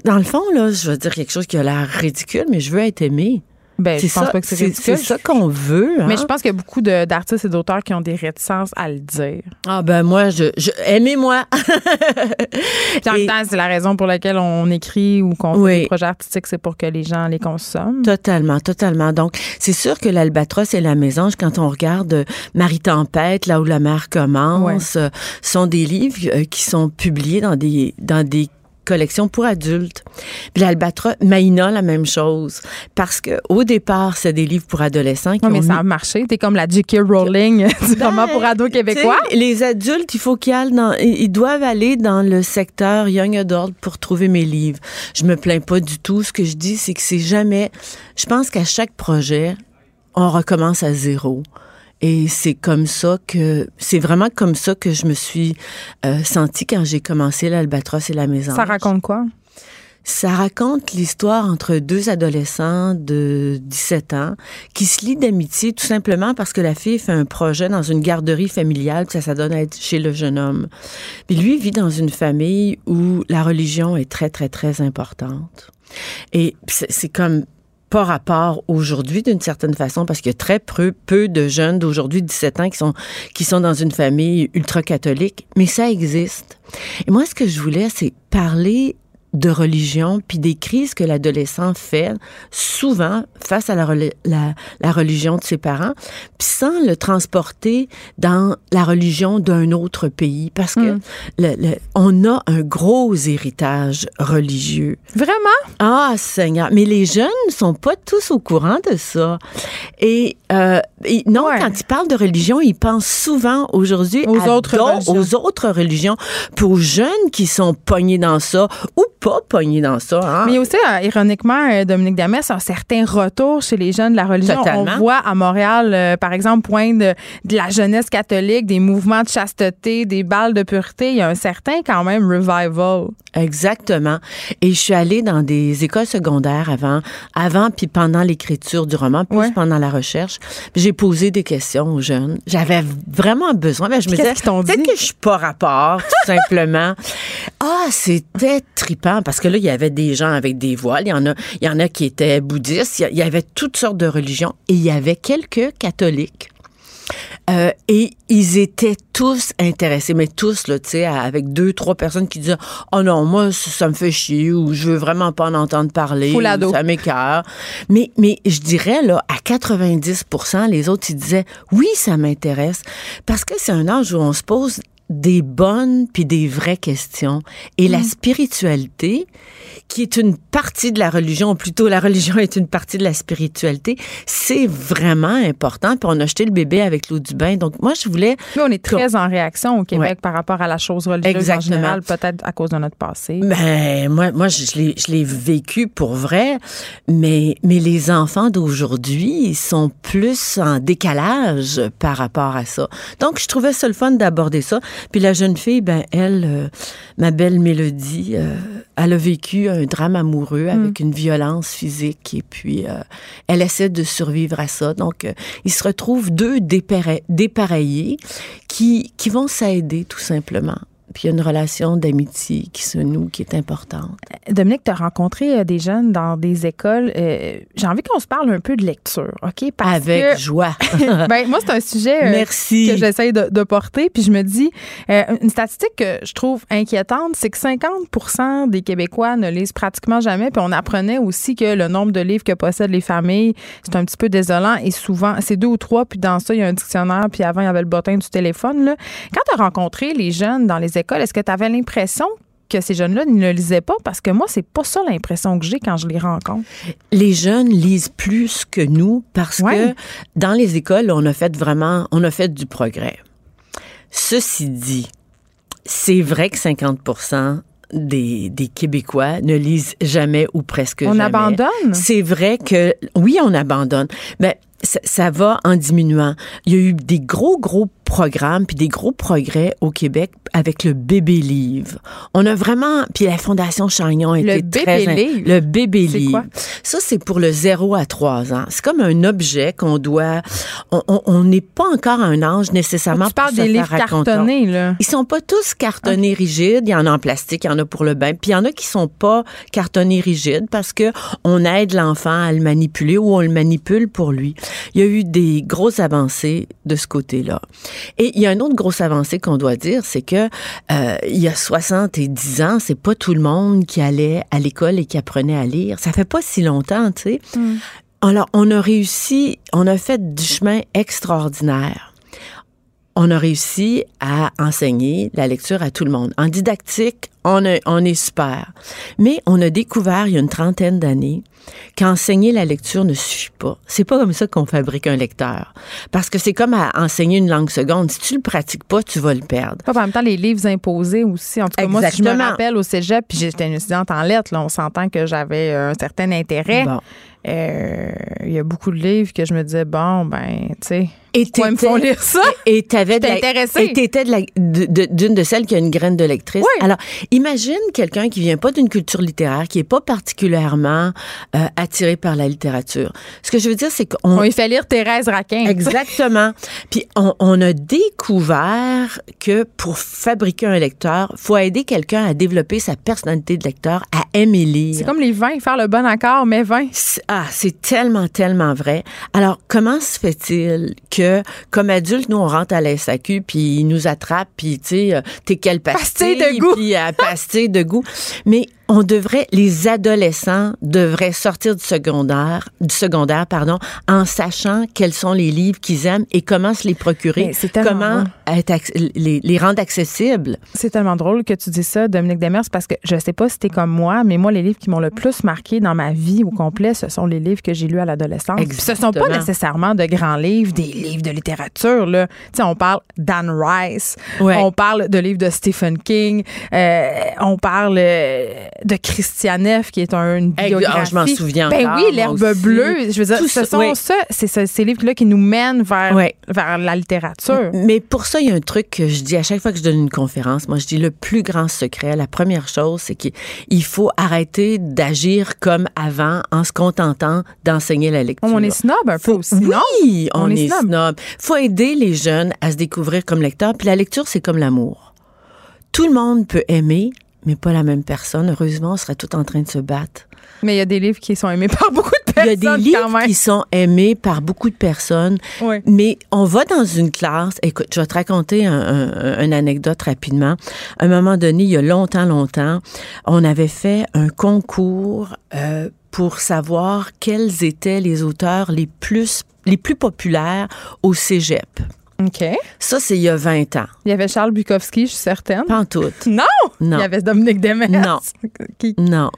Dans le fond là, je veux dire quelque chose qui a l'air ridicule mais je veux être aimé. Ben, je pense ça, c'est. C'est ça qu'on veut. Hein? Mais je pense qu'il y a beaucoup d'artistes et d'auteurs qui ont des réticences à le dire. Ah ben moi, je, aimez-moi. en même temps, c'est la raison pour laquelle on écrit ou qu'on fait des projets artistiques, c'est pour que les gens les consomment. Totalement, totalement. Donc, c'est sûr que l'Albatros et la Mésange, quand on regarde Marie Tempête, là où la mer commence, euh, sont des livres euh, qui sont publiés dans des dans des collection pour adultes. Puis l'Albatros, Maïna, la même chose. Parce que au départ, c'est des livres pour adolescents. Qui mais ça a marché. T'es comme la J.K. Rowling du ben, pour ados québécois. Les adultes, il faut qu'ils aillent dans, ils doivent aller dans le secteur Young Adult pour trouver mes livres. Je me plains pas du tout. Ce que je dis, c'est que c'est jamais, je pense qu'à chaque projet, on recommence à zéro. Et c'est comme ça que c'est vraiment comme ça que je me suis euh, sentie quand j'ai commencé l'Albatros et la maison. Ça raconte quoi? Ça raconte l'histoire entre deux adolescents de 17 ans qui se lient d'amitié tout simplement parce que la fille fait un projet dans une garderie familiale, puis ça, ça donne à être chez le jeune homme. Puis lui vit dans une famille où la religion est très, très, très importante. Et c'est comme pas rapport aujourd'hui d'une certaine façon parce qu'il y a très peu, peu de jeunes d'aujourd'hui 17 ans qui sont qui sont dans une famille ultra catholique, mais ça existe. Et moi ce que je voulais c'est parler de religion, puis des crises que l'adolescent fait souvent face à la, la, religion de ses parents, puis sans le transporter dans la religion d'un autre pays, parce que hmm. le, on a un gros héritage religieux. Vraiment? Ah, Seigneur. Mais les jeunes ne sont pas tous au courant de ça. Et, euh, non, quand ils parlent de religion, ils pensent souvent aujourd'hui aux, autres religions. aux autres religions. Pour jeunes qui sont pognés dans ça, ou pas pogné dans ça. Hein? Mais aussi, euh, ironiquement, euh, Dominique Damès, un certain retour chez les jeunes de la religion. On voit à Montréal, euh, par exemple, point de, la jeunesse catholique, des mouvements de chasteté, des balles de pureté. Il y a un certain, quand même, revival. Exactement. Et je suis allée dans des écoles secondaires avant, avant puis pendant l'écriture du roman, plus pendant la recherche. J'ai posé des questions aux jeunes. J'avais vraiment besoin. Mais je me disais, peut-être que je suis pas rapport, tout simplement. Ah, c'était parce que là, il y avait des gens avec des voiles, il y en a, il y en a qui étaient bouddhistes, il y avait toutes sortes de religions et il y avait quelques catholiques. Euh, et ils étaient tous intéressés, mais tous, là, tu sais, avec deux, trois personnes qui disaient Oh non, moi, ça, me fait chier ou je veux vraiment pas en entendre parler. Ou, ça m'écœure. Mais, mais je dirais, là, à 90% les autres, ils disaient Oui, ça m'intéresse. Parce que c'est un âge où on se pose des bonnes puis des vraies questions. Et la mm. spiritualité, qui est une partie de la religion, ou plutôt la religion est une partie de la spiritualité, c'est vraiment important. Puis on a jeté le bébé avec l'eau du bain. Donc moi, je voulais... Nous, on est très en réaction au Québec par rapport à la chose religieuse Exactement. en général, peut-être à cause de notre passé. Ben, moi, moi je l'ai vécu pour vrai, mais, mais les enfants d'aujourd'hui sont plus en décalage par rapport à ça. Donc, je trouvais ça le fun d'aborder ça. Puis la jeune fille, ben elle, euh, ma belle Mélodie, euh, elle a vécu un drame amoureux avec mm. une violence physique et puis euh, elle essaie de survivre à ça. Donc, ils se retrouvent deux dépareillés qui, qui vont s'aider tout simplement. Puis il y a une relation d'amitié qui se noue, qui est importante. Dominique, tu as rencontré euh, des jeunes dans des écoles. Euh, j'ai envie qu'on se parle un peu de lecture, OK? Avec joie. ben, moi, c'est un sujet euh, Merci. que j'essaie de, de, porter. Puis je me dis, une statistique que je trouve inquiétante, c'est que 50 des Québécois ne lisent pratiquement jamais. Puis on apprenait aussi que le nombre de livres que possèdent les familles, c'est un petit peu désolant. Et souvent, c'est deux ou trois. Puis dans ça, il y a un dictionnaire. Puis avant, il y avait le bottin du téléphone. Là. Quand tu as rencontré les jeunes dans les écoles, est-ce que tu avais l'impression que ces jeunes-là ne lisaient pas? Parce que moi, c'est pas ça l'impression que j'ai quand je les rencontre. Les jeunes lisent plus que nous parce que dans les écoles, on a fait vraiment, on a fait du progrès. Ceci dit, c'est vrai que 50 des, des, Québécois ne lisent jamais ou presque on jamais. On abandonne? C'est vrai que, oui, on abandonne. Mais ça, ça, va en diminuant. Il y a eu des gros, gros programmes puis des gros progrès au Québec avec le bébé livre. On a vraiment puis la fondation Chagnon été le très bébé livre? le bébé livre. Quoi? Ça c'est pour le 0 à 3 ans. C'est comme un objet qu'on doit on n'est pas encore à un âge nécessairement tu parles pour des se livres cartonnés là. Ils sont pas tous cartonnés okay. rigides, il y en a en plastique, il y en a pour le bain, puis il y en a qui sont pas cartonnés rigides parce que on aide l'enfant à le manipuler ou on le manipule pour lui. Il y a eu des grosses avancées de ce côté-là. Et il y a une autre grosse avancée qu'on doit dire, c'est que euh, il y a 70 ans, c'est pas tout le monde qui allait à l'école et qui apprenait à lire. Ça fait pas si longtemps, tu sais. Mm. Alors, on a réussi, on a fait du chemin extraordinaire. On a réussi à enseigner la lecture à tout le monde. En didactique, on, a, on est super. Mais on a découvert il y a une trentaine d'années qu'enseigner la lecture ne suffit pas. C'est pas comme ça qu'on fabrique un lecteur. Parce que c'est comme à enseigner une langue seconde. Si tu le pratiques pas, tu vas le perdre. Pas en même temps, les livres imposés aussi. En tout cas, Exactement. moi, si je me rappelle au cégep, puis j'étais une étudiante en lettres, là, on s'entend que j'avais un certain intérêt. Bon. Euh, il y a beaucoup de livres que je me disais, bon, ben, tu sais. Et ils me font lire ça? Et t'avais de. Et t'étais d'une de, celles qui a une graine de lectrice. Oui. Alors, imagine quelqu'un qui vient pas d'une culture littéraire, qui est pas particulièrement euh, attiré par la littérature. Ce que je veux dire, c'est qu'on... On lui fait lire Thérèse Raquin. Exactement. Puis on, on, a découvert que pour fabriquer un lecteur, faut aider quelqu'un à développer sa personnalité de lecteur, à aimer lire. C'est comme les vins, faire le bon accord, mais vin. Ah, c'est tellement, tellement vrai. Alors, comment se fait-il que, comme adulte, nous, on rentre à la SAQ, puis ils nous attrapent, puis, tu sais, t'es quelle pastille? Pastille de goût. Puis, à pastille de goût. Mais on devrait, les adolescents devraient sortir du secondaire, du secondaire, pardon, en sachant quels sont les livres qu'ils aiment et comment se les procurer, comment être, les, les, rendre accessibles. C'est tellement drôle que tu dis ça, Dominique Demers, parce que je sais pas si t'es comme moi, mais moi, les livres qui m'ont le plus marqué dans ma vie au complet, ce sont les livres que j'ai lus à l'adolescence. Ce sont pas nécessairement de grands livres, des livres de littérature, là. Tu sais, on parle d'Anne Rice, ouais. on parle de livres de Stephen King, euh, on parle de Christian Neff, qui est un, une biographie. Je m'en souviens Ben encore, oui, l'herbe bleue. Je veux dire, Tout ce sont oui. ça, c'est ce, ces livres-là qui nous mènent vers, Oui. vers la littérature. Mais pour ça, il y a un truc que je dis à chaque fois que je donne une conférence. Moi, je dis le plus grand secret, la première chose, c'est qu'il faut arrêter d'agir comme avant en se contentant d'enseigner la lecture. On est snob un peu aussi? Oui, on, On est est snob. snob. faut aider les jeunes à se découvrir comme lecteurs. Puis la lecture, c'est comme l'amour. Tout le monde peut aimer, mais pas la même personne. Heureusement, on serait tout en train de se battre. Mais il y a des livres qui sont aimés par beaucoup de Il y personnes. a des livres qui sont aimés par beaucoup de personnes, Oui. mais on va dans une classe. Écoute, je vais te raconter un, un- une anecdote rapidement. À un moment donné, il y a longtemps, longtemps, on avait fait un concours euh, pour savoir quels étaient les auteurs les plus les plus populaires au cégep. OK. Ça, c'est il y a 20 ans. Il y avait Charles Bukowski, je suis certaine. Pas en tout. Non! Non. Il y avait Dominique Demers. Non. Qui- Non.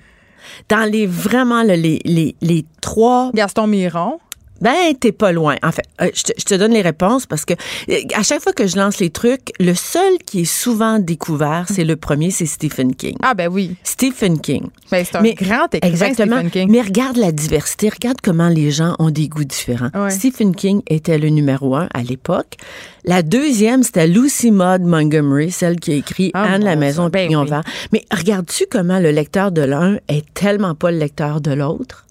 Dans les vraiment les, les, les trois Gaston Miron. Ben, t'es pas loin. En fait, euh, je te, je te donne les réponses parce que euh, à chaque fois que je lance les trucs, le seul qui est souvent découvert, c'est le premier, c'est Stephen King. Ah, ben oui. Stephen King. Ben, c'est un Mais- grand écrivain, Exactement. Stephen King. Mais regarde la diversité, regarde comment les gens ont des goûts différents. Ouais. Stephen King était le numéro un à l'époque. La deuxième, c'était Lucy Maud Montgomery, celle qui a écrit Ah, Anne la maison. Ben pignon oui. Mais regardes-tu comment le lecteur de l'un est tellement pas le lecteur de l'autre?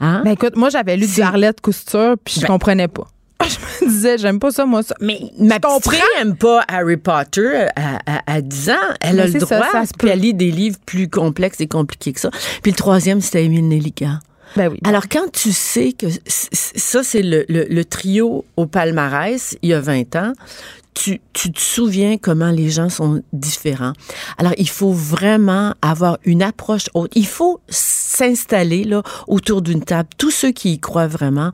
Hein? Ben écoute, moi, j'avais lu du Arlette Couture, puis je Ben- comprenais pas. disait, j'aime pas ça, moi, ça. Mais ma petite fille n'aime pas Harry Potter à, à, 10 ans. Elle a le droit. Ça, ça puis elle lit des livres plus complexes et compliqués que ça. Puis le troisième, c'était Émile Nelligan. Ben oui. Alors, quand tu sais que ça, c'est le, le, le, trio au palmarès, il y a 20 ans, tu, tu, te souviens comment les gens sont différents. Alors, il faut vraiment avoir une approche haute. Il faut s'installer là autour d'une table, tous ceux qui y croient vraiment,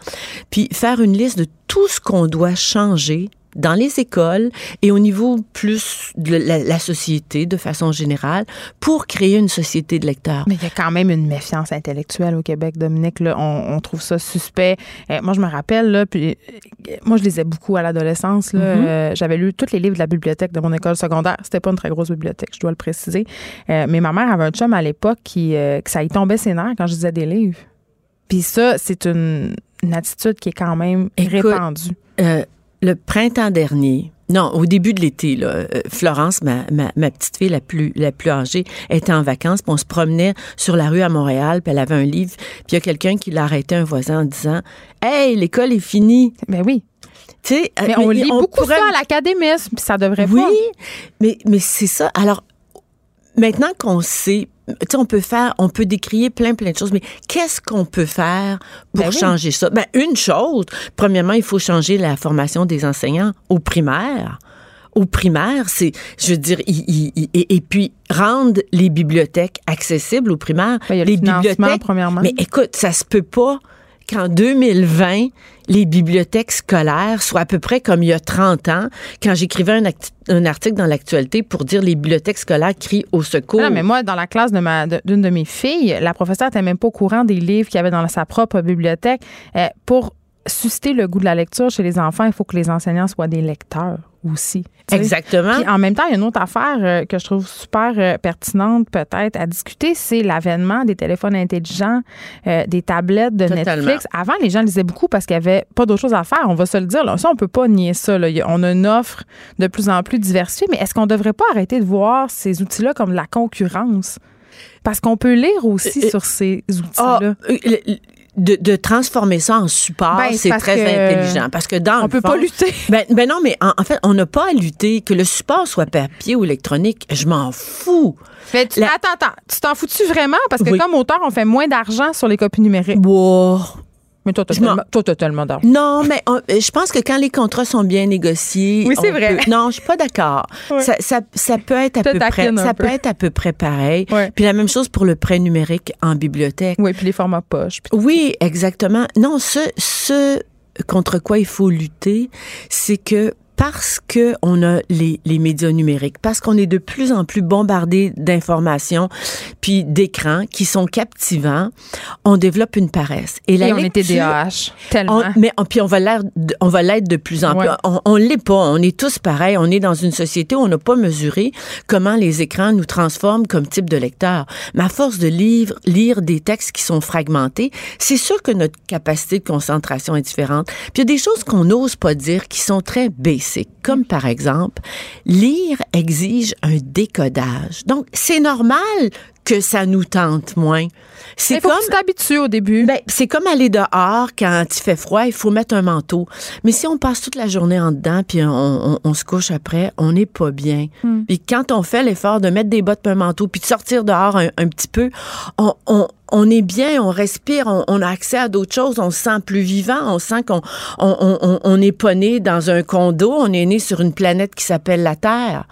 puis faire une liste de tout ce qu'on doit changer dans les écoles et au niveau plus de la, société de façon générale pour créer une société de lecteurs. Mais il y a quand même une méfiance intellectuelle au Québec, Dominique. Là, on, trouve ça suspect. Euh, moi, je me rappelle, là, puis euh, moi, je lisais beaucoup à l'adolescence. Euh, j'avais lu tous les livres de la bibliothèque de mon école secondaire. C'était pas une très grosse bibliothèque, je dois le préciser. mais ma mère avait un chum à l'époque qui, que ça y tombait ses nerfs quand je lisais des livres. Puis ça, c'est une, attitude qui est quand même répandue le printemps dernier, non, au début de l'été, là, euh, Florence, ma, ma, petite fille la plus, la plus âgée, était en vacances, puis on se promenait sur la rue à Montréal, puis elle avait un livre, puis il y a quelqu'un qui l'a arrêté, un voisin, en disant Hey, l'école est finie. Ben oui. sais, mais, on lit beaucoup ça à l'académisme, puis ça devrait oui, mais, mais c'est ça. Alors, maintenant qu'on sait on peut faire, on peut décrier plein, plein de choses, mais qu'est-ce qu'on peut faire pour ben changer ça? Ben, une chose, premièrement, il faut changer la formation des enseignants au primaire. Au primaire, c'est, je veux dire, et, puis rendre les bibliothèques accessibles au primaire. Ben, les bibliothèques, premièrement. Mais écoute, ça se peut pas qu'en 2020, les bibliothèques scolaires soient à peu près comme il y a 30 ans, quand j'écrivais un, article dans l'actualité pour dire les bibliothèques scolaires crient au secours. Non, mais moi, dans la classe d'une de, mes filles, la professeure n'était même pas au courant des livres qu'il y avait dans sa propre bibliothèque. Euh, pour susciter le goût de la lecture chez les enfants, il faut que les enseignants soient des lecteurs aussi. Exactement. Puis en même temps, il y a une autre affaire euh, que je trouve super euh, pertinente peut-être à discuter, c'est l'avènement des téléphones intelligents, euh, des tablettes de Netflix. Avant, les gens lisaient beaucoup parce qu'il n'y avait pas d'autre chose à faire. On va se le dire. Là. Ça, on peut pas nier ça. Là. On a une offre de plus en plus diversifiée, mais est-ce qu'on ne devrait pas arrêter de voir ces outils-là comme la concurrence? Parce qu'on peut lire aussi sur ces outils-là. Ah, de, transformer ça en support, ben, c'est très intelligent. Parce que dans on peut pas lutter. Ben, ben, non, mais en, fait, on n'a pas à lutter. Que le support soit papier ou électronique, je m'en fous. Attends, attends. Tu t'en fous-tu vraiment? Parce que comme auteur, on fait moins d'argent sur les copies numériques. Wow. Mais toi, t'as tellement, d'argent. Non, mais je pense que quand les contrats sont bien négociés. Oui, c'est vrai. non, je suis pas d'accord. Ça, ça, peut être à peu près. Ça peut être à peu près pareil. Puis la même chose pour le prêt numérique en bibliothèque. Oui, puis les formats poche. Oui, exactement. Non, ce, ce contre quoi il faut lutter, c'est que parce que on a les, les médias numériques, parce qu'on est de plus en plus bombardé d'informations puis d'écrans qui sont captivants, on développe une paresse. Et, la on était DAH, tellement. mais puis on va l'être, on va l'être de plus en plus. On, on l'est pas. On est tous pareils. On est dans une société où on n'a pas mesuré comment les écrans nous transforment comme type de lecteur. Mais à force de lire, lire des textes qui sont fragmentés, c'est sûr que notre capacité de concentration est différente. Puis il y a des choses qu'on n'ose pas dire qui sont très basiques comme par exemple, lire exige un décodage. Donc, c'est normal que ça nous tente moins. C'est comme tu t'habitues au début. Ben, c'est comme aller dehors quand il fait froid, il faut mettre un manteau. Mais si on passe toute la journée en dedans puis on, se couche après, on n'est pas bien. Hmm. Puis quand on fait l'effort de mettre des bottes un manteau puis de sortir dehors un, un petit peu, on, on est bien, on respire, on, a accès à d'autres choses, on se sent plus vivant, on sent qu'on on, on, est pas né dans un condo, on est né sur une planète qui s'appelle la Terre.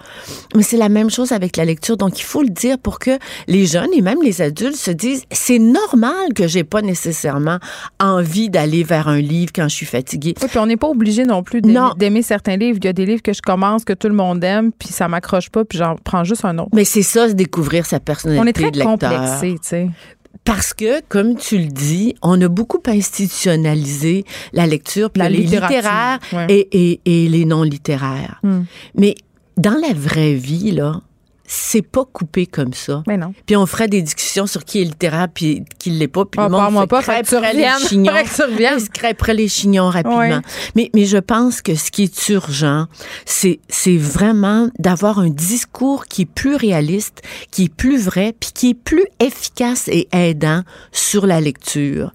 Mais c'est la même chose avec la lecture, donc il faut le dire pour que les jeunes et même les adultes se disent c'est normal que j'ai pas nécessairement envie d'aller vers un livre quand je suis fatiguée. Oui, puis on n'est pas obligé non plus d'aimer certains livres. Il y a des livres que je commence que tout le monde aime, puis ça m'accroche pas, puis j'en prends juste un autre. Mais c'est ça, découvrir sa personnalité on est très de lecteur. complexé, tu sais. Parce que, comme tu le dis, on a beaucoup institutionnalisé la lecture, puis les littéraires et, les non littéraires. Hmm. Mais dans la vraie vie, là, c'est pas coupé comme ça. Mais non. Puis on ferait des discussions sur qui est littéraire puis qui l'est pas. Puis oh, le monde moi pas, les chignons. se crêperait les chignons rapidement. Mais, mais je pense que ce qui est urgent, c'est, c'est vraiment d'avoir un discours qui est plus réaliste, qui est plus vrai, puis qui est plus efficace et aidant sur la lecture.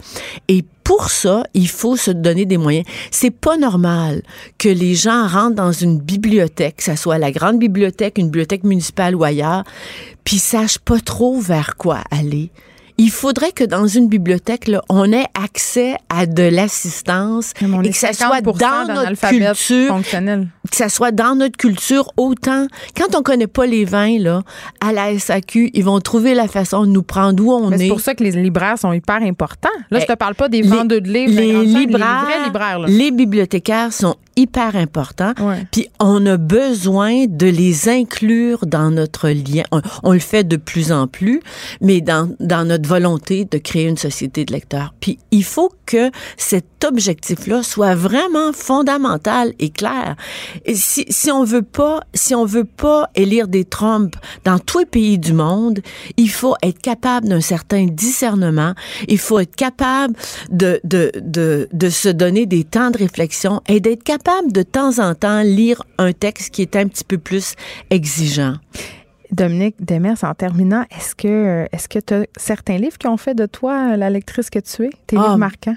Et pour ça, il faut se donner des moyens. C'est pas normal que les gens rentrent dans une bibliothèque, que ce soit la grande bibliothèque, une bibliothèque municipale ou ailleurs, puis sachent pas trop vers quoi aller il faudrait que dans une bibliothèque, là, on ait accès à de l'assistance et que ça soit dans notre culture, que ça soit dans notre culture autant. Quand on connaît pas les vins là, à la SAQ, ils vont trouver la façon de nous prendre où on est. C'est pour ça que les libraires sont hyper importants. Là, je te parle pas des vendeurs de livres, les, libraires, les, libraires, les bibliothécaires sont hyper importants. Puis on a besoin de les inclure dans notre lien. On, on, le fait de plus en plus, mais dans, dans notre volonté de créer une société de lecteurs. Puis il faut que cet objectif-là soit vraiment fondamental et clair. Et si, si on veut pas, si on veut pas élire des Trump dans tous les pays du monde, il faut être capable d'un certain discernement. Il faut être capable de, de, de, de se donner des temps de réflexion et d'être capable de temps en temps lire un texte qui est un petit peu plus exigeant? Dominique Demers, en terminant, est-ce que est-ce que tu as certains livres qui ont fait de toi la lectrice que tu es, tes livres ah, marquants?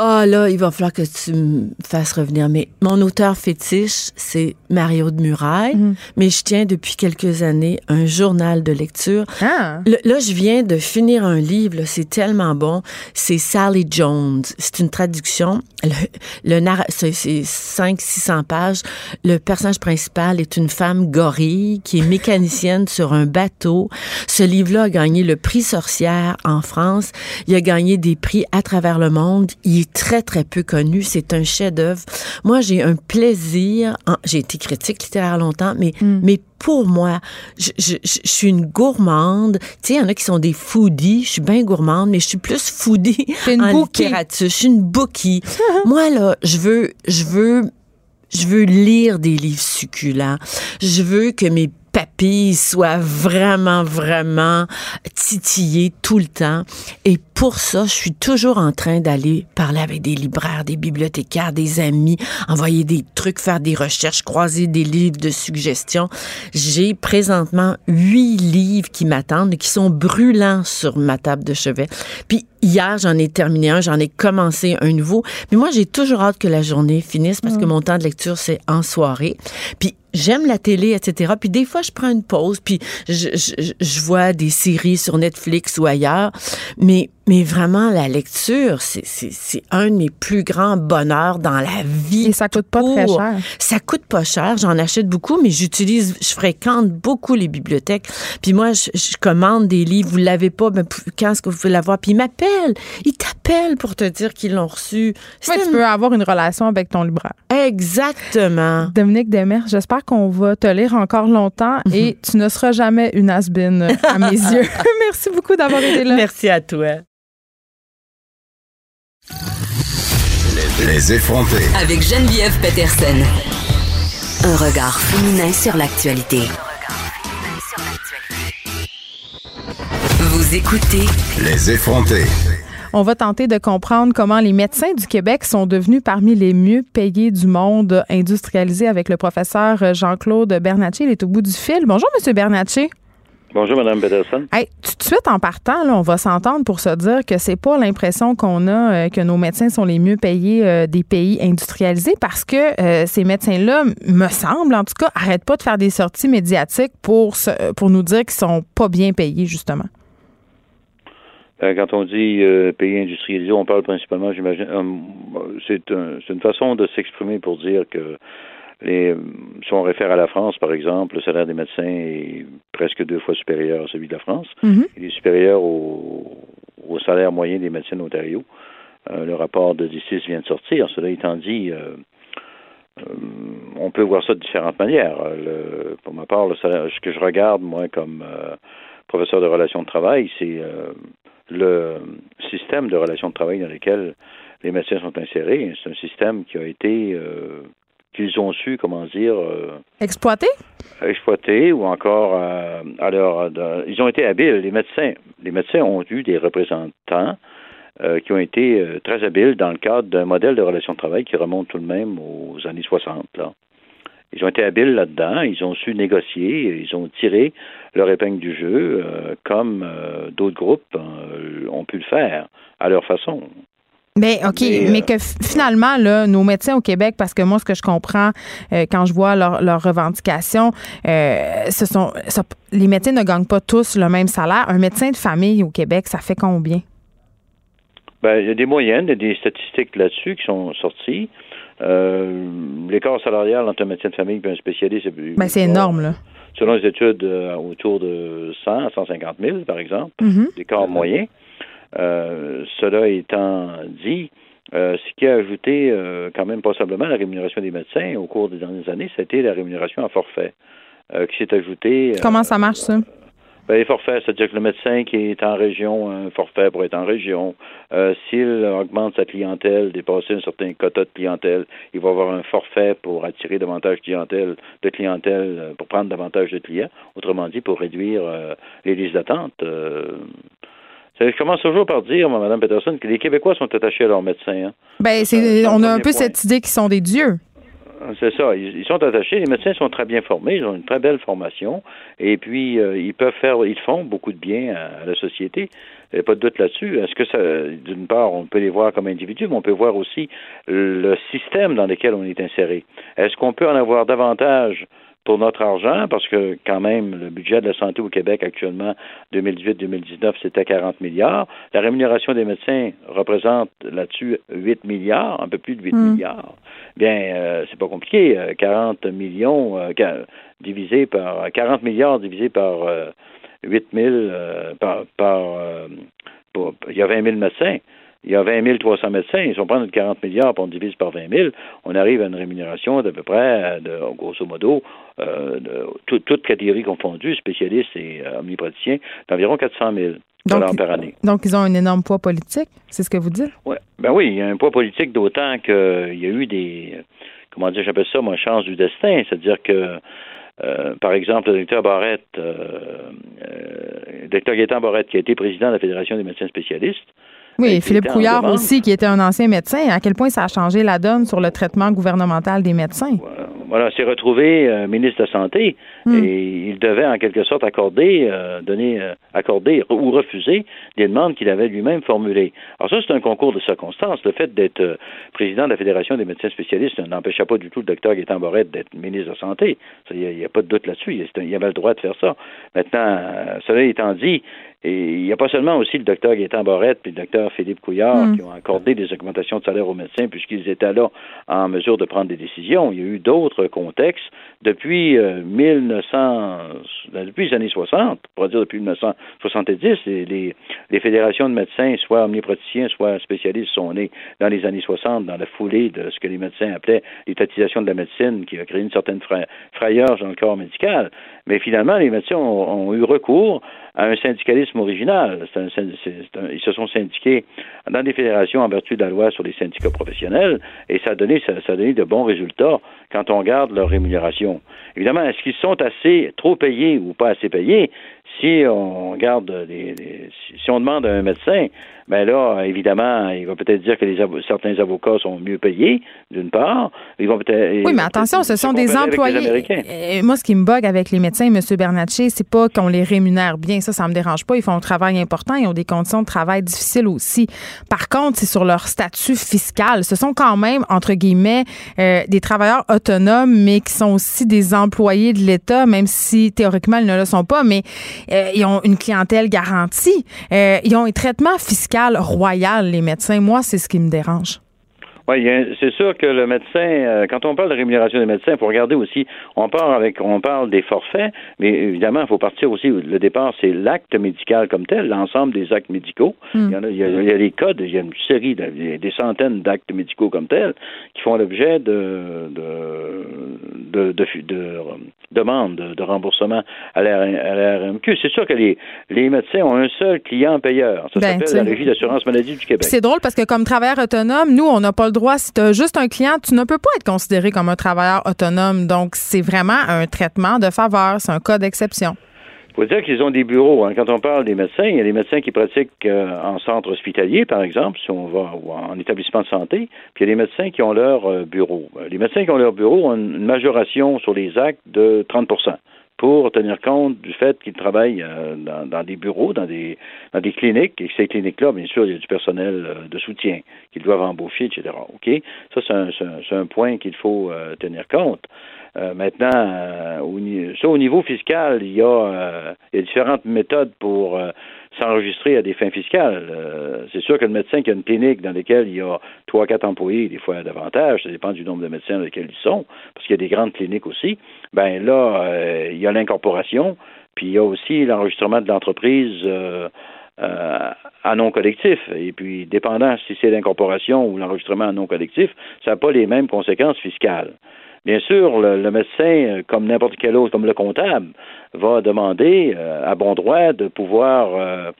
Ah là, il va falloir que tu me fasses revenir. Mais mon auteur fétiche, c'est Mario de Muraille. Mhm. Mais je tiens depuis quelques années un journal de lecture. Ah. là, je viens de finir un livre. C'est tellement bon. C'est Sally Jones. C'est une traduction. Le, le c'est 500-600 pages. Le personnage principal est une femme gorille qui est mécanicienne sur un bateau. Ce livre-là a gagné le prix sorcière en France. Il a gagné des prix à travers le monde. Il très, très peu connu. C'est un chef-d'œuvre. Moi, j'ai un plaisir. J'ai été critique littéraire longtemps, mais, mm. mais pour moi, je, je, je, suis une gourmande. Tu sais, il y en a qui sont des foodies. Je suis bien gourmande, mais je suis plus foodie en littérature. Je suis une bookie. moi, là, je veux, je veux je veux lire des livres succulents. Je veux que mes papilles soient vraiment, vraiment titillées tout le temps. Et pour ça, je suis toujours en train d'aller parler avec des libraires, des bibliothécaires, des amis, envoyer des trucs, faire des recherches, croiser des livres de suggestions. J'ai présentement huit livres qui m'attendent, qui sont brûlants sur ma table de chevet. Puis hier, j'en ai terminé un, j'en ai commencé un nouveau. Mais moi, j'ai toujours hâte que la journée finisse parce que mm. mon temps de lecture, c'est en soirée. Puis j'aime la télé, etc. Puis des fois, je prends une pause, puis je, je, je vois des séries sur Netflix ou ailleurs. Mais mais vraiment, la lecture, c'est un de mes plus grands bonheurs dans la vie. Et ça coûte pas très cher. Ça coûte pas cher. J'en achète beaucoup, mais j'utilise, je fréquente beaucoup les bibliothèques. Puis moi, je, commande des livres. Vous l'avez pas, ben, quand est-ce que vous pouvez l'avoir? Puis ils m'appellent. Ils t'appellent pour te dire qu'ils l'ont reçu. Oui, tu peux avoir une relation avec ton libraire. Exactement. Dominique Demers, j'espère qu'on va te lire encore longtemps et tu ne seras jamais une asbine à mes yeux. Merci beaucoup d'avoir été là. Merci à toi. Les effronter. Avec Geneviève Peterson. Un regard féminin sur l'actualité. Vous écoutez. Les effronter. On va tenter de comprendre comment les médecins du Québec sont devenus parmi les mieux payés du monde industrialisé avec le professeur Jean-Claude Bernatchez. Il est au bout du fil. Bonjour, Monsieur Bernatchez. Bonjour, Mme Peterson. Hey, tout de suite, en partant, là, on va s'entendre pour se dire que c'est pas l'impression qu'on a euh, que nos médecins sont les mieux payés euh, des pays industrialisés parce que euh, ces médecins-là, me semble, en tout cas, arrêtent pas de faire des sorties médiatiques pour, pour nous dire qu'ils sont pas bien payés, justement. Quand on dit pays industrialisés, on parle principalement, j'imagine, c'est une façon de s'exprimer pour dire que les, si on réfère à la France, par exemple, le salaire des médecins est presque deux fois supérieur à celui de la France. Mhm. Il est supérieur au, au, salaire moyen des médecins d'Ontario. Euh, le rapport de D6 vient de sortir. Cela étant dit, euh, euh, on peut voir ça de différentes manières. Le, pour ma part, le salaire, ce que je regarde, moi, comme professeur de relations de travail, c'est le système de relations de travail dans lequel les médecins sont insérés. C'est un système qui a été qu'ils ont su, comment dire... Euh, exploiter? Exploiter ou encore euh, alors ils ont été habiles, les médecins. Les médecins ont eu des représentants euh, qui ont été très habiles dans le cadre d'un modèle de relation de travail qui remonte tout de même aux années 60. Là. Ils ont été habiles là-dedans, ils ont su négocier, ils ont tiré leur épingle du jeu comme d'autres groupes ont pu le faire à leur façon. Mais OK, mais, que finalement, là, nos médecins au Québec, parce que moi, ce que je comprends quand je vois leurs revendications, ce sont les médecins ne gagnent pas tous le même salaire. Un médecin de famille au Québec, ça fait combien? Ben, il y a des moyennes, il y a des statistiques là-dessus qui sont sorties. Euh, l'écart salarial entre un médecin de famille et un spécialiste, c'est ben, c'est énorme, là. Selon les études, euh, autour de 100 à 150 000, par exemple, mm-hmm. l'écart moyen. Euh, cela étant dit, ce qui a ajouté quand même possiblement la rémunération des médecins au cours des dernières années, c'était la rémunération à forfait qui s'est ajoutée. Comment ça marche, ça? Ben, les forfaits, c'est-à-dire que le médecin qui est en région a un forfait pour être en région. Euh, S'il augmente sa clientèle, dépasser un certain quota de clientèle, il va avoir un forfait pour attirer davantage de clientèle, de clientèle euh, pour prendre davantage de clients. Autrement dit, pour réduire euh, les listes d'attente. Euh, je commence toujours par dire, Mme Peterson, que les Québécois sont attachés à leurs médecins. Hein. Ben, c'est, on a un peu cette idée qu'ils sont des dieux. C'est ça. Ils, sont attachés. Les médecins sont très bien formés. Ils ont une très belle formation. Et puis, euh, ils peuvent faire, ils font beaucoup de bien à, la société. Il n'y a pas de doute là-dessus. Est-ce que ça, d'une part, on peut les voir comme individus, mais on peut voir aussi le système dans lequel on est inséré. Est-ce qu'on peut en avoir davantage pour notre argent, parce que quand même, le budget de la santé au Québec actuellement, 2018-2019, c'était 40 milliards. La rémunération des médecins représente là-dessus 8 milliards, un peu plus de 8 hmm. milliards. Bien, euh, c'est pas compliqué. 40 euh, millions euh, divisé par 40 milliards divisé par 8 000 par, par il y a 20 000 médecins il y a 20 300 médecins, ils sont prendre 40 milliards, pour on divise par 20 000, on arrive à une rémunération d'à peu près, de, grosso modo, euh, de, toutes catégories confondues, spécialistes et euh, omnipraticiens, d'environ 400 000 dollars par année. Donc, ils ont un énorme poids politique, c'est ce que vous dites? Ouais. Ben oui, il y a un poids politique d'autant qu'il y a eu des, comment dire, j'appelle ça, moi, chance du destin, c'est-à-dire que euh, par exemple, le docteur Barrette, euh, euh, le docteur Gaétan Barrette, qui a été président de la Fédération des médecins spécialistes, oui, Philippe Couillard aussi, qui était un ancien médecin. À quel point ça a changé la donne sur le traitement gouvernemental des médecins? Voilà, s'est retrouvé euh, ministre de la Santé hmm. et il devait en quelque sorte accorder, euh, donner, euh, accorder ou refuser des demandes qu'il avait lui-même formulées. Alors ça, c'est un concours de circonstances. Le fait d'être président de la Fédération des médecins spécialistes n'empêchait pas du tout le docteur Gaétan Borette d'être ministre de la Santé. Il n'y a, pas de doute là-dessus. Il, avait le droit de faire ça. Maintenant, cela étant dit, et il n'y a pas seulement aussi le docteur Gaétan Barrette et le docteur Philippe Couillard mm. qui ont accordé des augmentations de salaire aux médecins puisqu'ils étaient là en mesure de prendre des décisions. Il y a eu d'autres contextes. Depuis 1900, euh, ben, depuis les années 60, pour dire depuis 1970, les, fédérations de médecins, soit omnipraticiens, soit spécialistes, sont nées dans les années 60 dans la foulée de ce que les médecins appelaient l'étatisation de la médecine qui a créé une certaine frayeur dans le corps médical. Mais finalement, les médecins ont eu recours à un syndicalisme original. ils se sont syndiqués dans des fédérations en vertu de la loi sur les syndicats professionnels et ça a donné, ça, a donné de bons résultats quand on regarde leur rémunération. Évidemment, est-ce qu'ils sont assez trop payés ou pas assez payés? Si on regarde, si on demande à un médecin ben là, évidemment, il va peut-être dire que les certains avocats sont mieux payés, d'une part. Ils vont peut-être. Oui, mais attention, ce sont des employés. Euh, moi, ce qui me bug avec les médecins, M. Bernatchez, c'est pas qu'on les rémunère bien. Ça, ça me dérange pas. Ils font un travail important. Ils ont des conditions de travail difficiles aussi. Par contre, c'est sur leur statut fiscal. Ce sont quand même, entre guillemets, euh, des travailleurs autonomes, mais qui sont aussi des employés de l'État, même si théoriquement, ils ne le sont pas, mais euh, ils ont une clientèle garantie. ils ont un traitement fiscal royal, les médecins. Moi, c'est ce qui me dérange. Oui, c'est sûr que le médecin, euh, quand on parle de rémunération des médecins, il faut regarder aussi, on parle avec, on parle des forfaits, mais évidemment, il faut partir aussi, le départ, c'est l'acte médical comme tel, l'ensemble des actes médicaux. Hmm. Il, y en a, il, y a, des codes, il y a une série, des centaines d'actes médicaux comme tels qui font l'objet de, de, de, de, demandes de, remboursement à la, RMQ. C'est sûr que les, les médecins ont un seul client payeur. Ça ben, s'appelle la Régie d'assurance maladie du Québec. C'est drôle parce que comme travailleur autonome, nous, on n'a pas le si tu as juste un client, tu ne peux pas être considéré comme un travailleur autonome. Donc, c'est vraiment un traitement de faveur. C'est un cas d'exception. Il faut dire qu'ils ont des bureaux. Hein. Quand on parle des médecins, il y a des médecins qui pratiquent euh, en centre hospitalier, par exemple, si on va ou en établissement de santé, puis il y a des médecins qui ont leur euh, bureau. Euh, les médecins qui ont leur bureau ont une majoration sur les actes de 30 pour tenir compte du fait qu'ils travaillent euh, dans, des bureaux, dans des, dans des cliniques, et ces cliniques-là, bien sûr, il y a du personnel euh, de soutien qu'ils doivent embaucher, etc. OK? Ça, c'est un, un, point qu'il faut euh, tenir compte. maintenant, au, ça, au niveau fiscal, il y a, il y a différentes méthodes pour s'enregistrer à des fins fiscales. Euh, c'est sûr que le médecin qui a une clinique dans laquelle il y a trois, quatre employés, des fois davantage, ça dépend du nombre de médecins dans lesquels ils sont, parce qu'il y a des grandes cliniques aussi, ben là, euh, il y a l'incorporation, puis il y a aussi l'enregistrement de l'entreprise euh, à non collectif. Et puis, dépendant si c'est l'incorporation ou l'enregistrement à non collectif, ça n'a pas les mêmes conséquences fiscales. Bien sûr, le, médecin, comme n'importe quel autre, comme le comptable, va demander euh, à bon droit de pouvoir, euh,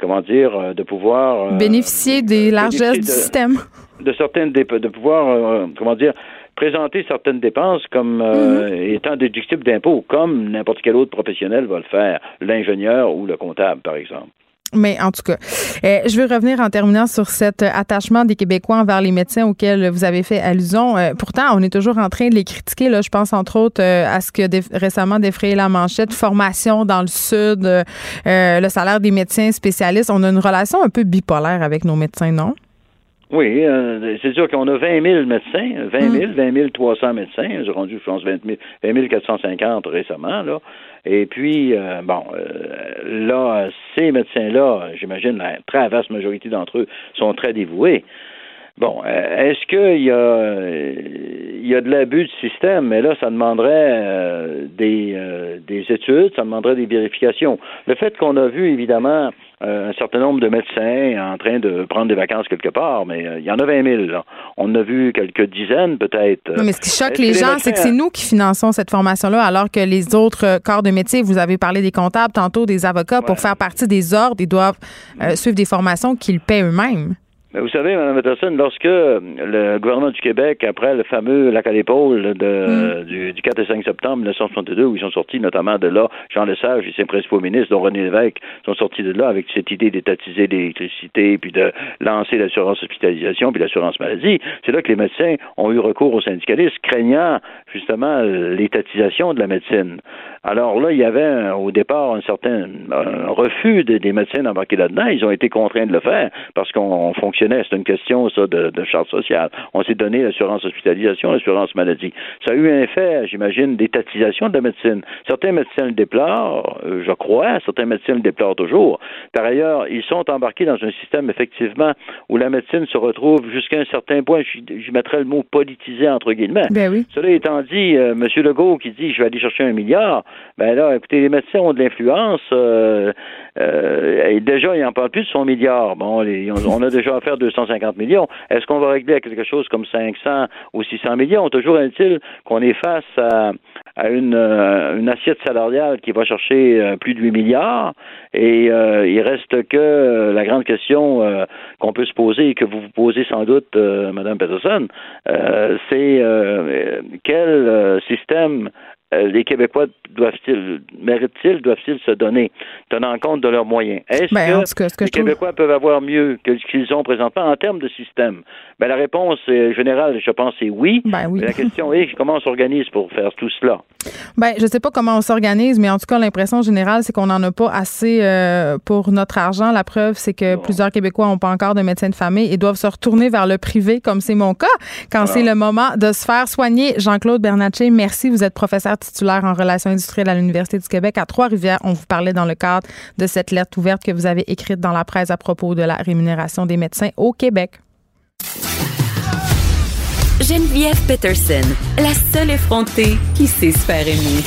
comment dire, euh, de pouvoir bénéficier des largesses du système, de certaines, de pouvoir, comment dire, présenter certaines dépenses comme mhm. étant déductibles d'impôts, comme n'importe quel autre professionnel va le faire, l'ingénieur ou le comptable, par exemple. Mais en tout cas, euh, je veux revenir en terminant sur cet attachement des Québécois envers les médecins auxquels vous avez fait allusion. Euh, pourtant, on est toujours en train de les critiquer. Là, je pense entre autres euh, à ce que récemment défrayé la manchette, formation dans le sud, le salaire des médecins spécialistes. On a une relation un peu bipolaire avec nos médecins, non? Oui, c'est sûr qu'on a 20 000 médecins, 20 000, 20 300 médecins. J'ai rendu, je pense, 20 000, 20 450 récemment. Là. Et puis, euh, bon, euh, là, ces médecins-là, j'imagine la très vaste majorité d'entre eux sont très dévoués. Bon, euh, est-ce qu'il y a, il y a de l'abus du système? Mais là, ça demanderait des, des études, ça demanderait des vérifications. Le fait qu'on a vu, évidemment, un certain nombre de médecins en train de prendre des vacances quelque part, mais il y en a 20 000. Là. On a vu quelques dizaines peut-être. mais ce qui choque les gens, c'est que c'est nous qui finançons cette formation-là, alors que les autres corps de métier, vous avez parlé des comptables, tantôt des avocats, pour faire partie des ordres, ils doivent suivre des formations qu'ils paient eux-mêmes. Vous savez, Mme Peterson, lorsque le gouvernement du Québec, après le fameux lac à l'épaule de, mm. du, 4 et 5 septembre 1962, où ils sont sortis notamment de là, Jean Lesage et ses principaux ministres, dont René Lévesque, sont sortis de là avec cette idée d'étatiser l'électricité, puis de lancer l'assurance hospitalisation, puis l'assurance maladie, c'est là que les médecins ont eu recours aux syndicalistes, craignant justement l'étatisation de la médecine. Alors là, il y avait au départ un certain refus des médecins d'embarquer là-dedans. Ils ont été contraints de le faire parce qu'on fonctionnait. C'est une question, ça, de, de charte sociale. On s'est donné l'assurance hospitalisation, l'assurance maladie. Ça a eu un effet, j'imagine, d'étatisation de la médecine. Certains médecins le déplorent, euh, je crois. Certains médecins le déplorent toujours. Par ailleurs, ils sont embarqués dans un système, effectivement, où la médecine se retrouve jusqu'à un certain point, je, mettrais le mot politisé entre guillemets. Ben oui. Cela étant dit, euh, M. Legault qui dit je vais aller chercher un milliard, ben là, écoutez, les médecins ont de l'influence. Euh, euh, et déjà, ils n'en parlent plus de son milliard. Bon, on a déjà affaire 250 millions. Est-ce qu'on va régler à quelque chose comme 500 ou 600 millions? Toujours est-il qu'on est face à, une, euh, une, assiette salariale qui va chercher plus de 8 milliards et il reste que la grande question qu'on peut se poser et que vous vous posez sans doute, Madame Peterson, c'est quel système euh, les Québécois doivent-ils, méritent-ils, doivent-ils se donner, tenant compte de leurs moyens? Est-ce ben, que, les Québécois peuvent avoir mieux que ce qu'ils ont présentement en termes de système? Ben, la réponse générale, je pense, est oui. Ben oui. La question est comment on s'organise pour faire tout cela? Ben, je sais pas comment on s'organise, mais en tout cas, l'impression générale, c'est qu'on n'en a pas assez euh, pour notre argent. La preuve, c'est que plusieurs Québécois n'ont pas encore de médecin de famille et doivent se retourner vers le privé, comme c'est mon cas, quand c'est le moment de se faire soigner. Jean-Claude Bernatchez, merci. Vous êtes professeur titulaire en relations industrielles à l'Université du Québec à Trois-Rivières. On vous parlait dans le cadre de cette lettre ouverte que vous avez écrite dans la presse à propos de la rémunération des médecins au Québec. Geneviève Peterson, la seule effrontée qui sait se faire aimer.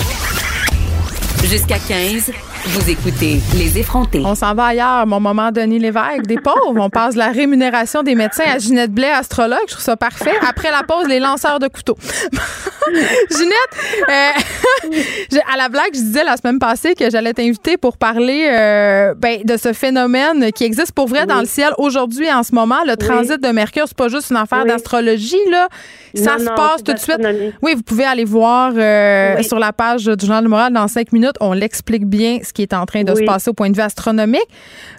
Jusqu'à 15. Vous écoutez Les effrontés. On s'en va ailleurs. Mon moment, Denis Lévesque, des pauvres. On passe la rémunération des médecins à Ginette Blais, astrologue. Je trouve ça parfait. Après la pause, les lanceurs de couteaux. Ginette, euh, à la blague, je disais la semaine passée que j'allais t'inviter pour parler euh, ben, de ce phénomène qui existe pour vrai dans le ciel aujourd'hui en ce moment. Le transit de Mercure, c'est pas juste une affaire d'astrologie, là. Ça se passe tout de suite. Oui, vous pouvez aller voir euh, sur la page du Journal du Moral dans cinq minutes. On l'explique bien ce qui est en train de se passer au point de vue astronomique.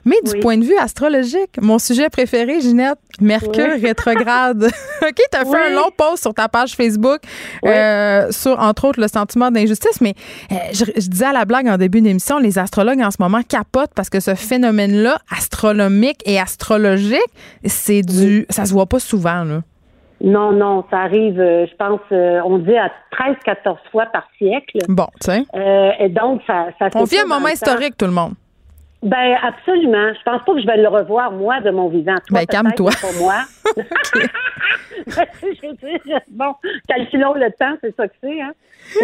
Mais du point de vue astrologique, mon sujet préféré, Ginette, Mercure rétrograde. OK, tu as fait un long post sur ta page Facebook. Euh, euh, sur, entre autres, le sentiment d'injustice. Mais euh, je, disais à la blague en début d'émission, les astrologues en ce moment capotent parce que ce phénomène-là, astronomique et astrologique, c'est du. Ça se voit pas souvent, là. Non, non, ça arrive, je pense, on dit à 13-14 fois par siècle. Bon, tu sais. et donc, ça, ça On vit un moment historique, tout le monde. Ben absolument. Je pense pas que je vais le revoir moi de mon vivant. Toi, ben calme-toi. Pas moi. bon, calculons le temps, c'est ça que c'est. Hein?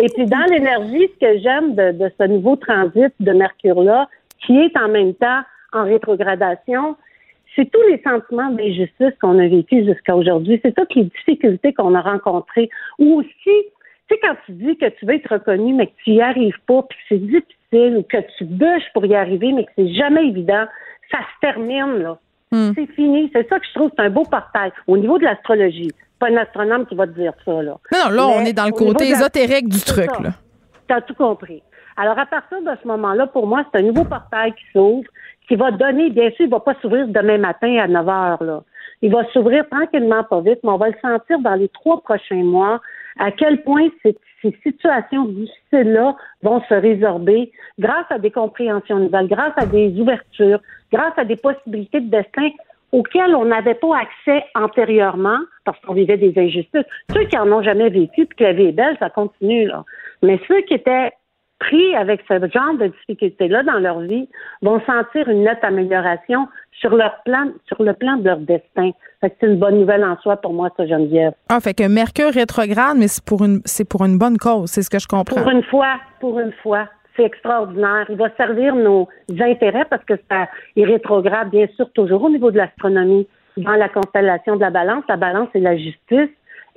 Et puis dans l'énergie, ce que j'aime de, de, ce nouveau transit de Mercure là, qui est en même temps en rétrogradation, c'est tous les sentiments d'injustice qu'on a vécu jusqu'à aujourd'hui. C'est toutes les difficultés qu'on a rencontrées. Ou aussi, tu sais, quand tu dis que tu veux être reconnu, mais que tu n'y arrives pas, puis que c'est difficile ou que tu bûches pour y arriver, mais que c'est jamais évident, ça se termine, là. Hmm. C'est fini. C'est ça que je trouve, c'est un beau portail. Au niveau de l'astrologie, pas un astronome qui va te dire ça, là. Non, là, on est dans le côté ésotérique du truc, là. Tu as tout compris. Alors, à partir de ce moment-là, pour moi, c'est un nouveau portail qui s'ouvre, qui va donner, bien sûr, il va pas s'ouvrir demain matin à 9 heures, là. Il va s'ouvrir tranquillement, pas vite, mais on va le sentir dans les trois prochains mois à quel point ces, situations difficiles-là vont se résorber grâce à des compréhensions nouvelles, grâce à des ouvertures, grâce à des possibilités de destin auxquelles on n'avait pas accès antérieurement parce qu'on vivait des injustices. Ceux qui en ont jamais vécu puis que la vie est belle, ça continue, là. Mais ceux qui étaient pris avec ce genre de difficultés-là dans leur vie vont sentir une nette amélioration sur leur plan, sur le plan de leur destin. c'est une bonne nouvelle en soi pour moi, ça, Geneviève. Ah, fait que Mercure rétrograde, mais c'est pour une, c'est pour une bonne cause, c'est ce que je comprends. Pour une fois, pour une fois. C'est extraordinaire. Il va servir nos intérêts parce que ça, il rétrograde, bien sûr, toujours au niveau de l'astronomie. Dans la constellation de la balance, la balance, c'est la justice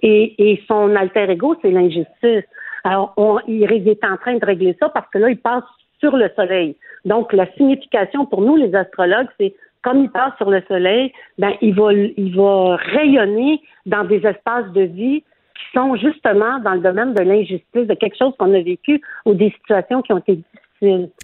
et, et son alter ego, c'est l'injustice. Alors, on, il est en train de régler ça parce que là, il passe sur le soleil. Donc, la signification pour nous, les astrologues, c'est comme il passe sur le soleil, ben, il va, il va rayonner dans des espaces de vie qui sont justement dans le domaine de l'injustice, de quelque chose qu'on a vécu ou des situations qui ont été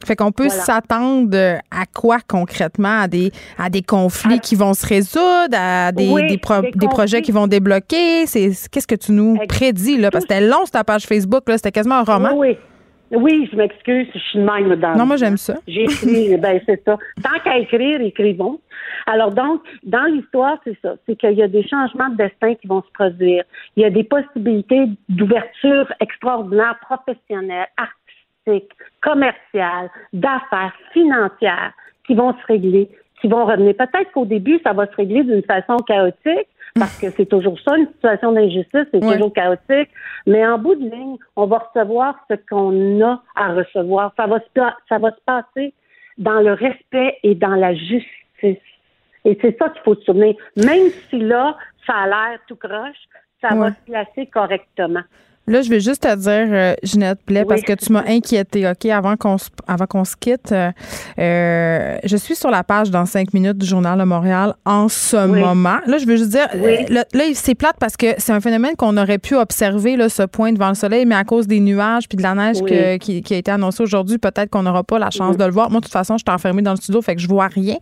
Fait qu'on peut s'attendre à quoi concrètement? À des, à des conflits qui vont se résoudre, à des, des, des, projets qui vont débloquer? Qu'est-ce que tu nous prédis, là? Parce que c'était long, ta page Facebook. C'était quasiment un roman. Oui. Oui, je m'excuse, je suis de même dans Non, moi j'aime ça. J'ai écrit, ben c'est ça. Tant qu'à écrire, écrivons. Alors donc, dans l'histoire, c'est ça. C'est qu'il y a des changements de destin qui vont se produire. Il y a des possibilités d'ouverture extraordinaires, professionnelles, commerciales, d'affaires, financières, qui vont se régler, qui vont revenir. Peut-être qu'au début, ça va se régler d'une façon chaotique, parce que c'est toujours ça, une situation d'injustice, c'est toujours chaotique. Mais en bout de ligne, on va recevoir ce qu'on a à recevoir. Ça va, se, ça va se passer dans le respect et dans la justice. Et c'est ça qu'il faut se souvenir. Même si là, ça a l'air tout croche, ça va se placer correctement. Là, je vais juste te dire, euh, Ginette Blais, parce que tu m'as inquiété, OK, avant qu'on se, avant qu'on se quitte. Euh, euh, je suis sur la page dans cinq minutes du Journal de Montréal en ce moment. Là, je veux juste dire, là, c'est plate parce que c'est un phénomène qu'on aurait pu observer, là, ce point devant le soleil, mais à cause des nuages puis de la neige qui, qui, a été annoncée aujourd'hui, peut-être qu'on n'aura pas la chance de le voir. Moi, de toute façon, je suis enfermée dans le studio, fait que je vois rien.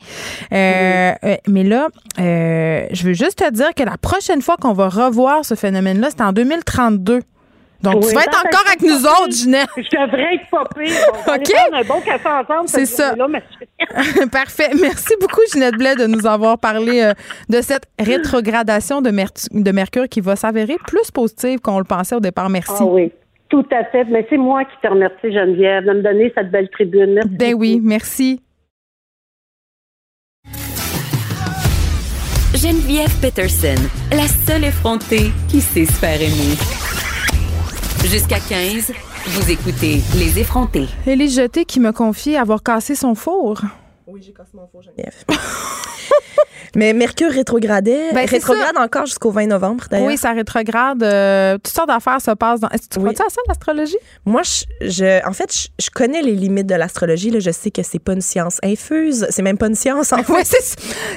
mais là, je veux juste te dire que la prochaine fois qu'on va revoir ce phénomène-là, c'est en 2032. Donc, tu vas être encore avec nous autres, Ginette. Je devrais être pas pire. OK. un bon café ensemble. C'est ça. Parfait. Merci beaucoup, Ginette Blais, de nous avoir parlé euh, de cette rétrogradation de, de Mercure qui va s'avérer plus positive qu'on le pensait au départ. Merci. Ah oui. Tout à fait. Mais c'est moi qui te remercie, Geneviève, de me donner cette belle tribune. Merci ben oui, merci. Geneviève Peterson, la seule effrontée qui sait se faire aimer. Jusqu'à 15, vous écoutez Les effrontés. Élise Jeté qui me confie avoir cassé son four. Oui, j'ai cassé mon four, Geneviève. Mais Mercure rétrogradait. Ben, rétrograde encore jusqu'au 20 novembre, d'ailleurs. Oui, ça rétrograde. Euh, toutes sortes d'affaires se passent. Dans... Est-ce que tu crois ça, l'astrologie? Moi, je, en fait, je, connais les limites de l'astrologie. Je sais que c'est pas une science infuse. C'est même pas une science, en fait.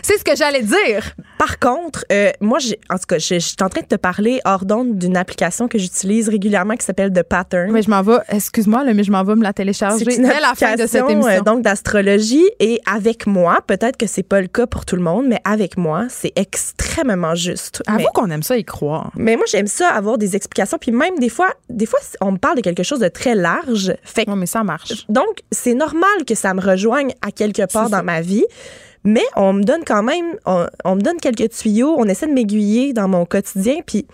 c'est ce que j'allais dire. Par contre, euh, moi, j'ai, en tout cas, je, suis en train de te parler hors d'onde d'une application que j'utilise régulièrement qui s'appelle The Pattern. Mais je m'en vais, excuse-moi, mais je m'en vais me la télécharger c'est une la fin de cette émission. Euh, donc d'astrologie et avec moi, peut-être que c'est pas le cas pour tout le monde, mais avec moi, c'est extrêmement juste. Avoue qu'on aime ça y croire. Mais moi, j'aime ça avoir des explications, puis même des fois, des fois, on me parle de quelque chose de très large. Fait mais ça marche. Donc, c'est normal que ça me rejoigne à quelque part dans ma vie. Mais on me donne quand même, on, me donne quelques tuyaux, on essaie de m'aiguiller dans mon quotidien. Puis,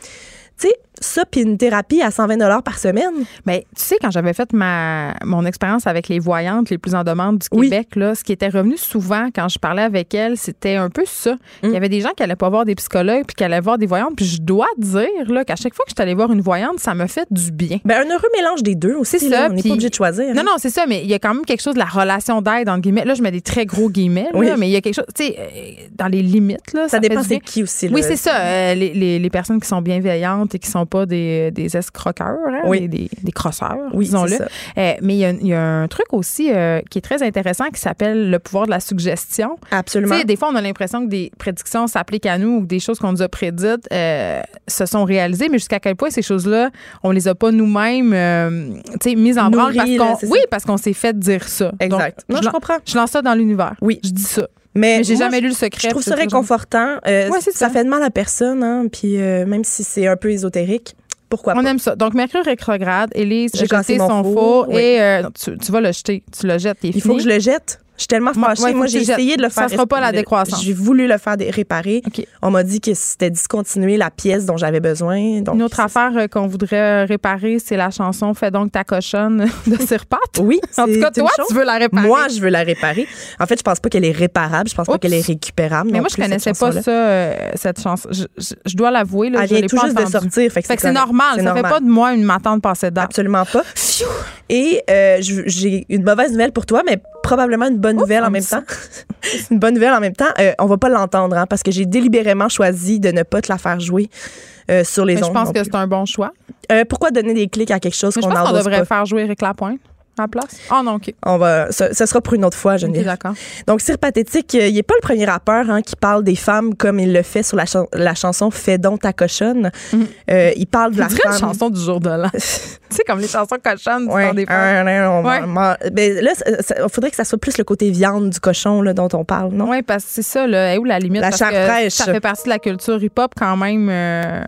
tu sais, ça, puis une thérapie à 120 dollars par semaine. Mais tu sais, quand j'avais fait ma, mon expérience avec les voyantes les plus en demande du Québec, là, ce qui était revenu souvent quand je parlais avec elles, c'était un peu ça. Il y mm. avait des gens qui allaient pas voir des psychologues puis qui allaient voir des voyantes. Puis je dois dire là, qu'à chaque fois que je suis allée voir une voyante, ça me fait du bien. Ben, un heureux mélange des deux aussi. C'est ça. on n'est pas obligé de choisir. Non, hein. non, c'est ça. Mais il y a quand même quelque chose de la relation d'aide, entre guillemets. Là, je mets des très gros guillemets, mais il y a quelque chose, tu sais, euh, dans les limites. Là, ça, dépend de qui aussi. Oui, c'est ça. Euh, les, les, les, personnes qui sont bienveillantes et qui sont pas des, des escroqueurs, hein, des, des, crosseurs, oui, disons-le. Euh, mais il y, a un truc aussi euh, qui est très intéressant qui s'appelle le pouvoir de la suggestion. Absolument. des fois, on a l'impression que des prédictions s'appliquent à nous ou que des choses qu'on nous a prédites euh, se sont réalisées, mais jusqu'à quel point ces choses-là, on les a pas nous-mêmes mises en branle parce qu'on, oui, parce qu'on s'est fait dire ça. Exact. je, comprends. Je lance ça dans l'univers. Oui. Je dis ça. Mais, j'ai jamais lu le secret. Je trouve ça réconfortant. ça. fait de mal à personne, hein, puis même si c'est un peu ésotérique. Pourquoi On aime ça. Donc, Mercure rétrograde, Élise, j'ai jeté son four, et euh, tu, vas le jeter. Tu le jettes. Il, il faut que je le jette? Je suis tellement fâchée. Moi, j'ai essayé de le faire. Ça sera pas la décroissance. J'ai voulu le faire réparer. On m'a dit que c'était discontinuer la pièce dont j'avais besoin. Donc Une autre affaire euh, qu'on voudrait euh, réparer, c'est la chanson Fais donc ta cochonne de Sirpat. Oui. en tout cas, toi, tu veux la réparer. Moi, je veux la réparer. En fait, je pense pas qu'elle est réparable. Je pense pas qu'elle est récupérable. Mais moi, je connaissais pas ça, euh, cette chanson. Je, dois l'avouer. Elle vient tout juste de sortir. Fait que c'est normal. Ça fait pas de moi une matante passée dedans. Absolument pas. Et j'ai une mauvaise nouvelle pour toi, mais probablement une bonne nouvelle en même temps. une bonne nouvelle en même temps. Euh, on va pas l'entendre hein, parce que j'ai délibérément choisi de ne pas te la faire jouer euh, sur les Mais ondes. Je pense que c'est un bon choix. Euh, pourquoi donner des clics à quelque chose qu'on Je pense qu'on devrait faire jouer Eric Lapointe à la place? Ah non, OK. On va, ça, sera pour une autre fois, Geneviève. Okay, d'accord. Donc, Sir Pathétique, il n'est pas le premier rappeur hein, qui parle des femmes comme il le fait sur la, la chanson Fais donc ta cochonne. Mhm. il parle de la femme. la chanson du jour de l'an. tu sais, comme les chansons cochonnes ouais, des femmes. Ouais. Ben, là, il faudrait que ça soit plus le côté viande du cochon là, dont on parle, non? Oui, parce que c'est ça, là. où la limite? La chair fraîche. Ça fait partie de la culture hip-hop quand même. Euh,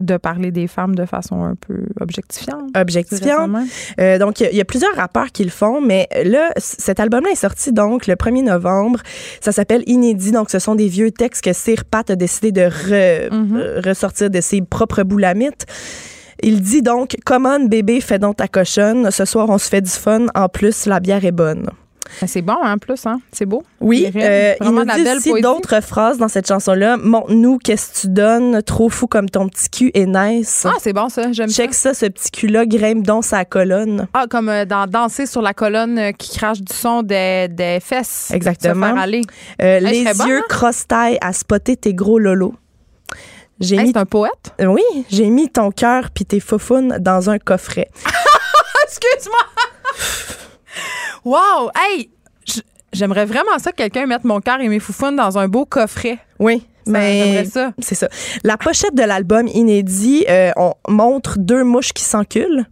de parler des femmes de façon un peu objectifiante. Objectifiante. Euh, donc, il y, a plusieurs rappeurs qui le font, mais là, cet album-là est sorti donc le 1er novembre. Ça s'appelle Inédit. Donc, ce sont des vieux textes que Sir Pat a décidé de mm-hmm. euh, ressortir de ses propres boulamites. Il dit donc, Come bébé, fais donc ta cochonne. Ce soir, on se fait du fun. En plus, la bière est bonne. Ben, c'est bon, en hein, plus, hein? C'est beau. Oui. Euh, il nous dit aussi d'autres phrases dans cette chanson-là. Montre-nous qu'est-ce que tu donnes, trop fou comme ton petit cul est nice. Ah, c'est bon, ça. J'aime ça. Check ça, ce petit cul-là, grimpe dans sa colonne. Ah, comme euh, dans Danser sur la colonne euh, qui crache du son des, des fesses. Exactement. faire aller. les yeux hein? cross-taille à spotter tes gros lolos. J'ai mis... C'est un poète? Oui. J'ai mis ton cœur puis tes faufounes dans un coffret. Excuse-moi! Wow! Hey! J'aimerais vraiment ça que quelqu'un mette mon cœur et mes foufounes dans un beau coffret. Oui. Mais c'est ça. La pochette de l'album inédit, euh, on montre deux mouches qui s'enculent.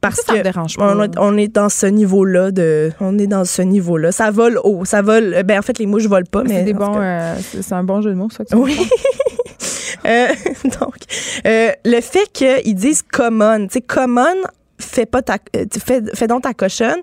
Parce ça, que dérange pas. On, est dans ce niveau-là de, on est dans ce niveau-là. Ça vole haut, ça vole. Ben en fait, les mouches volent pas, mais, c'est euh, c'est un bon jeu de mots, ça. oui. euh, donc, euh, le fait qu'ils disent common, tu sais, common, fais pas ta, fais, fais donc ta cochonne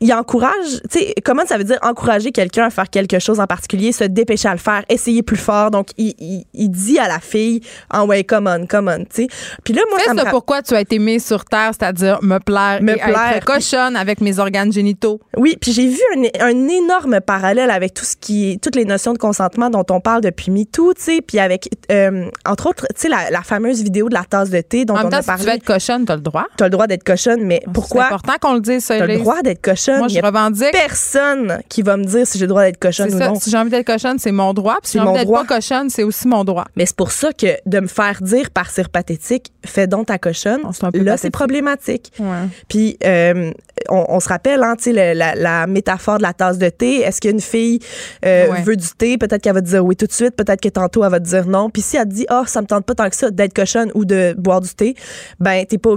il encourage, tu sais, comment ça veut dire encourager quelqu'un à faire quelque chose en particulier, se dépêcher à le faire, essayer plus fort? Donc, il, il, dit à la fille, en oh, ouais, come on, come on, tu sais. Puis là, moi, ça pourquoi tu as été mise sur terre, c'est-à-dire me plaire, me plaire, être cochonne avec mes organes génitaux. Oui, puis j'ai vu un, un, énorme parallèle avec tout ce qui, toutes les notions de consentement dont on parle depuis MeToo, tu sais, puis avec, euh, entre autres, tu sais, la, la, fameuse vidéo de la tasse de thé dont en on temps, a parlé. Si tu veux être cochonne, t'as le droit. T'as le droit d'être cochonne, mais pourquoi? C'est important qu'on le dise, ça. T'as le droit d'être cochonne. Moi, je revendique. personne qui va me dire si j'ai le droit d'être cochonne ou ça. non. Si j'ai envie d'être cochonne, c'est mon droit. Puis si j'ai envie d'être pas cochonne, c'est aussi mon droit. Mais c'est pour ça que de me faire dire par cire pathétique, fais donc ta cochonne, Oh, c'est un peu là, c'est problématique. Ouais. Puis, euh, on, on se rappelle, hein, tu sais, le- la, la métaphore de la tasse de thé. Est-ce qu'une fille euh, Ouais. veut du thé? Peut-être qu'elle va te dire oui tout de suite. Peut-être que tantôt, elle va te dire non. Puis si elle te dit, ah, ça me tente pas tant que ça d'être cochonne ou de boire du thé, ben, t'es pas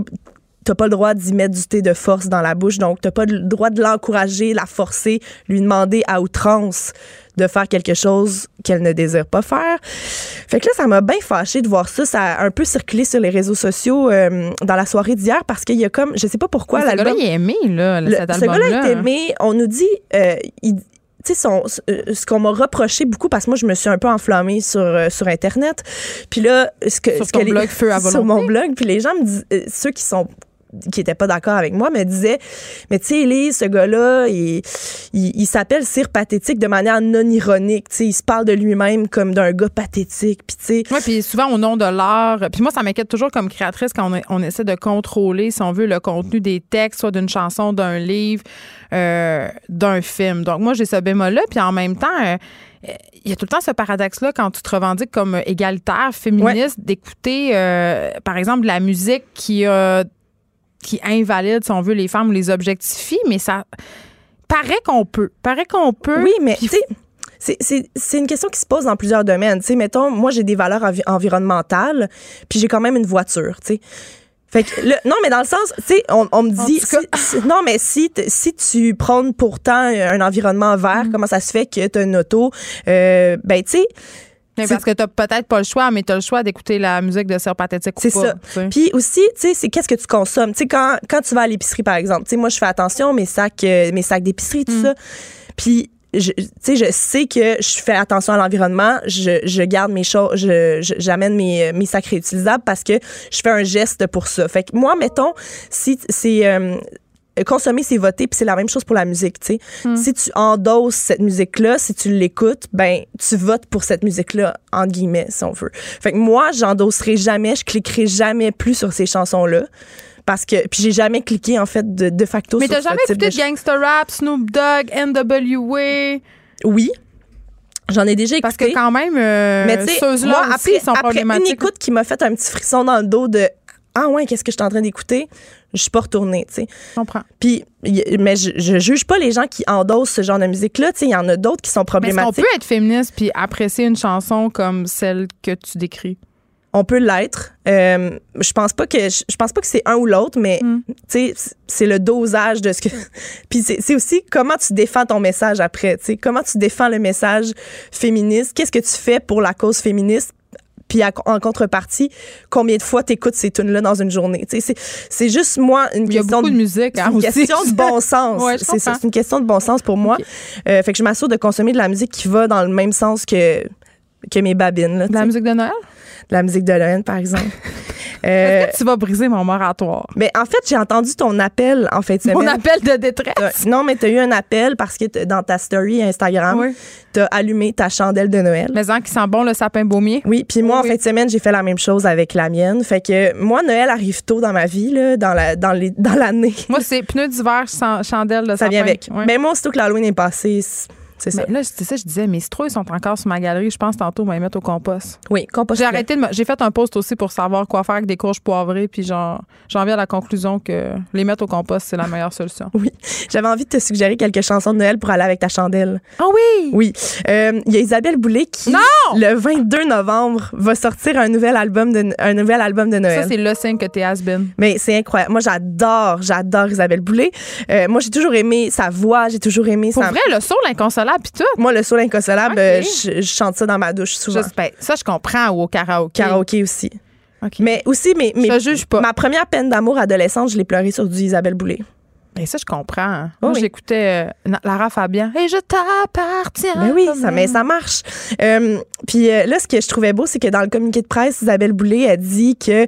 t'as pas le droit d'y mettre du thé de force dans la bouche, donc t'as pas le droit de l'encourager, la forcer, lui demander à outrance de faire quelque chose qu'elle ne désire pas faire. Fait que là, ça m'a bien fâché de voir ça. Ça a un peu circulé sur les réseaux sociaux euh, dans la soirée d'hier parce qu'il y a comme, je sais pas pourquoi, ce gars-là, il est aimé, là, Le- cet ce gars-là est aimé. On nous dit, euh, il- tu sais, euh, ce qu'on m'a reproché beaucoup, parce que moi, je me suis un peu enflammée sur, euh, sur Internet. Puis là, ce que, Sur ce ton que les- blog Feu à Sur volonté. mon blog. Puis les gens me disent, euh, ceux qui sont qui étaient pas d'accord avec moi me disaient mais tu sais Elise ce gars-là il, il, il s'appelle Cire pathétique de manière non ironique tu sais il se parle de lui-même comme d'un gars pathétique puis tu sais Oui, puis souvent au nom de l'art. Puis moi, ça m'inquiète toujours comme créatrice quand on, on essaie de contrôler, si on veut, le contenu des textes, soit d'une chanson, d'un livre, euh, d'un film. Donc moi, j'ai ce bémol-là. Puis en même temps, euh, euh, il y a tout le temps ce paradoxe-là quand tu te revendiques comme égalitaire, féministe, d'écouter, euh, par exemple, de la musique qui a qui invalide, si on veut, les femmes ou les objectifie, mais ça paraît qu'on peut. Paraît qu'on peut. Oui, mais tu sais, c'est- une question qui se pose dans plusieurs domaines. Tu sais, mettons, moi, j'ai des valeurs envi- environnementales, puis j'ai quand même une voiture, tu sais. Fait que, le- non, mais dans le sens, tu sais, on, on me dit, si- si- non, mais si, si tu prônes pourtant un environnement vert, Mm. comment ça se fait que tu as une auto? Euh, ben, tu sais, Mais parce que t'as peut-être pas le choix, mais t'as le choix d'écouter la musique de Sœur Pathétique ou C'est ça. Puis aussi, tu sais, c'est qu'est-ce que tu consommes? Tu sais, quand, quand tu vas à l'épicerie, par exemple, tu sais, moi, je fais attention, mes sacs, euh, mes sacs d'épicerie, tout ça. Puis, je- tu sais, je sais que je fais attention à l'environnement, je, je garde mes choses, je, je- j'amène mes, mes sacs réutilisables parce que je fais un geste pour ça. Fait que moi, mettons, si c'est... euh, consommer, c'est voter, puis c'est la même chose pour la musique, tu sais. Si tu endosses cette musique-là, si tu l'écoutes, ben tu votes pour cette musique-là, entre guillemets, si on veut. Fait que moi, j'endosserai jamais, je cliquerai jamais plus sur ces chansons-là. Parce que, puis j'ai jamais cliqué, en fait, de, de facto Mais sur t'as ce jamais type écouté de Gangster Rap, Snoop Dogg, NWA? Oui. J'en ai déjà Parce écouté. que quand même, euh, Mais ceux-là après, sont après une écoute qui m'a fait un petit frisson dans le dos de Ah ouais, qu'est-ce que je suis en train d'écouter? Je suis pas retournée, tu sais. Je comprends. Puis, mais je, je juge pas les gens qui endossent ce genre de musique-là. Tu sais, il y en a d'autres qui sont Mais problématiques. peut être féministe puis apprécier une chanson comme celle que tu décris? On peut l'être. Euh, je pense pas que je, je pense pas que c'est un ou l'autre, mais Mm. tu sais, c'est le dosage de ce que. Puis c'est c'est aussi comment tu défends ton message après. Tu sais, comment tu défends le message féministe? Qu'est-ce que tu fais pour la cause féministe? Puis en contrepartie, combien de fois t'écoutes ces tunes-là dans une journée? C'est juste moi une Il y a question beaucoup de musique, C'est hein, une question de bon sens. Ouais, c'est ça, comprends. c'est une question de bon sens pour moi. Euh, fait que je m'assure de consommer de la musique qui va dans le même sens que que mes babines. Là, De la musique de Noël? La musique de Lorraine, par exemple. Euh, Est-ce que tu vas briser mon moratoire? mais en fait, j'ai entendu ton appel en fin de semaine. Mon appel de détresse? Non, mais tu as eu un appel parce que dans ta story Instagram, Oui. tu as allumé ta chandelle de Noël. Mais en qui sent bon le sapin baumier? Oui, puis moi, en fin de semaine, j'ai fait la même chose avec la mienne. Fait que moi, Noël arrive tôt dans ma vie, là, dans la dans les dans l'année. Moi, c'est pneus d'hiver, sans- chandelle de Ça sapin. vient avec. Mais moi, aussitôt que l'Halloween est passé, c'est ça. Là, c'est ça, je disais, mes citrouilles sont encore sur ma galerie. Je pense tantôt, on va les mettre au compost. Oui, compost. J'ai arrêté de me- J'ai fait un post aussi pour savoir quoi faire avec des courges poivrées, puis genre, j'en viens à la conclusion que les mettre au compost, c'est la meilleure solution. Oui. J'avais envie de te suggérer quelques chansons de Noël pour aller avec ta chandelle. Ah oui! Oui. Euh, Il y a Isabelle Boulay qui, le 22 novembre, va sortir un nouvel album de, un nouvel album de Noël. Ça, c'est le signe que t'es has-been. Mais c'est incroyable. Moi, j'adore, j'adore Isabelle Boulay. Euh, moi, j'ai toujours aimé sa voix, j'ai toujours aimé Pour sa. vrai, le sourd, l'inconsolable, puis tout. Moi, le soul inconsolable, euh, je, je chante ça dans ma douche souvent. Ben, ça, je comprends, ou au karaoké. Karaoké aussi. Mais aussi, Je te juge pas. ma première peine d'amour adolescente, je l'ai pleurée sur du Isabelle Boulay. Ben, ça, je comprends. Oh Moi, oui. j'écoutais euh, Lara Fabian. Et je t'appartiens. Ben oui, ça, mais ça marche. Euh, puis euh, là, ce que je trouvais beau, c'est que dans le communiqué de presse, Isabelle Boulay a dit que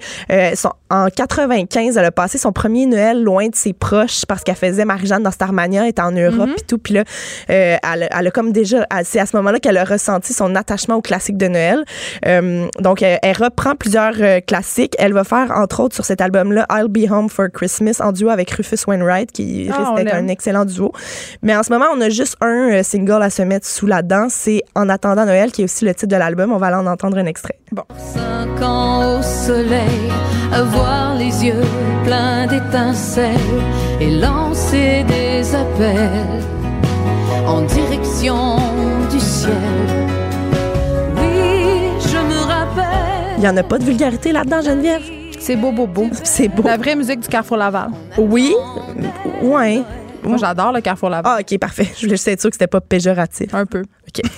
son- en 95, elle a passé son premier Noël loin de ses proches parce qu'elle faisait Marie-Jeanne dans Starmania, elle était en Europe Mhm. et tout. Puis là, euh, elle, a- elle a comme déjà, c'est à ce moment-là qu'elle a ressenti son attachement aux classiques de Noël. Euh, donc, elle, elle reprend plusieurs euh, classiques. Elle va faire, entre autres, sur cet album-là, I'll Be Home for Christmas en duo avec Rufus Wainwright, qui Ah, risque d'être un excellent duo. Mais en ce moment, on a juste un euh, single à se mettre sous la dent. C'est En attendant Noël, qui est aussi le titre de l'album. On va aller en entendre un extrait. Cinq ans au soleil, avoir les yeux pleins d'étincelles et lancer des appels en direction du ciel. Oui, je me rappelle. Il y en a pas de vulgarité là-dedans, Geneviève? C'est beau, beau, beau. C'est beau. La vraie musique du Carrefour Laval. Oui. Ouais. Moi, j'adore le Carrefour Laval. Ah, OK, parfait. Je voulais juste être sûre que c'était pas péjoratif. Un peu. OK.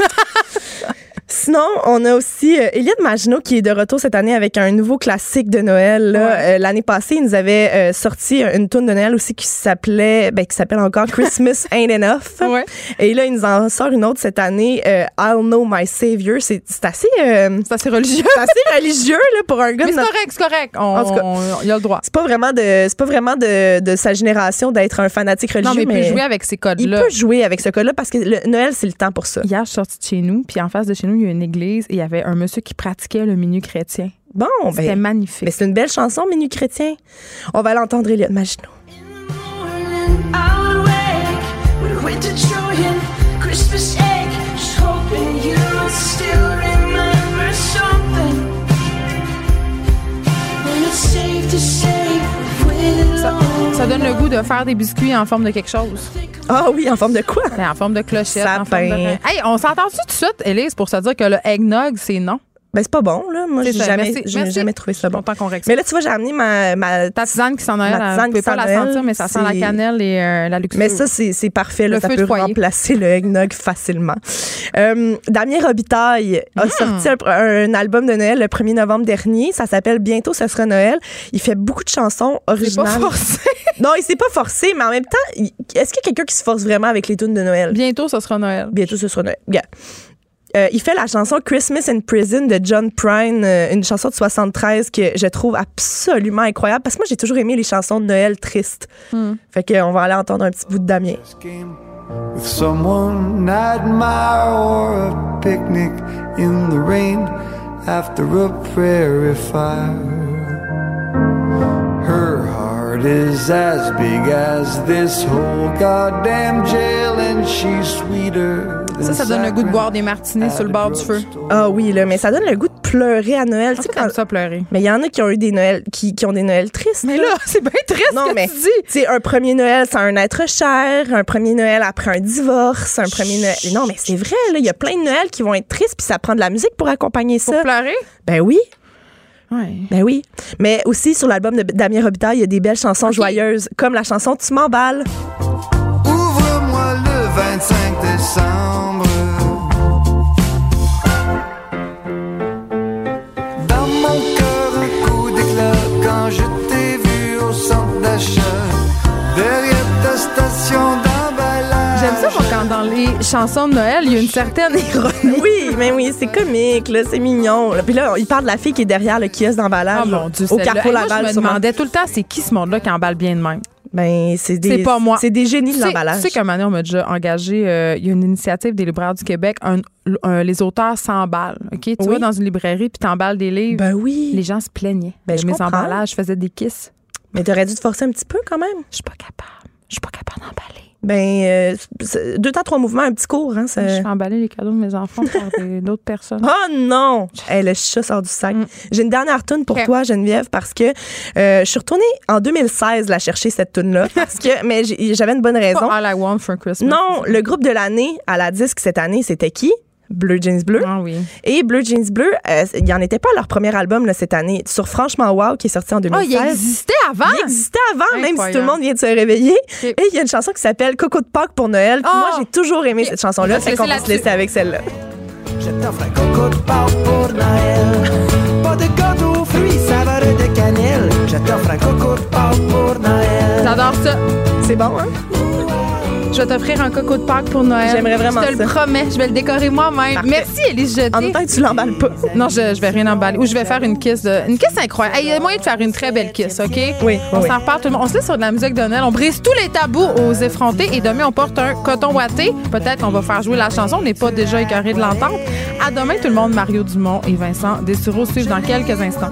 Sinon, on a aussi euh, Eliade Maginot qui est de retour cette année avec un nouveau classique de Noël. Euh, L'année passée, il nous avait euh, sorti une tune de Noël aussi qui s'appelait, ben, qui s'appelle encore Christmas Ain't Enough. Ouais. Et là, il nous en sort une autre cette année, euh, I'll Know My Savior. C'est assez, C'est assez religieux. c'est assez religieux là pour un gars. Mais c'est correct, c'est correct. On, En tout cas. il a le droit. C'est pas vraiment de, c'est pas vraiment de, de sa génération d'être un fanatique religieux, Non, mais il peut jouer avec ces il codes-là. peut jouer avec ce code-là parce que le Noël, c'est le temps pour ça. Hier, je suis sortie de chez nous, puis en face de chez nous, il y a une église et il y avait un monsieur qui pratiquait le milieu chrétien. Bon, C'était ben, magnifique. mais c'est une belle chanson, Menu chrétien. On va l'entendre, Eliott Maginot. Ça, ça donne le goût de faire des biscuits en forme de quelque chose. Ah oui, en forme de quoi? Ben, en forme de clochette. En Sapin. forme de... Hey, on s'entend-tu tout de suite, Élise, pour se dire que le eggnog, c'est non? Ben, c'est pas bon, là. Moi, j'ai jamais, Merci. j'ai Merci. jamais trouvé ça bon. content qu'on. Mais là, tu vois, j'ai amené ma, ma Ta tisane qui sent Noël, Ma tisane vous pouvez qui pas la sentir, mais ça sent la c'est- cannelle et euh, la luxure. Mais ça, c'est c'est parfait. Là, Le ça feu peut foyer. remplacer le eggnog facilement. Euh, Damien Robitaille a sorti un, un album de Noël le 1er novembre dernier. Ça s'appelle Bientôt, ce sera Noël. Il fait beaucoup de chansons c'est pas originales. forcé. Non, il s'est pas forcé, mais en même temps, il- est-ce qu'il y a quelqu'un qui se force vraiment avec les tunes de Noël? Bientôt, ce sera Noël. Bientôt, ce sera Noël. Yeah. Euh, il fait la chanson Christmas in Prison de John Prine, euh, une chanson de 73 que je trouve absolument incroyable parce que moi j'ai toujours aimé les chansons de Noël tristes. Fait que on va aller entendre un petit bout de Damien. with someone I admire or a picnic in the rain after a prairie fire. Her heart is as big as this whole goddamn jail and she's sweeter Ça, ça donne le goût de boire des martinis sur le bord du feu. Ah oui là, mais ça donne le goût de pleurer à Noël. Tu sais, quand- ça pleurer? Mais il y en a qui ont eu des Noëls qui, qui ont des Noëls tristes. Mais là, c'est bien triste Non, ce que mais tu dis. tu sais, un premier Noël sans un être cher, un premier Noël après un divorce, un premier Noël. Non, mais c'est vrai, là, il y a plein de Noëls qui vont être tristes, puis ça prend de la musique pour accompagner Pour ça. pleurer? Ben oui. Ouais. Ben oui. Mais aussi, sur l'album de Damien Robitaille, il y a des belles chansons joyeuses, comme la chanson Tu m'emballes. Ouvre-moi le 25 décembre. Dans mon cœur, un coup d'éclat quand je t'ai vu au centre d'achat. Derrière ta station d'emballage. J'aime ça, moi, quand dans les chansons de Noël, il y a une certaine ironie. Oui, mais oui, c'est comique, là, c'est mignon. là. Puis là, il parle de la fille qui est derrière le kiosque d'emballage. Mon Dieu, au. Carrefour Hey, moi, Laval. je me demandais tout le temps, c'est qui ce monde-là qui emballe bien de même? Ben, c'est des. C'est pas moi. C'est des génies de l'emballage. tu sais qu'à on m'a déjà engagé, euh, il y a une initiative des libraires du Québec, un- un- les auteurs s'emballent. OK? Tu Oui. vas dans une librairie puis t'emballes des livres. Ben oui. les gens se plaignaient. Ben, je mes comprends. emballages, je faisais des kisses. Mais t'aurais dû te forcer un petit peu quand même. Je suis pas capable. Je suis pas capable d'emballer. Ben, euh, deux temps, trois mouvements, un petit cours, hein. ça- Je fais emballer les cadeaux de mes enfants par d'autres personnes. Oh non! Hey, le chat sort du sac. J'ai une dernière tune pour Mm. Toi, Geneviève, parce que euh, je suis retournée en 2016 la chercher, cette tune-là. Parce que, mais j'avais une bonne raison. Pas All I Want for Christmas. Non, le groupe de l'année à la disque cette année, c'était qui? Bleu Jeans Bleu. Ah oui. Et Bleu Jeans Bleu, euh, il n'y en était pas à leur premier album là, cette année. Sur Franchement Wow, qui est sorti en Ah, 2016. il existait avant? Il existait avant, même si tout le monde vient de se réveiller. Et il y a une chanson qui s'appelle Coco de Pâques pour Noël. Oh! Moi, j'ai toujours aimé cette chanson-là. Fait qu'on va se laisser avec celle-là. Je t'offre un coco de Pâques pour Noël. Pas de gâteau aux fruits, saveur de cannelle. Je t'offre un coco de Pâques pour Noël. J'adore ça. C'est bon, hein? Je vais t'offrir un coco de Pâques pour Noël. J'aimerais vraiment Je te ça. le promets. Je vais le décorer moi-même. Merci, Élise Jeté. En même temps tu l'emballes pas. Non, je, je vais rien emballer. Ou je vais faire une kiss de. Une kiss incroyable. Il y a moyen de faire une très belle kiss, OK? Oui, On oui, s'en reparle tout le monde. On se laisse sur de la musique de Noël. On brise tous les tabous aux effrontés. Et demain, on porte un coton ouaté. Peut-être qu'on va faire jouer la chanson. On n'est pas déjà écœuré de l'entendre. À demain, tout le monde. Mario Dumont et Vincent Dessureau suivent dans quelques instants.